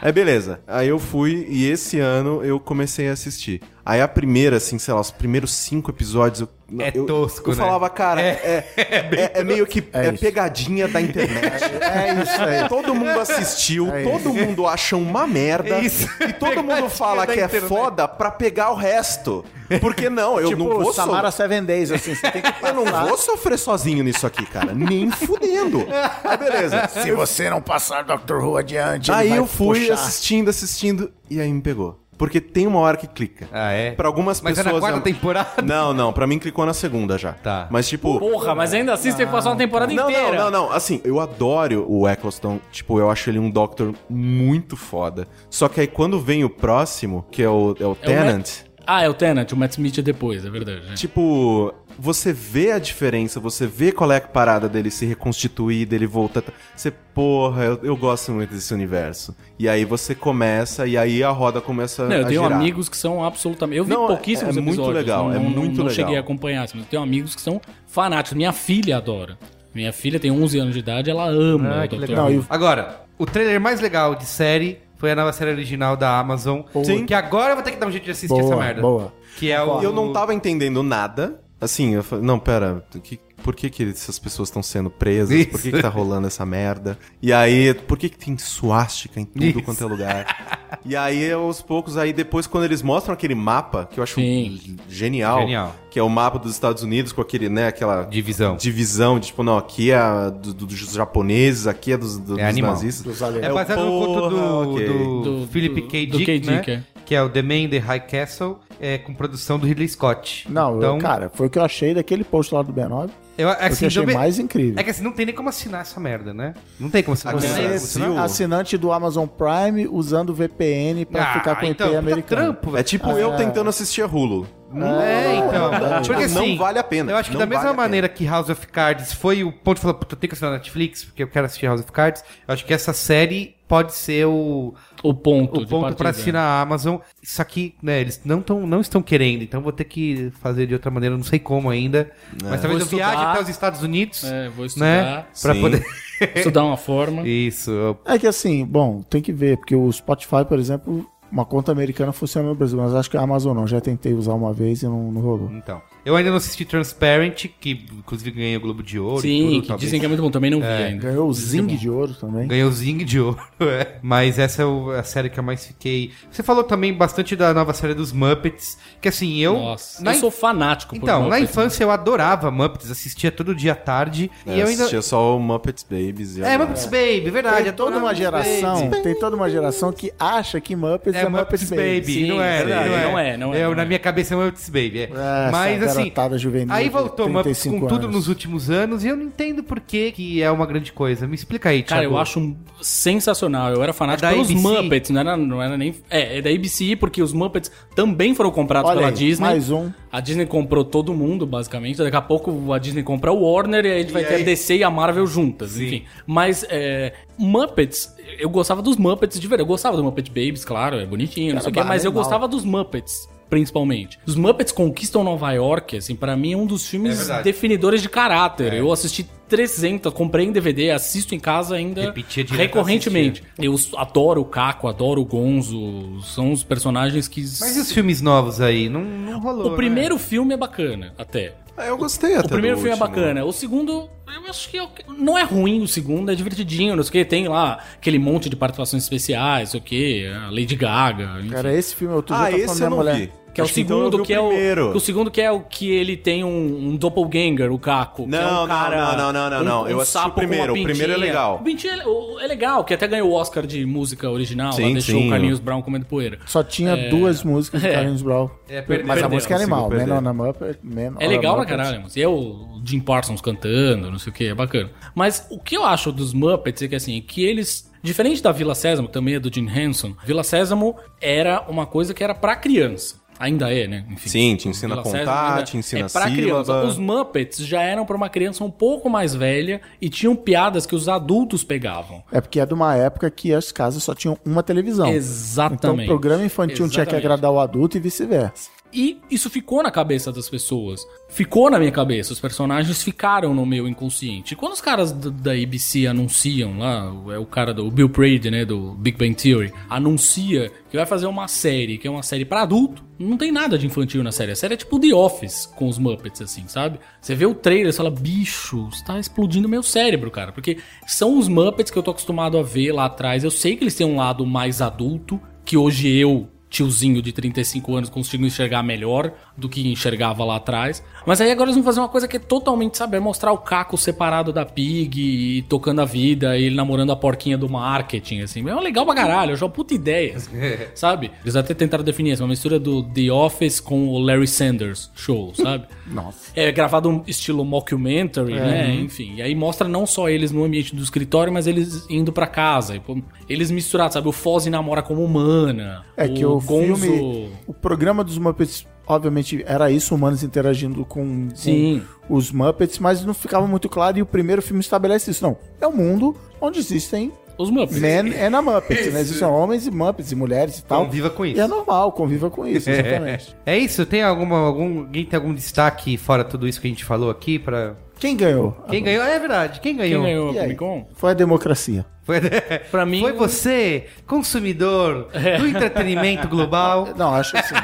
C: Aí beleza. Aí eu fui e esse ano eu comecei a assistir. Aí a primeira, assim, sei lá, os primeiros cinco episódios. Eu,
A: É
C: eu-
A: tosco,
C: Eu
A: né?
C: falava, cara, é, é, [laughs] é meio que é pegadinha da internet. [laughs]
B: É isso aí.
C: Todo mundo assistiu,
B: É
C: todo mundo acha uma merda.
A: É isso.
C: E todo mundo
A: Pegadinha
C: fala
A: da
C: que é
A: internet.
C: foda pra pegar o resto. Porque não, eu
B: tipo,
C: não vou
B: Samara
C: so-
B: Seven Days, assim, você tem que
C: Eu não vou sofrer sozinho nisso aqui, cara. Nem fudendo. Aí beleza.
B: Se você não passar Doctor Who adiante, ele
C: Aí
B: vai
C: eu fui
B: puxar.
C: assistindo, assistindo, e aí me pegou. Porque tem uma hora que clica.
A: Ah, é?
C: Pra algumas
A: Mas é
C: pessoas.
A: na quarta
C: é-
A: temporada?
C: Não, não, pra mim clicou na segunda já.
A: Tá.
C: Mas tipo.
D: Porra, mas ainda assim você tem que passar uma temporada
C: Não,
D: inteira.
C: não, não, não. Assim, eu adoro o Eccleston. Tipo, eu acho ele um Doctor muito foda. Só que aí quando vem o próximo, que é o, é o
D: É o
C: Tenant,
D: Ah, é o Tenant, o Matt Smith é depois, é verdade. né?
C: tipo, você vê a diferença, você vê qual é a parada dele se reconstituir, dele voltar. Você, porra, eu, eu gosto muito desse universo. E aí você começa, e aí a roda começa
D: Não, eu
C: a
D: tenho
C: girar.
D: amigos que são absolutamente. Eu vi
C: Não, é-
D: pouquíssimos
C: é muito
D: episódios.
C: legal,
D: não,
C: é
D: não-
C: muito
D: não
C: legal.
D: cheguei a acompanhar, assim, mas eu tenho amigos que são fanáticos. Minha filha adora. Minha filha tem 11 anos de idade, ela ama
A: Ah,
D: o
A: que
D: Dr. Who.
B: Não,
A: Agora, o trailer mais legal de série foi a nova série original da Amazon.
C: Sim.
A: Que agora eu vou ter que dar um jeito de assistir
B: Boa,
A: essa merda.
B: boa.
A: Que é o.
C: Eu não tava entendendo nada. Assim, eu falei, não, pera, que, por que, que essas pessoas estão sendo presas?
A: Isso.
C: Por que, que tá rolando essa merda? E aí, por que, que tem suástica em tudo
A: Isso.
C: quanto é lugar? E aí, aos poucos, aí depois, quando eles mostram aquele mapa, que eu acho
D: Sim.
C: genial,
A: Genial.
C: Que é o mapa dos Estados Unidos com aquele, né, aquela
A: Divisão.
C: divisão de tipo, não, aqui é do- do- dos japoneses, aqui é dos, do-
A: É
C: dos
A: animal.
C: nazistas.
B: Dos.
A: É
C: o
A: baseado no conto do,
C: porra, ok.
A: do,
D: Do-
A: Philip
D: do-
A: K.
D: do
A: Dick,
D: K.
A: né?
D: Dick, é.
A: Que é o The Man in the High Castle, é, com produção do Ridley Scott.
B: Não, eu-
A: então,
B: cara, foi o que eu achei daquele post lá do B9.
A: eu, assim,
B: eu achei
A: me-
B: mais incrível.
A: É que assim, não tem nem como assinar essa merda, né? Não tem como assinar. Tem
C: é
B: Assinante do Amazon Prime usando VPN pra
A: Ah,
B: ficar com IP
A: então, puta
B: americano.
A: trampo,
C: É tipo eu tentando assistir a Hulu.
A: É, então. Porque
C: Não
A: assim,
C: vale a pena.
A: Eu acho que
C: Não
A: da mesma
C: vale
A: maneira que House of Cards foi o ponto de falar, puta, eu tenho que assinar Netflix, porque eu quero assistir House of Cards. Eu acho que essa série pode ser o,
D: O ponto.
A: o ponto pra assinar a Amazon. Isso aqui, né, eles não, tão, não estão querendo, então vou ter que fazer de outra maneira, não sei como ainda. Mas talvez
D: Vou
A: eu viaje
D: estudar.
A: até os Estados Unidos,
D: É, vou
A: né,
D: estudar.
A: pra
C: Sim.
A: poder... [laughs]
D: Estudar uma forma.
A: Isso,
B: É que assim, bom, tem que ver, porque o Spotify, por exemplo, uma conta americana funciona no Brasil, mas acho que a Amazon não. Já tentei usar uma vez e não, não rolou.
A: então. Eu ainda não assisti Transparent, que inclusive ganhei o Globo de Ouro.
D: Sim,
A: tudo,
D: que
A: talvez.
D: dizem que é muito bom. Também não vi ainda.
B: Ganhou o
D: é
B: Zing
D: bom.
B: de ouro também.
A: Ganhou o Zing de ouro, [laughs] é. Mas essa é a série que eu mais fiquei. Você falou também bastante da nova série dos Muppets, que assim, eu.
D: Nossa,
A: na
D: eu
A: in-
D: sou fanático por
A: Então, na
D: Muppets.
A: infância eu adorava Muppets, assistia todo dia à tarde.
C: É,
A: e eu ainda.
C: assistia só o Muppets Babies. e
A: É, Muppets Baby, verdade.
B: Tem toda
A: adorava
B: uma
A: Muppets
B: geração,
A: Baby.
B: tem toda uma geração que acha que Muppets é,
A: É Muppets Baby,
D: Sim,
A: não é, não é,
D: não é, não é,
A: Eu,
D: não
A: na
D: é.
A: minha cabeça é Muppets Baby, é. Mas assim,
B: juvenil
A: aí voltou Muppets com
B: 35
A: tudo
B: anos.
A: nos últimos anos e eu não entendo por que que é uma grande coisa. Me explica aí,
D: Cara,
A: Thiago.
D: eu acho um sensacional. Eu era fanático
A: É da
D: pelos
A: ABC?
D: Muppets, não era, não era nem. É, é da ABC, porque os Muppets também foram comprados
B: Olha
D: pela
B: aí,
D: Disney.
B: mais um.
D: A Disney comprou todo mundo, basicamente. Daqui a pouco a Disney compra o Warner e aí a gente vai ter
A: aí?
D: a DC e a Marvel juntas, enfim. Mas é, Muppets, eu gostava dos Muppets de verdade. Eu gostava do Muppet Babies, claro, é bonitinho, não sei o quê, mas eu gostava dos Muppets. Principalmente. Os Muppets Conquistam Nova York, assim, pra mim é um dos
A: É
D: filmes
A: verdade.
D: definidores de caráter. Eu assisti 300, comprei em DVD, assisto em casa ainda
A: Repetia direto,
D: recorrentemente. Eu adoro o Caco, adoro o Gonzo, são os personagens que...
A: Mas e os filmes novos aí? Não, não rolou.
D: O
A: né?
D: primeiro filme é bacana, até.
C: Ah, eu gostei até
D: O primeiro
C: do
D: filme é
C: último.
D: bacana. O segundo, eu acho que é ok. não é ruim o segundo, é divertidinho, não sei o que. Tem lá aquele monte de participações especiais, sei o que, a Lady Gaga, enfim.
B: Cara, esse filme eu tô
C: Ah,
B: já
C: esse eu não vi.
D: Que é o
C: Acho então
D: segundo, que é o,
C: primeiro.
D: que o segundo que é o que ele tem um, um doppelganger, o Caco. é
C: Não,
D: um
C: não,
D: cara,
C: não, não, não, não. Eu assisti o primeiro. O primeiro é legal.
D: O pintinho é, é legal, que até ganhou o Oscar de música original,
C: Sim,
D: lá deixou
C: sim.
D: o Carlinhos Brown comendo poeira.
B: Só tinha duas músicas de [laughs]
D: É.
B: Carlinhos Brown.
A: É, perdeu,
B: Mas a
D: perdeu,
B: música é animal. Man on a Muppet, Man
D: É legal pra caralho, mas e é o Jim Parsons cantando, não sei o que, é bacana. Mas o que eu acho dos Muppets é que assim, que eles. Diferente da Vila Sésamo, que também é do Jim Henson, Vila Sésamo era uma coisa que era pra criança. Ainda é, né? Enfim.
C: Sim, te ensina a contar, te ensina
D: é
C: a
D: pra
C: sílaba.
D: criança. Os Muppets já eram pra uma criança um pouco mais velha e tinham piadas que os adultos pegavam.
B: É porque é de uma época que as casas só tinham uma televisão.
D: Exatamente.
B: Então o programa infantil tinha que
D: Exatamente.
B: agradar o adulto e vice-versa.
D: E isso ficou na cabeça das pessoas. Ficou na minha cabeça. Os personagens ficaram no meu inconsciente. E quando os caras da ABC anunciam lá, é o cara do Bill Prade, né, do Big Bang Theory, anuncia que vai fazer uma série, que é uma série pra adulto, não tem nada de infantil na série. A série é tipo The Office com os Muppets, assim, sabe? Você vê o trailer e fala, bicho, está explodindo meu cérebro, cara. Porque são os Muppets que eu tô acostumado a ver lá atrás. Eu sei que eles têm um lado mais adulto, que hoje eu tiozinho de 35 anos consigo enxergar melhor do que enxergava lá atrás. Mas aí agora eles vão fazer uma coisa que é totalmente, sabe, é mostrar o Caco separado da Pig e tocando a vida, e ele namorando a porquinha do marketing, assim. É legal pra caralho, eu já puta ideia, [laughs] sabe? Eles até tentaram definir isso, uma mistura do The Office com o Larry Sanders Show, sabe? [laughs]
B: Nossa.
D: É gravado um estilo mockumentary, né? Enfim, e aí mostra não só eles no ambiente do escritório, mas eles indo pra casa. E, pô, eles misturados, sabe? O Fozzie namora como humana.
B: É que o
D: Gonzo-
B: filme. O programa dos Muppets, obviamente, era isso, humanos interagindo com, com os Muppets, mas não ficava muito claro e o primeiro filme estabelece isso. Não. É um mundo onde existem
D: Os Muppets.
B: men [laughs] and a Muppets, né? Existem homens e Muppets e mulheres e tal.
A: Conviva com
B: E
A: isso.
B: é normal, conviva com isso, exatamente.
A: É isso? Tem alguma, algum, alguém tem algum destaque fora tudo isso que a gente falou aqui para
B: Quem ganhou?
A: quem ganhou? É verdade. Quem
D: Quem
A: ganhou?
D: ganhou
B: E
D: a? Comic Con?
B: Foi a democracia.
A: Foi, [laughs]
D: Pra mim-
A: foi você, consumidor do entretenimento global. [laughs]
B: Não, acho assim.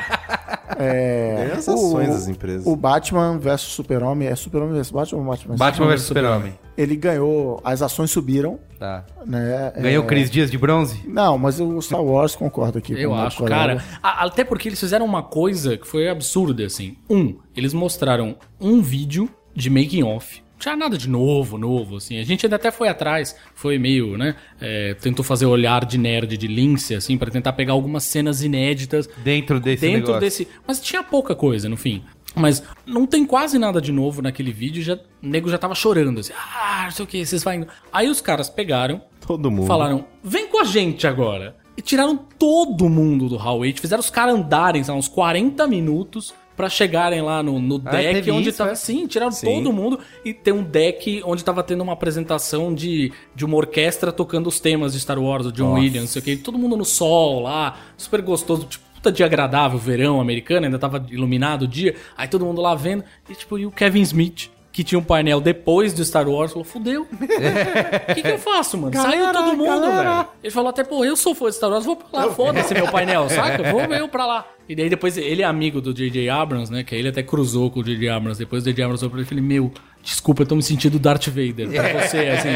B: É,
C: as ações das empresas.
B: O Batman versus Super-Homem. É Super-Homem versus Batman ou Batman?
A: Batman vs Super-Homem.
B: Ele ganhou, as ações subiram,
A: Tá.
B: né?
A: Ganhou
B: é,
A: Cris Dias de bronze?
B: Não, mas o Star Wars concorda aqui.
D: Eu
B: com o
D: acho, cara. Até porque eles fizeram uma coisa que foi absurda, assim. Um, eles mostraram um vídeo de making off. Não tinha nada de novo, novo, assim. A gente ainda até foi atrás, foi meio, né? é, tentou fazer olhar de nerd de lince, assim, pra tentar pegar algumas cenas inéditas
A: Dentro desse
D: dentro
A: negócio.
D: desse. Mas tinha pouca coisa, no fim. Mas não tem quase nada de novo naquele vídeo. Já, o nego já tava chorando, assim. Ah, não sei o que, vocês vão. indo." Aí os caras pegaram,
C: Todo mundo.
D: falaram: vem com a gente agora. E tiraram todo mundo do Hall 8, fizeram os caras andarem, sei lá, uns 40 minutos pra chegarem lá no, no
A: Ah,
D: deck
A: teve
D: onde
A: isso,
D: tava.
A: é?
D: Sim, tiraram
C: Sim.
D: todo mundo e tem um deck onde tava tendo uma apresentação de, de uma orquestra tocando os temas de Star Wars, do John Williams, não sei o que. Todo mundo no sol lá, super gostoso, tipo, puta dia agradável, verão americano, ainda tava iluminado o dia. Aí todo mundo lá vendo. E tipo, e o Kevin Smith. Que tinha um painel depois do Star Wars, falou: fudeu. [laughs] O que, que eu faço, mano? Saiu
B: Galera,
D: todo mundo, velho. Ele falou até, pô, eu sou fã de Star Wars, vou pra lá, foda-se meu painel, saca? [laughs] Vou eu pra lá. E daí depois, ele é amigo do J.J. Abrams, né? Que aí ele até cruzou com o J.J. Abrams. Depois o J.J. Abrams falou pra ele, falei, meu, desculpa, eu tô me sentindo Darth Vader pra você, assim.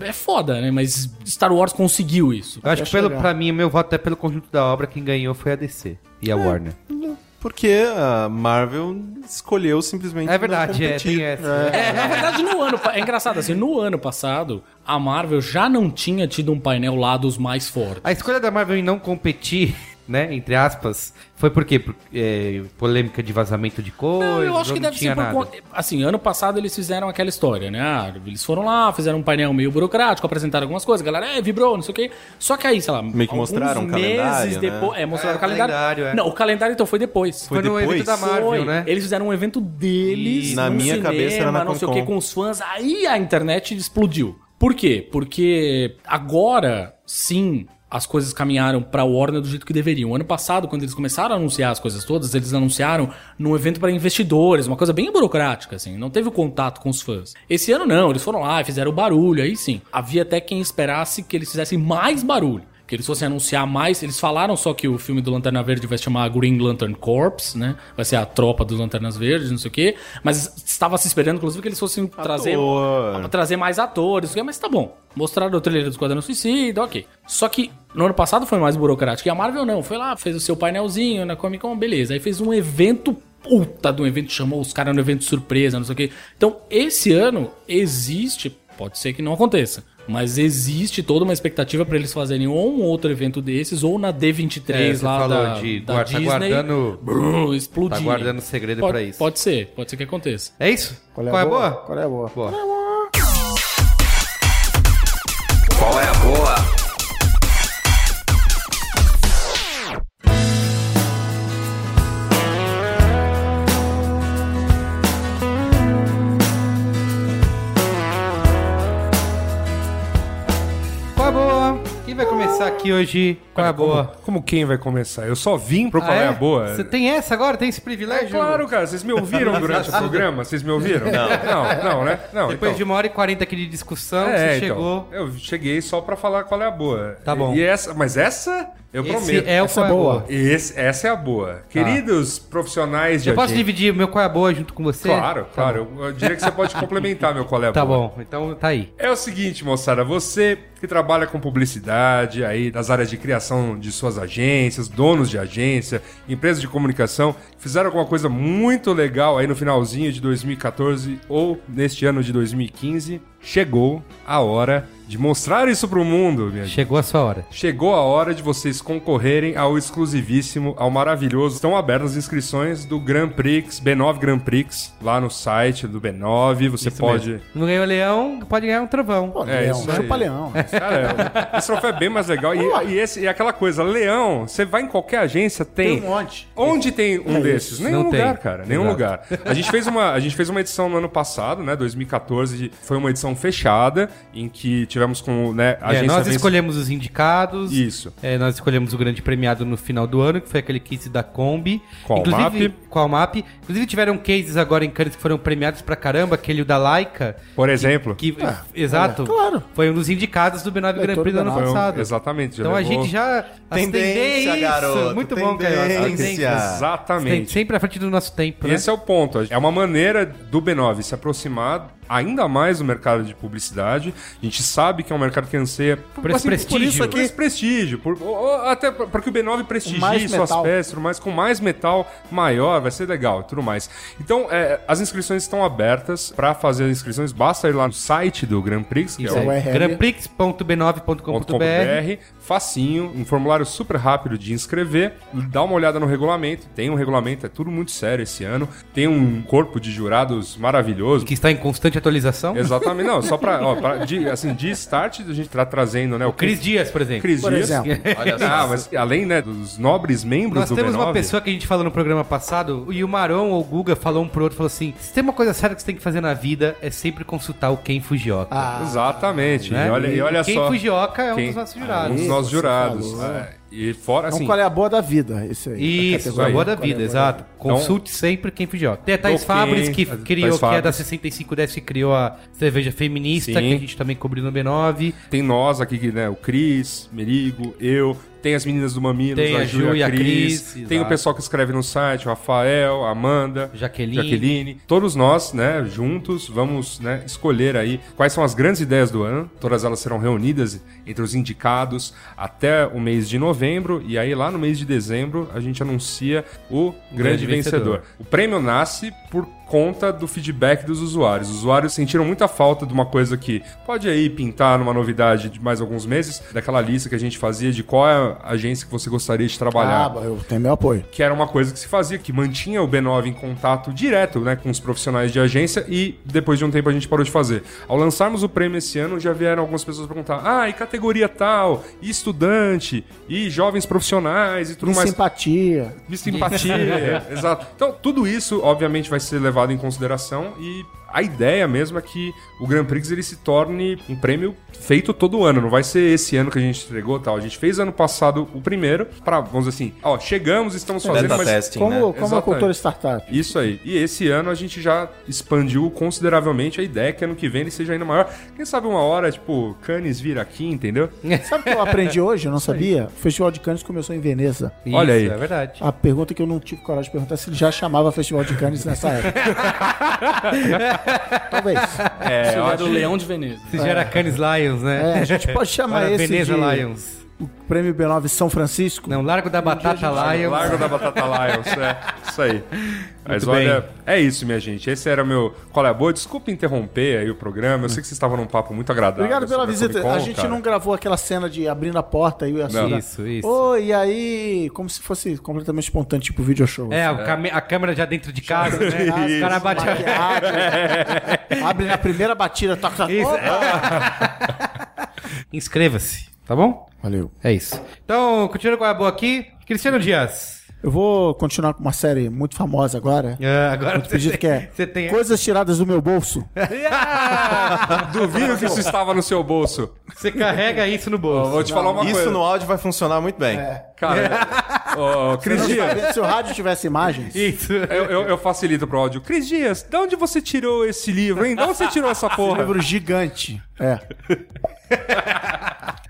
D: É foda, né? Mas Star Wars conseguiu isso.
A: Eu acho que pelo, pra mim, o meu voto é pelo conjunto da obra. Quem ganhou foi a DC e a Warner.
C: Porque a Marvel escolheu simplesmente.
A: É verdade,
C: não
A: é, tem essa.
D: É, na verdade, no ano. É engraçado, assim, no ano passado, a Marvel já não tinha tido um painel lá dos mais fortes.
A: A escolha da Marvel em não competir, né, entre aspas, foi por quê? Por, é, polêmica de vazamento de coisas?
D: Não, eu acho que
A: não
D: deve
A: tinha
D: ser por conta. Assim, ano passado eles fizeram aquela história, né? Ah, eles foram lá, fizeram um painel meio burocrático, apresentaram algumas coisas, a galera, é, vibrou, não sei o quê. Só que aí, sei lá,
C: Meio que
D: alguns
C: mostraram o calendário, né?
D: depois. É, mostraram
A: É,
D: o calendário.
A: calendário, é.
D: Não, o calendário então foi depois.
A: Foi, no
C: depois?
A: evento da Marvel,
D: Foi.
A: né?
D: Eles fizeram um evento deles.
C: E na minha cabeça era na
D: não sei o
C: Con.
D: com os fãs. Aí a internet explodiu. Por quê? Porque agora sim as coisas caminharam pra Warner do jeito que deveriam. Ano passado, quando eles começaram a anunciar as coisas todas, eles anunciaram num evento pra investidores, uma coisa bem burocrática, assim, não teve o contato com os fãs. Esse ano não, eles foram lá fizeram barulho, aí sim. Havia até quem esperasse que eles fizessem mais barulho que eles fossem anunciar mais. Eles falaram só que o filme do Lanterna Verde vai se chamar Green Lantern Corps, né? Vai ser a tropa dos Lanternas Verdes, não sei o quê. Mas estava se esperando, inclusive, que eles fossem trazer, trazer mais atores, mas tá bom. Mostraram o trailer do Esquadrão Suicida, ok. Só que no ano passado foi mais burocrático. E a Marvel não. Foi lá, fez o seu painelzinho na Comic Con, beleza. Aí fez um evento puta do evento, chamou os caras no evento surpresa, não sei o quê. Então, esse ano existe, pode ser que não aconteça, mas existe toda uma expectativa pra eles fazerem ou um outro evento desses, ou na D23
A: É, você
D: lá
A: falou
D: da,
A: de
D: da
A: guarda- tá
D: Disney.
A: guardando-
D: brum, explodir.
A: tá guardando segredo pra isso.
D: Pode ser, pode ser que aconteça.
A: É isso?
B: Qual é,
A: Qual
B: a
A: é
B: boa?
A: boa?
B: Qual é a boa?
A: Boa.
E: Qual
A: aqui hoje. Qual é a boa?
F: Como, como quem vai começar? Eu só vim pro Qual é, a Boa.
A: Você tem essa agora? Tem esse
F: É
A: privilégio?
F: claro, cara. Vocês me ouviram [laughs] durante o programa? Vocês me ouviram? Não. Não, não, né? Não,
A: Depois
F: então.
A: de uma hora e quarenta aqui de discussão,
F: É,
A: você
F: então.
A: chegou.
F: Eu cheguei só pra falar qual é a boa.
A: Tá bom.
F: E essa, mas essa eu
A: Esse
F: prometo.
A: é o
B: Essa é
A: é a
B: boa.
A: boa.
F: Esse- essa é a boa. Queridos profissionais de
A: Eu posso
F: agência-
A: dividir o meu qual é a boa junto com você?
F: Claro,
A: Tá
F: claro. Eu, eu diria que você pode complementar meu qual é [laughs]
A: Tá
F: boa.
A: bom, então tá aí.
F: É o seguinte, moçada, você que trabalha com publicidade, aí das áreas de criação de suas agências, donos de agência, empresas de comunicação, fizeram alguma coisa muito legal aí no finalzinho de 2014 ou neste ano de 2015, chegou a hora de mostrar isso pro mundo, minha gente.
A: Chegou a sua hora.
F: Chegou a hora de vocês concorrerem ao exclusivíssimo, ao maravilhoso. Estão abertas as inscrições do Grand Prix, B9 Grand Prix, lá no site do B9. Você pode.
A: Não ganhou leão, pode ganhar um trovão.
B: Pô,
F: É,
B: leão,
F: isso
B: chupa leão.
F: Cara, esse troféu é bem mais legal. E, e, esse, e aquela coisa, leão, você vai em qualquer agência, tem.
B: Tem um monte.
F: Onde tem um
B: É
F: desses?
B: isso.
F: Nenhum
A: Não tem.
F: lugar, cara. Nenhum
A: Exato.
F: lugar. A gente, fez uma, a gente fez uma edição no ano passado, né? 2014. Foi uma edição fechada, em que tivemos com né, a
A: É,
F: agência.
A: nós escolhemos os indicados.
F: Isso.
A: É, nós escolhemos o grande premiado no final do ano, que foi aquele case da Kombi.
F: Qual
A: Inclusive,
F: map?
A: Qual map? Inclusive tiveram cases agora em Cannes que foram premiados pra caramba, aquele da Laika.
F: Por exemplo.
A: Que, exato.
B: olha, claro.
A: Foi um dos indicados do B9 Grand Prix do ano
B: do
F: Foi um-
A: passado.
F: exatamente.
A: Então a gente já...
G: Tendência, garoto,
A: Muito bom, Caio. as
G: tendência.
F: Exatamente.
A: Sempre à frente do nosso tempo, né?
F: Esse é o ponto. É uma maneira do B9 se aproximar ainda mais do mercado de publicidade. A gente sabe que é um mercado que anseia
A: Por
F: por
A: prestígio.
F: isso aqui, por esse prestígio, por, até para que o B9 prestigie
B: mais
F: suas
B: metal.
F: peças, tudo mais com mais metal maior, vai ser legal, e tudo mais. Então, é, as inscrições estão abertas. Para fazer as inscrições, basta ir lá no site do Grand Prix, que
A: Isso
F: é
A: aí.
F: o
B: URL.
A: grandprix.b9.com.br
F: .com.br, facinho, um formulário super rápido de inscrever, dá uma olhada no regulamento, tem um regulamento, é tudo muito sério esse ano, tem um corpo de jurados maravilhoso.
A: que está em constante atualização.
F: Exatamente, não, só pra, ó, pra- de, assim, de start a gente tá trazendo, né, o
A: Cris Dias, por exemplo.
F: Cris
B: Por
F: Dias.
B: exemplo. [laughs]
G: Olha só.
F: Ah, mas além, né, dos nobres membros
A: Nós
F: do
A: temos
F: B9,
A: uma pessoa que a gente falou no programa passado, e o Maron ou o Guga falou um pro outro, falou assim, se tem uma coisa séria que você tem que fazer na vida, é sempre consultar o Ken Fujioka.
B: Ah,
F: Exatamente,
A: né?
F: e olha, e olha
A: Ken
F: só.
A: Fujioka é um
F: Quem-
A: dos nossos
F: Um
A: jurados.
F: dos nossos jurados.
B: falou,
F: é. E fora,
B: é
F: assim,
B: um qual é a boa da vida, esse aí.
A: Isso,
B: categoria.
A: a boa da
B: Qual é
A: vida,
B: a boa
A: exato.
B: da
A: Consulte sempre quem Fujioka. Tem a Thais
F: Do
A: Fabris, que criou,
F: Thais
A: que é da
F: Fabris.
A: 6510, que criou a cerveja feminista,
F: Sim.
A: que a gente também cobriu no B9.
F: Tem nós aqui, né? O Cris, Merigo, eu. Tem as meninas do Mamilos,
A: Tem a Ju e a Cris,
F: Tem o pessoal que escreve no site, o Rafael, a Amanda,
A: Jaqueline.
F: Jaqueline. Todos nós, né, juntos, vamos né, escolher aí quais são as grandes ideias do ano. Todas elas serão reunidas entre os indicados até o mês de novembro. E aí, lá no mês de dezembro, a gente anuncia o grande,
A: grande
F: vencedor.
A: vencedor.
F: O prêmio nasce por conta do feedback dos usuários. Os usuários sentiram muita falta de uma coisa que pode aí pintar numa novidade de mais alguns meses, daquela lista que a gente fazia de qual é a agência que você gostaria de trabalhar.
B: Ah, eu tenho meu apoio.
F: Que era uma coisa que se fazia, que mantinha o B9 em contato direto né, com os profissionais de agência e depois de um tempo a gente parou de fazer. Ao lançarmos o prêmio esse ano, já vieram algumas pessoas perguntar: ah, e categoria tal, e estudante, e jovens profissionais e tudo
B: E
F: mais.
B: simpatia.
F: De simpatia, [laughs] exato. Então, tudo isso, obviamente, vai ser levado em consideração e a ideia mesmo é que o Grand Prix ele se torne um prêmio feito todo ano. Não vai ser esse ano que a gente entregou tal. A gente fez ano passado o primeiro para, vamos dizer assim, ó, chegamos, estamos fazendo,
G: Beta
F: mas
G: testing,
B: Como,
G: né?
B: como a cultura startup.
F: isso aí. E esse ano a gente já expandiu consideravelmente a ideia que ano que vem ele seja ainda maior. Quem sabe uma hora, tipo, Cannes vira aqui, entendeu? [laughs]
B: Sabe o que eu aprendi hoje? Eu não sabia. O Festival de Cannes começou em Veneza.
F: Olha aí.
A: É verdade.
B: A pergunta que eu não tive coragem de perguntar é se ele já chamava Festival de Cannes nessa época. [laughs] [laughs] Talvez.
F: É,
D: Isso é do Leão de Veneza.
A: Se já era Cannes Lions, né?
B: É, a gente pode [laughs] chamar
A: Era
B: esse
A: Veneza
B: de
A: Lions.
B: O Prêmio B9 São Francisco.
A: Não, Largo da Batata Lions.
F: Largo da Batata Lions, é. Isso aí. [laughs] Mas
A: Muito bem.
F: olha, é isso, minha gente. Esse era o meu Qual é a Boa. Desculpa interromper aí o programa. Eu sei que vocês estavam num papo muito agradável.
B: Obrigado pela
F: sobre
B: visita.
F: Con,
B: a gente
F: cara.
B: não gravou aquela cena de abrindo a porta e assim. né?
A: Isso, isso.
B: Oi, e aí? Como se fosse completamente espontâneo, tipo video show.
A: É, o came- a câmera já dentro de casa, né? [laughs]
B: Ah,
A: Os caras batem. [laughs]
B: Abre na primeira batida, toca.
A: Isso.
B: Opa!
A: Inscreva-se, tá bom?
B: Valeu.
A: É isso. Então, continuando com a boa aqui. Cristiano Dias.
B: Eu vou continuar com uma série muito famosa agora.
A: Ah, agora
B: Outro pedido que é
A: Você tem.
B: Coisas tiradas do meu bolso. [laughs]
F: Duvido que isso estava no seu bolso.
A: Você carrega isso no bolso.
F: vou te falar uma
C: Isso
F: coisa.
C: no áudio vai funcionar muito bem.
F: Cara, [laughs] Cris Dias,
B: Se o rádio tivesse imagens,
A: Isso.
F: eu, eu, eu facilito pro áudio. Cris Dias, de onde você tirou esse livro, hein? De onde você tirou essa porra?
B: livro gigante. É.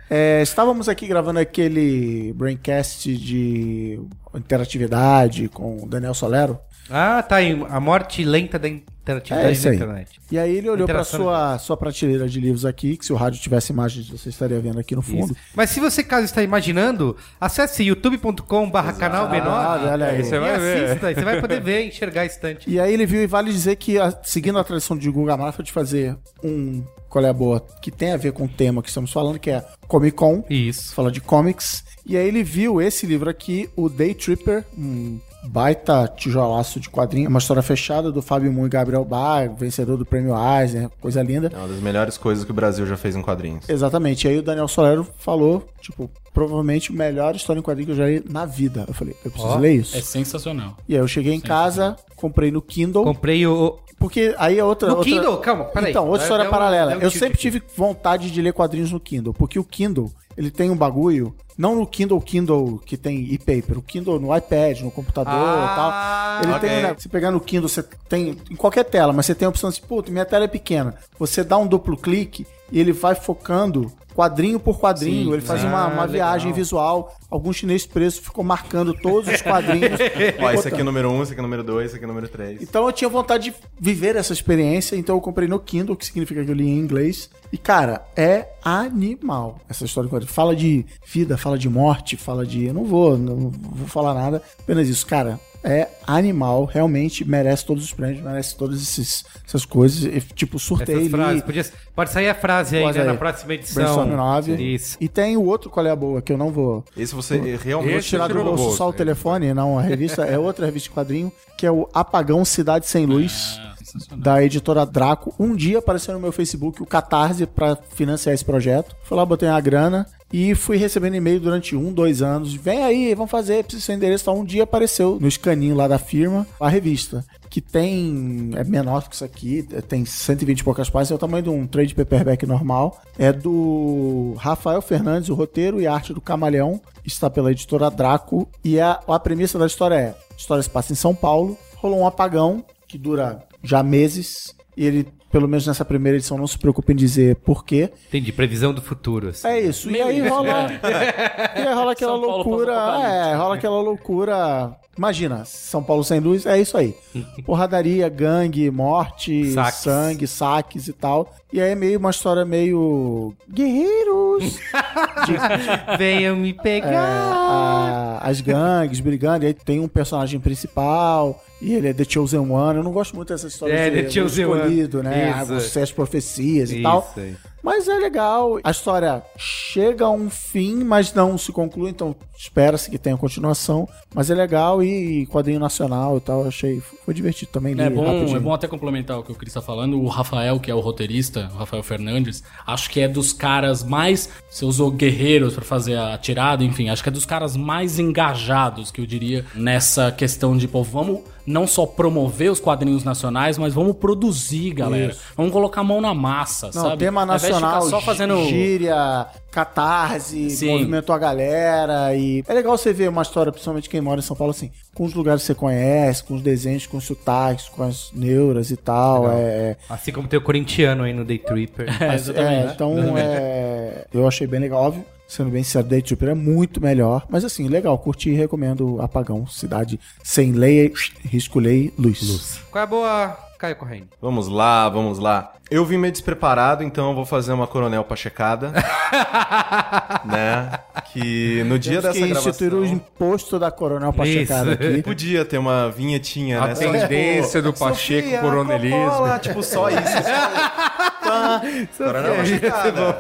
B: É, estávamos aqui gravando aquele braincast de interatividade com o Daniel Solero.
A: Ah, tá aí. A morte lenta da interatividade
B: É isso
A: da
B: aí.
A: internet.
B: E aí ele olhou para sua, sua prateleira de livros aqui, que se o rádio tivesse imagens você estaria vendo aqui no fundo.
A: Mas se você, caso está imaginando, acesse youtube.com barra canal B9
B: Ah, olha aí.
F: Você
A: e
F: vai ver.
A: assista. E você vai poder ver, enxergar a estante.
B: E aí ele viu e vale dizer que, a- seguindo a tradição de Guga Mafra de fazer um qual é a boa que tem a ver com o tema que estamos falando, que é Comic Con.
A: Isso.
B: fala de comics. E aí ele viu esse livro aqui, o Day Tripper, um baita tijolaço de quadrinho, uma história fechada do Fábio Moon e Gabriel Bar, vencedor do prêmio Eisner, coisa linda.
C: É uma das melhores coisas que o Brasil já fez em quadrinhos.
B: Exatamente. E aí o Daniel Solero falou, tipo, provavelmente a melhor história em quadrinho que eu já li na vida. Eu falei, eu preciso
A: Ó,
B: ler isso.
D: É sensacional.
B: E aí eu cheguei em casa, comprei no Kindle,
A: Comprei o.
B: porque aí é outra...
A: No
B: outra...
A: Kindle? Calma, peraí.
B: Então, outra
A: Dá-
B: história
A: dá um-
B: paralela.
A: dá um
B: eu
A: tilt
B: sempre tive vontade de ler quadrinhos no Kindle, porque o Kindle, ele tem um bagulho, não no Kindle, Kindle que tem e-paper, o Kindle no iPad, no computador
A: Ah,
B: e tal. Ele
C: ok.
B: tem, né, se pegar no Kindle, você tem em qualquer tela, mas você tem a opção assim, puta, minha tela é pequena. Você dá um duplo clique e ele vai focando quadrinho por quadrinho,
D: Sim.
B: ele faz
A: Ah,
B: uma, uma viagem visual. Algum chinês preso ficou marcando todos os quadrinhos. [laughs]
C: Ó, esse aqui é o número 1, um, esse aqui é o número 2, esse aqui é o número 3.
B: Então eu tinha vontade de viver essa experiência, então eu comprei no Kindle, que significa que eu li em inglês. E, cara, é animal essa história. de quadrinho. Fala de vida, fala de morte, fala de. Eu não vou, não vou falar nada, apenas isso. Cara, é animal, realmente merece todos os prêmios, merece todas esses- essas coisas. E, tipo, surtei
A: Essas frases.
B: li.
A: Podia- Pode sair a frase né,
B: aí.
A: na próxima edição.
B: Brainstorm 9.
A: Isso.
B: E tem o outro, qual é a boa, que eu não vou.
C: Esse você realmente...
B: Vou tirar do bolso,
F: bolso,
B: só o telefone, não a revista. É outra revista de quadrinho, que é o Apagão Cidade Sem Luz
D: Ah,
B: da editora Draco. Um dia apareceu no meu Facebook o Catarse pra financiar esse projeto. Fui lá, botei uma grana e fui recebendo e-mail durante um, dois anos. Vem aí, vamos fazer, precisa do seu endereço. Então, um dia apareceu no escaninho lá da firma a revista. Que tem. É menor que isso aqui, tem 120 e poucas páginas, é o tamanho de um trade paperback normal. É do Rafael Fernandes, o roteiro e arte do Camaleão. Está pela editora Draco. E a, a premissa da história é: a história se passa em São Paulo, rolou um apagão que dura já meses. E ele, pelo menos nessa primeira edição, não se preocupa em dizer por quê.
A: Entendi, previsão do futuro. assim.
B: É isso. E aí
D: isso,
B: rola.
D: né? [laughs]
B: E aí rola aquela
D: São Paulo
B: loucura. É, rola aquela loucura. Imagina, São Paulo sem luz, é isso aí. [laughs] Porradaria, gangue, morte,
A: Saques.
B: sangue, saques e tal. E aí é meio uma história meio. Guerreiros! [laughs]
A: Venham me
B: É,
A: pegar.
B: a- as gangues brigando, e aí tem um personagem principal, e ele é The Chosen One. Eu não gosto muito dessa história
A: É,
B: de
A: The Chosen One.
B: escolhido, né?
A: Isso.
B: Ah, você as profecias e
A: Isso
B: tal.
A: aí.
B: Mas é legal. A história chega a um fim, mas não se conclui, então espera-se que tenha continuação. Mas é legal e quadrinho nacional e tal. Achei. Foi divertido também.
D: É bom,
B: rapidinho.
D: é bom até complementar o que o Cris tá falando. O Rafael, que é o roteirista, o Rafael Fernandes, acho que é dos caras mais. Você usou guerreiros pra fazer a tirada, enfim, acho que é dos caras mais engajados, que eu diria, nessa questão de, pô, vamos não só promover os quadrinhos nacionais, mas vamos produzir, galera. Vamos colocar a mão na massa,
B: Não,
D: sabe?
B: tema nacional,
D: só fazendo.
B: gíria, catarse,
D: Sim.
B: movimentou a galera. E é legal você ver uma história, principalmente quem mora em São Paulo, assim, com os lugares que você conhece, com os desenhos, com os sotaques, com as neuras e tal. É,
A: Assim como tem o corintiano aí no Day Tripper. [laughs]
D: É,
B: É, então, é, eu achei bem legal, óbvio. Sendo bem sincero, Day Tripper é muito melhor. Mas assim, legal, curti e recomendo Apagão. Cidade sem lei, risco lei, luz.
A: Qual é a boa, Caio Corrêa?
C: Vamos lá, vamos lá. Eu vim meio despreparado, então eu vou fazer uma coronel pachecada. [laughs] né? Que no dia
B: Temos
C: dessa
B: que
C: gravação...
B: instituir o imposto da Coronel Pachecada
A: Isso.
B: aqui. [laughs]
C: Podia ter uma vinhetinha,
F: A
C: né? Só,
F: tendência do Pacheco
C: Sofia,
F: coronelismo.
C: Tipo, só isso. Só... [laughs] [laughs] Coronel Pachecada.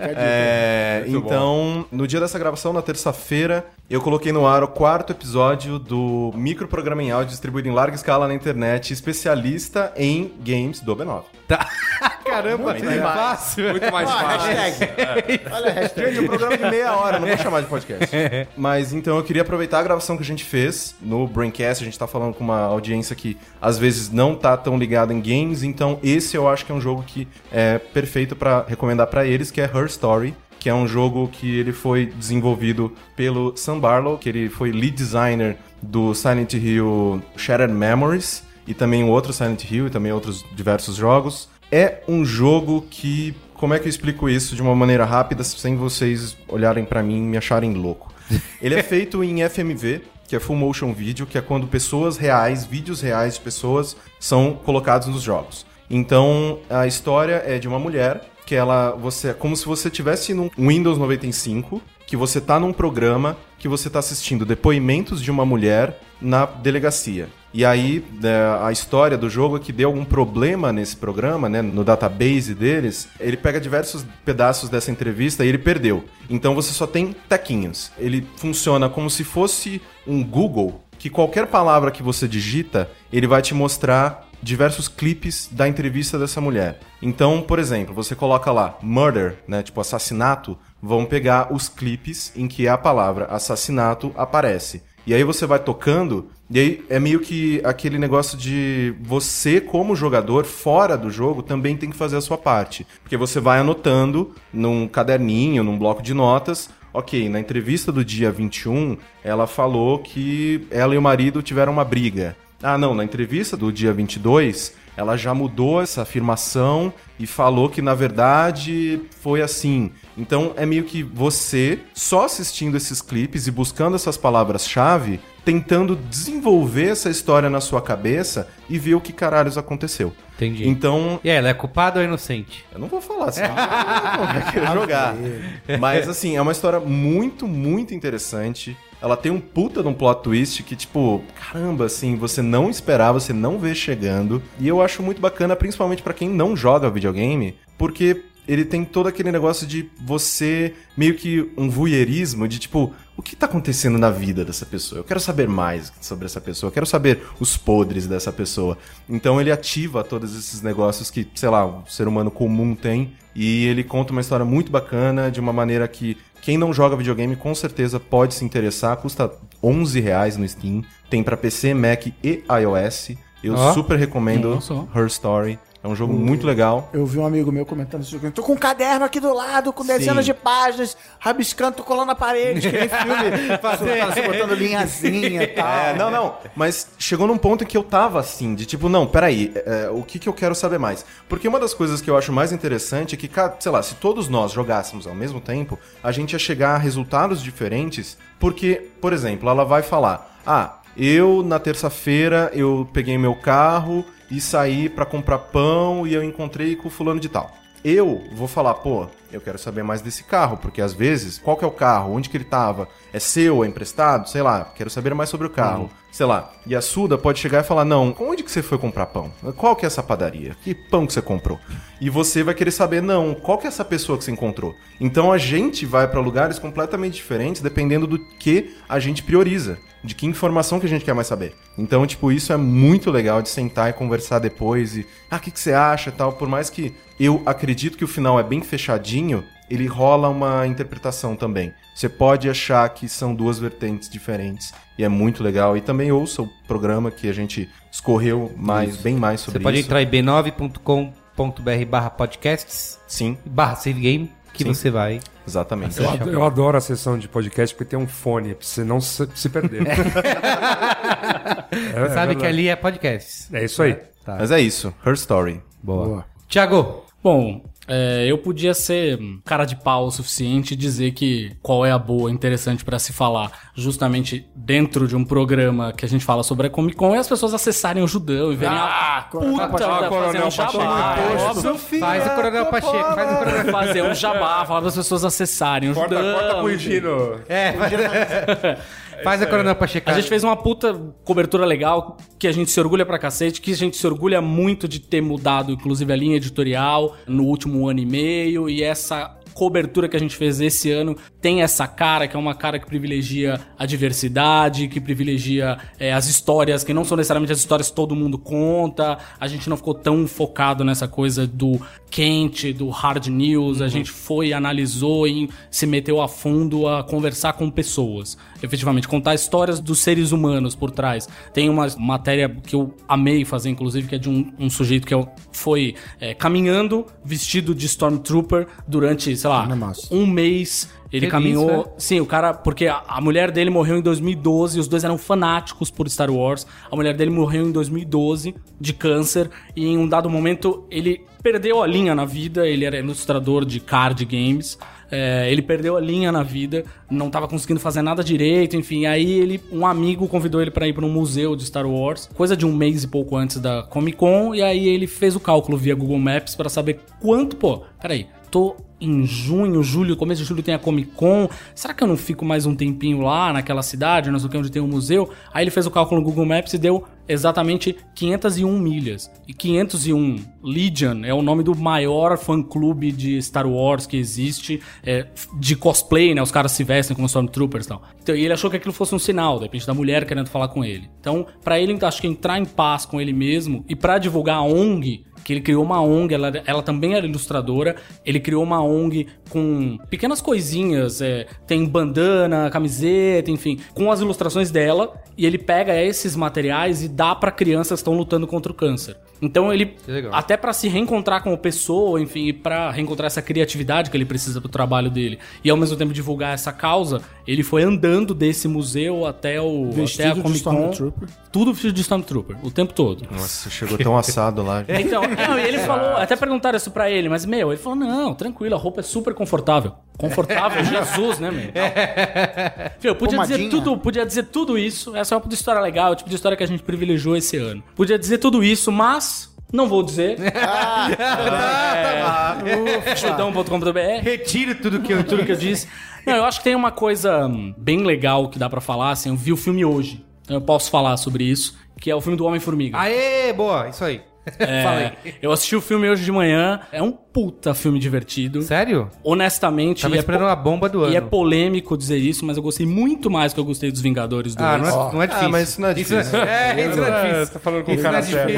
C: É,
F: Muito
C: então, no dia dessa gravação, na terça-feira, eu coloquei no ar o quarto episódio do microprograma em áudio distribuído em larga escala na internet, especialista em games do B9.
A: Tá. [laughs] Caramba, fácil.
F: Muito mais fácil.
B: hashtag. Olha a hashtag.
C: Gente, um programa de meia hora, não vou chamar de podcast. [laughs] Mas então eu queria aproveitar a gravação que a gente fez no Braincast. A gente tá falando com uma audiência que às vezes não tá tão ligada em games, então esse eu acho que é um jogo que é perfeito pra recomendar pra eles, que é Her Story. Que é um jogo que ele foi desenvolvido pelo Sam Barlow, que ele foi lead designer do Silent Hill Shattered Memories e também o outro Silent Hill e também outros diversos jogos. É um jogo que, como é que eu explico isso de uma maneira rápida sem vocês olharem pra mim e me acharem louco? [laughs] Ele é feito em FMV, que é Full Motion Video, que é quando pessoas reais, vídeos reais de pessoas são colocados nos jogos. Então, a história é de uma mulher que ela você é como se você tivesse num Windows 95, que você tá num programa que você tá assistindo depoimentos de uma mulher na delegacia. E aí, né, a história do jogo é que deu algum problema nesse programa, né, no database deles. Ele pega diversos pedaços dessa entrevista e ele perdeu. Então você só tem tequinhos. Ele funciona como se fosse um Google, que qualquer palavra que você digita, ele vai te mostrar diversos clipes da entrevista dessa mulher. Então, por exemplo, você coloca lá murder, né, tipo assassinato, vão pegar os clipes em que a palavra assassinato aparece. E aí você vai tocando, e aí é meio que aquele negócio de você, como jogador, fora do jogo, também tem que fazer a sua parte. Porque você vai anotando num caderninho, num bloco de notas. Ok, na entrevista do dia 21, ela falou que ela e o marido tiveram uma briga. Ah, não, na entrevista do dia 22, ela já mudou essa afirmação e falou que na verdade foi assim. Então é meio que você só assistindo esses clipes e buscando essas palavras-chave, tentando desenvolver essa história na sua cabeça e ver o que caralhos aconteceu.
A: Entendi.
C: Então,
A: E aí, ela é culpada ou inocente?
C: eu não vou falar, senão [laughs] não vai querer jogar. Mas, assim, é uma história muito, muito interessante. Ela tem um puta de um plot twist que, tipo, caramba, assim, você não esperava, você não vê chegando. E eu acho muito bacana, principalmente pra quem não joga videogame, porque ele tem todo aquele negócio de você, meio que um voyeurismo, de tipo, o que tá acontecendo na vida dessa pessoa? Eu quero saber mais sobre essa pessoa, eu quero saber os podres dessa pessoa. Então ele ativa todos esses negócios que, sei lá, o ser humano comum tem. E ele conta uma história muito bacana, de uma maneira que quem não joga videogame com certeza pode se interessar. Custa 11 reais no Steam. Tem pra PC, Mac e iOS. Eu
A: Ó.
C: super recomendo. Her Story. É um jogo muito legal.
B: Eu vi um amigo meu comentando esse jogo. Tô com um caderno aqui do lado, com dezenas
C: Sim.
B: de páginas, rabiscando, tô colando na parede, que nem [laughs] filme. Fazendo, botando linhazinha e [laughs] tal.
C: É, não, não. Mas chegou num ponto em que eu tava assim, de tipo, não, peraí, é, o que, que eu quero saber mais? Porque uma das coisas que eu acho mais interessante é que, sei lá, se todos nós jogássemos ao mesmo tempo, a gente ia chegar a resultados diferentes, porque, por exemplo, ela vai falar, ah, eu na terça-feira eu peguei meu carro e saí pra comprar pão e eu encontrei com o fulano de tal. Eu vou falar, pô, eu quero saber mais desse carro, porque às vezes, qual que é o carro? Onde que ele tava? É seu? É emprestado? Sei lá, quero saber mais sobre o carro. Sei lá. E a Suda pode chegar e falar, não, onde que você foi comprar pão? Qual que é essa padaria? Que pão que você comprou? E você vai querer saber, não, qual que é essa pessoa que você encontrou? Então a gente vai pra lugares completamente diferentes, dependendo do que a gente prioriza. De que informação que a gente quer mais saber. Então, tipo, isso é muito legal de sentar e conversar depois e... Ah, o que, que você acha e tal? Por mais que eu acredito que o final é bem fechadinho, ele rola uma interpretação também. Você pode achar que são duas vertentes diferentes e é muito legal. E também ouça o programa que a gente escorreu mais, bem mais sobre
A: Você pode
C: isso.
A: entrar em b9.com.br barra podcasts,
C: Sim,
A: barra save game, que
C: Sim.
A: você vai...
C: exatamente.
F: Eu, ad- eu adoro a sessão de podcast porque tem um fone, pra você não se, se perder. [laughs] É,
A: Você sabe
F: é
A: que ali é podcasts.
F: É isso aí.
A: Tá.
C: Mas é isso, Her Story.
A: Boa.
B: Boa.
A: Tiago,
D: Bom, é, eu podia ser cara de pau o suficiente e dizer que qual é a boa, interessante pra se falar, justamente dentro de um programa que a gente fala sobre a Comic Con, e as pessoas acessarem o Judão e verem a puta,
B: Coronel
D: fazer
F: Pacheco.
D: um
F: Coronel
D: jabá,
F: Pacheco,
D: é
A: faz o Coronel Pacheco, faz o Coronel...
D: fazer um jabá, falar para as pessoas acessarem o
F: Corta,
D: Judão.
F: corta pro Higino.
A: É, [laughs] [laughs] faz, faz a Coronel Pacheco.
D: A gente fez uma puta cobertura legal, que a gente se orgulha pra cacete, que a gente se orgulha muito de ter mudado, inclusive, a linha editorial no último ano e meio, e essa cobertura que a gente fez esse ano tem essa cara, que é uma cara que privilegia a diversidade, que privilegia é, as histórias, que não são necessariamente as histórias que todo mundo conta. A gente não ficou tão focado nessa coisa do quente, do hard news. A gente foi analisou e se meteu a fundo a conversar com pessoas. Efetivamente, contar histórias dos seres humanos por trás. Tem uma matéria que eu amei fazer, inclusive, que é de um, um sujeito que foi é, caminhando vestido de Stormtrooper durante, sei lá,
B: massa.
D: um mês. Ele
A: Feliz,
D: caminhou.
A: né?
D: Sim, o cara. Porque a, a mulher dele morreu em 2012, os dois eram fanáticos por Star Wars. A mulher dele morreu em 2012 de câncer. E em um dado momento ele perdeu a linha na vida. Ele era ilustrador de card games. É, ele perdeu a linha na vida, não tava conseguindo fazer nada direito, enfim. Aí ele, um amigo convidou ele pra ir pra um museu de Star Wars, coisa de um mês e pouco antes da Comic Con, e aí ele fez o cálculo via Google Maps pra saber quanto, pô, peraí, tô em junho, julho, começo de julho tem a Comic Con. Será que eu não fico mais um tempinho lá naquela cidade, não sei o que, onde tem um museu? Aí ele fez o cálculo no Google Maps e deu exatamente 501 milhas. E 501 Legion é o nome do maior fã-clube de Star Wars que existe, é, de cosplay, né? Os caras se vestem como Stormtroopers e tal. Então, e ele achou que aquilo fosse um sinal, de repente, da mulher querendo falar com ele. Então, pra ele, acho que entrar em paz com ele mesmo e pra divulgar a ONG, que ele criou uma ONG, ela, ela também era ilustradora, ele criou uma ONG com pequenas coisinhas, é, tem bandana, camiseta, enfim, com as ilustrações dela, e ele pega esses materiais e dá pra crianças que estão lutando contra o câncer. Então ele, até pra se reencontrar como pessoa, enfim, e pra reencontrar essa criatividade que ele precisa pro trabalho dele, e ao mesmo tempo divulgar essa causa, ele foi andando desse museu até o até
B: Vestido
D: a
B: de
D: Comic Con,
B: Stormtrooper.
D: tudo vestido de Stormtrooper, o tempo todo.
C: Nossa, chegou tão assado lá.
D: Então, [laughs] não, e ele falou, até perguntaram isso pra ele, mas, meu, ele falou, não, tranquilo, a roupa é super confortável. Confortável, [laughs] Jesus, né, meu? Fio, podia dizer
B: Pomadinha.
D: tudo, podia dizer tudo isso, essa é uma história legal, é o tipo de história que a gente privilegiou esse ano. Podia dizer tudo isso, mas não vou dizer. [laughs] é, chutão.com.br
A: Retiro tudo que eu,
D: tudo que eu disse. Não, eu acho que tem uma coisa hum, bem legal que dá pra falar, assim, eu vi o filme hoje, então eu posso falar sobre isso, que é o filme do Homem-Formiga.
A: Aê, boa, isso aí. [laughs] Aí.
D: Eu assisti o filme hoje de manhã. É um puta filme divertido.
A: Sério?
D: Honestamente,
A: Tava
D: e é,
A: esperando
D: po-
A: a bomba do ano.
D: e é polêmico dizer isso, mas eu gostei muito mais do que eu gostei dos Vingadores 2.
A: Ah, não é, não é difícil.
C: mas isso não é difícil.
A: é, isso não é difícil.
F: tá falando com o
A: Isso
F: cara
A: é
F: certo.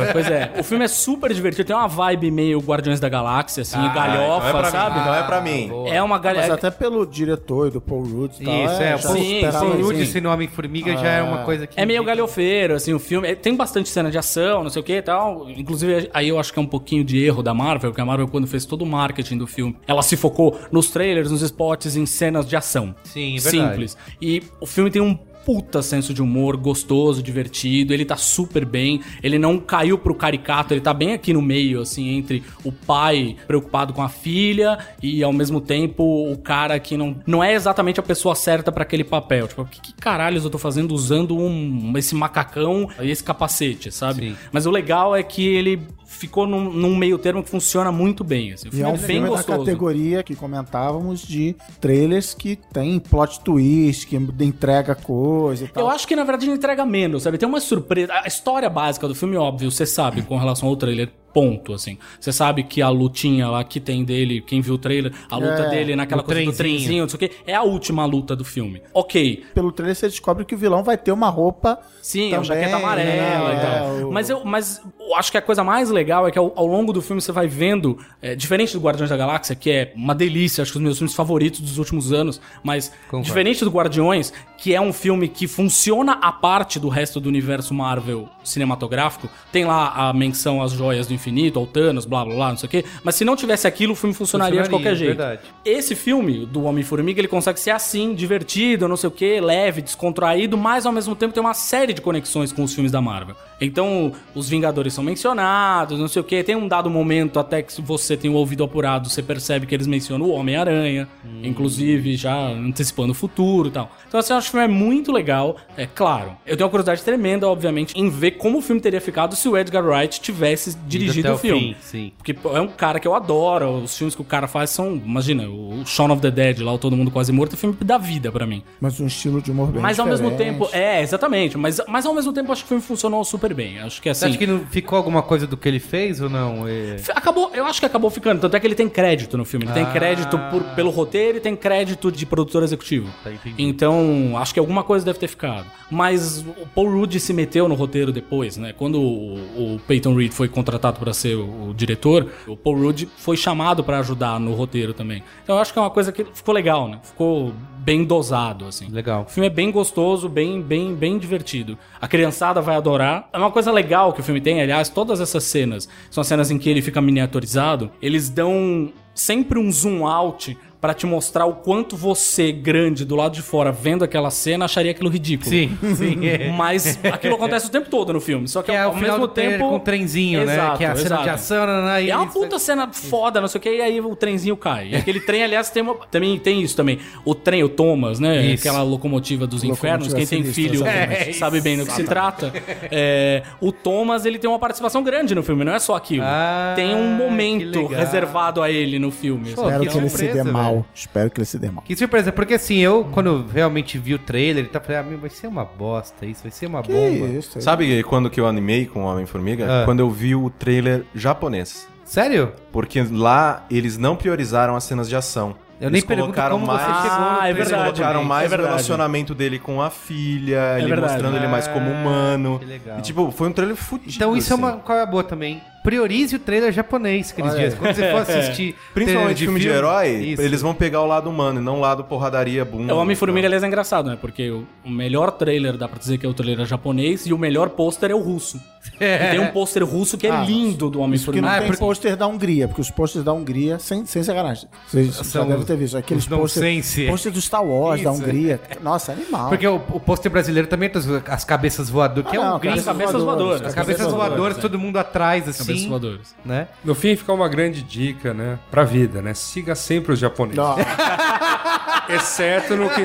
D: é, pois é. O filme é super divertido. Tem uma vibe meio Guardiões da Galáxia, assim, galhofa,
C: não é pra
D: sabe?
C: Mim, não é pra mim.
D: É uma
B: Mas
D: galhofa.
B: até pelo diretor e do Paul Rudd e tal.
A: Isso, é. O
B: já
A: Paul-
D: sim,
A: Paul
B: isso.
A: Rudd sendo Homem-Formiga já é uma coisa que...
D: É meio galhofeiro, assim, o filme. é- Tem bastante cena de ação, não sei o que e tal. Inclusive, aí eu acho que é um pouquinho de erro da Marvel, porque a Marvel, quando fez todo o marketing do filme, ela se focou nos trailers, nos spots, em cenas de ação.
A: Sim, é verdade.
D: Simples. E o filme tem um puta senso de humor, gostoso, divertido, ele tá super bem, ele não caiu pro caricato, ele tá bem aqui no meio, assim, entre o pai preocupado com a filha e ao mesmo tempo o cara que não, não é exatamente a pessoa certa pra aquele papel. Tipo, o que, que caralhos eu tô fazendo usando um, esse macacão e esse capacete, sabe?
A: Sim.
D: Mas o legal é que ele ficou num, num meio termo que funciona muito bem, assim. O
B: E
D: filme
B: é
D: é,
B: um
D: bem
B: filme da
D: gostoso.
B: categoria que comentávamos de trailers que tem plot twist, que entrega coisa e tal.
D: Eu acho que na verdade ele entrega menos, sabe? Tem uma surpresa. A história básica do filme, óbvio, você sabe com relação ao trailer. Ponto, assim. Você sabe que a lutinha lá que tem dele, quem viu o trailer, a luta
B: É,
D: dele naquela coisa do
A: trenzinho.
D: trenzinho, não sei o quê, é a última luta do filme. Ok,
B: Pelo trailer você descobre que o vilão vai ter uma roupa
D: Sim, é
B: também,
D: uma jaqueta amarela
B: né?
D: e tal.
B: É, o-
D: Mas eu, mas eu acho que a coisa mais legal é que ao, ao longo do filme você vai vendo, é, diferente do Guardiões da Galáxia, que é uma delícia, acho que os meus filmes favoritos dos últimos anos, mas
A: Concordo.
D: diferente do Guardiões, que é um filme que funciona à parte do resto do universo Marvel cinematográfico, tem lá a menção às joias do infinito, ao Thanos, blá blá blá, não sei o quê, mas se não tivesse aquilo, o filme funcionaria, de
A: Funcionaria,
D: qualquer jeito.
A: verdade.
D: Esse filme do Homem-Formiga, ele consegue ser assim, divertido, não sei o que, leve, descontraído, mas ao mesmo tempo tem uma série de conexões com os filmes da Marvel. Então, os Vingadores são mencionados, não sei o que. Tem um dado momento, até que você tem o ouvido apurado, você percebe que eles mencionam o Homem-Aranha, inclusive já antecipando o futuro e tal. Então, assim, eu acho que o filme é muito legal. É claro, eu tenho uma curiosidade tremenda, obviamente, em ver como o filme teria ficado se o Edgar Wright tivesse dirigido o filme.
A: fim, sim.
D: Porque é um cara que eu adoro. Os filmes que o cara faz são. Imagina, o Shaun of the Dead, lá, o Todo Mundo Quase Morto, é filme da vida pra mim.
B: Mas um estilo de humor bem
D: Mas ao mesmo
B: diferente.
D: tempo. É, exatamente. Mas, mas ao mesmo tempo acho que o filme funcionou super super bem. Acho que
A: Você
D: assim.
A: acha que não ficou alguma coisa do que ele fez ou não? É...
D: Acabou, eu acho que acabou ficando. Tanto é que ele tem crédito no filme. Ele tem
A: Ah.
D: crédito por- pelo roteiro e tem crédito de produtor executivo.
A: Tá,
D: então, acho que alguma coisa deve ter ficado. Mas o Paul Rudd se meteu no roteiro depois, né? Quando o, o Peyton Reed foi contratado para ser o, o diretor, o Paul Rudd foi chamado para ajudar no roteiro também. Então, eu acho que é uma coisa que ficou legal, né? Ficou bem dosado, assim.
A: Legal.
D: O filme é bem gostoso, bem, bem, bem divertido. A criançada vai adorar. É uma coisa legal que o filme tem, aliás, todas essas cenas são cenas em que ele fica miniaturizado. Eles dão sempre um zoom out pra te mostrar o quanto você, grande, do lado de fora, vendo aquela cena, acharia aquilo ridículo.
A: Sim, sim. [laughs] É.
D: Mas aquilo acontece o tempo todo no filme. Só que,
A: Que é
D: ao mesmo tempo.
A: com o trenzinho, né?
D: Exato,
A: Que é a cena
D: exato.
A: de ação, né, né, e
D: É uma
A: isso-
D: puta cena foda, não sei o que, e aí o trenzinho cai. E aquele trem, aliás, tem, uma- também tem isso também. O trem, o Thomas, né?
A: Isso.
D: Aquela locomotiva dos infernos. Quem tem filho.
A: É,
D: sabe bem do que se trata. É, o Thomas, ele tem uma participação grande no filme, não é só aquilo.
A: Ah,
D: tem um momento reservado a ele no filme.
A: Pô?
B: Espero
A: que
B: que, ele se dê mal.
A: Velho.
B: Espero que ele se dê mal.
A: Que surpresa, porque assim, eu, quando realmente vi o trailer, ele tá falando, ah, meu, vai ser uma bosta isso, vai ser uma
B: Que
A: bomba.
B: isso?
C: Sabe quando que eu animei com o Homem-Formiga?
A: Ah.
C: Quando eu vi o trailer japonês.
A: Sério?
C: Porque lá eles não priorizaram as cenas de ação.
A: Eu nem
C: eles
A: pergunto
C: colocaram
A: como
C: mais...
A: você chegou no
D: Ah, é
A: trailer
C: Eles
D: verdade.
C: colocaram
D: também.
C: mais
D: É
C: o
D: verdade.
C: relacionamento dele com a filha, ele
D: verdade.
C: mostrando ele mais como humano.
A: que legal.
C: E tipo, foi um trailer fudido.
A: Então isso é
C: assim.
A: uma coisa boa também. Priorize o trailer japonês, Cris Dias. Quando você for assistir
C: Principalmente
A: trailer
C: filme de herói,
A: isso.
C: eles vão pegar o lado humano e não o lado porradaria, bunda.
D: É, O Homem-Formiga, aliás, é engraçado, né? Porque o, melhor trailer, dá pra dizer que é o trailer japonês, e o melhor pôster é o russo. E tem um pôster russo que é
B: Ah,
D: lindo do
B: Isso que não
D: Homem-Formiga.
A: Ah,
B: tem
A: porque-
B: pôster da Hungria, porque os pôsteres da Hungria, sem, sem sacanagem. Vocês já devem ter visto. Aqueles
A: os
B: pôster, do Star Wars, da
A: Isso.
B: Hungria. Nossa, animal.
A: Porque o, o pôster brasileiro também tem as, as cabeças voadoras, que
B: Ah,
A: é um
B: não,
A: gringo.
D: As cabeças voadoras.
A: As cabeças voadoras, todo mundo atrás, assim.
D: Cabeças voadoras.
A: Né?
F: No fim, fica uma grande dica, né? Pra vida, né? Siga sempre os japoneses.
B: Não, [laughs]
F: Exceto no, que,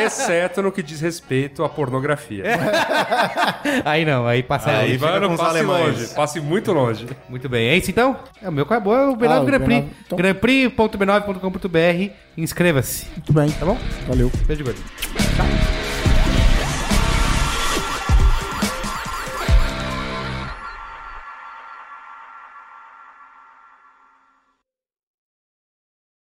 F: exceto no que diz respeito à pornografia. [laughs]
A: Aí não, aí passa
C: Aí
A: longe.
C: fica
F: Mano,
C: com os
F: passe
C: alemães.
F: longe. Passe muito longe.
A: Muito bem. É isso então? É, o meu qual é boa é o B9
B: Ah, o
A: Grand Prix.
B: B9, então.
A: Grandprix.b9.com.br. Inscreva-se.
B: muito bem.
A: Tá bom?
B: Valeu.
A: Beijo gordo.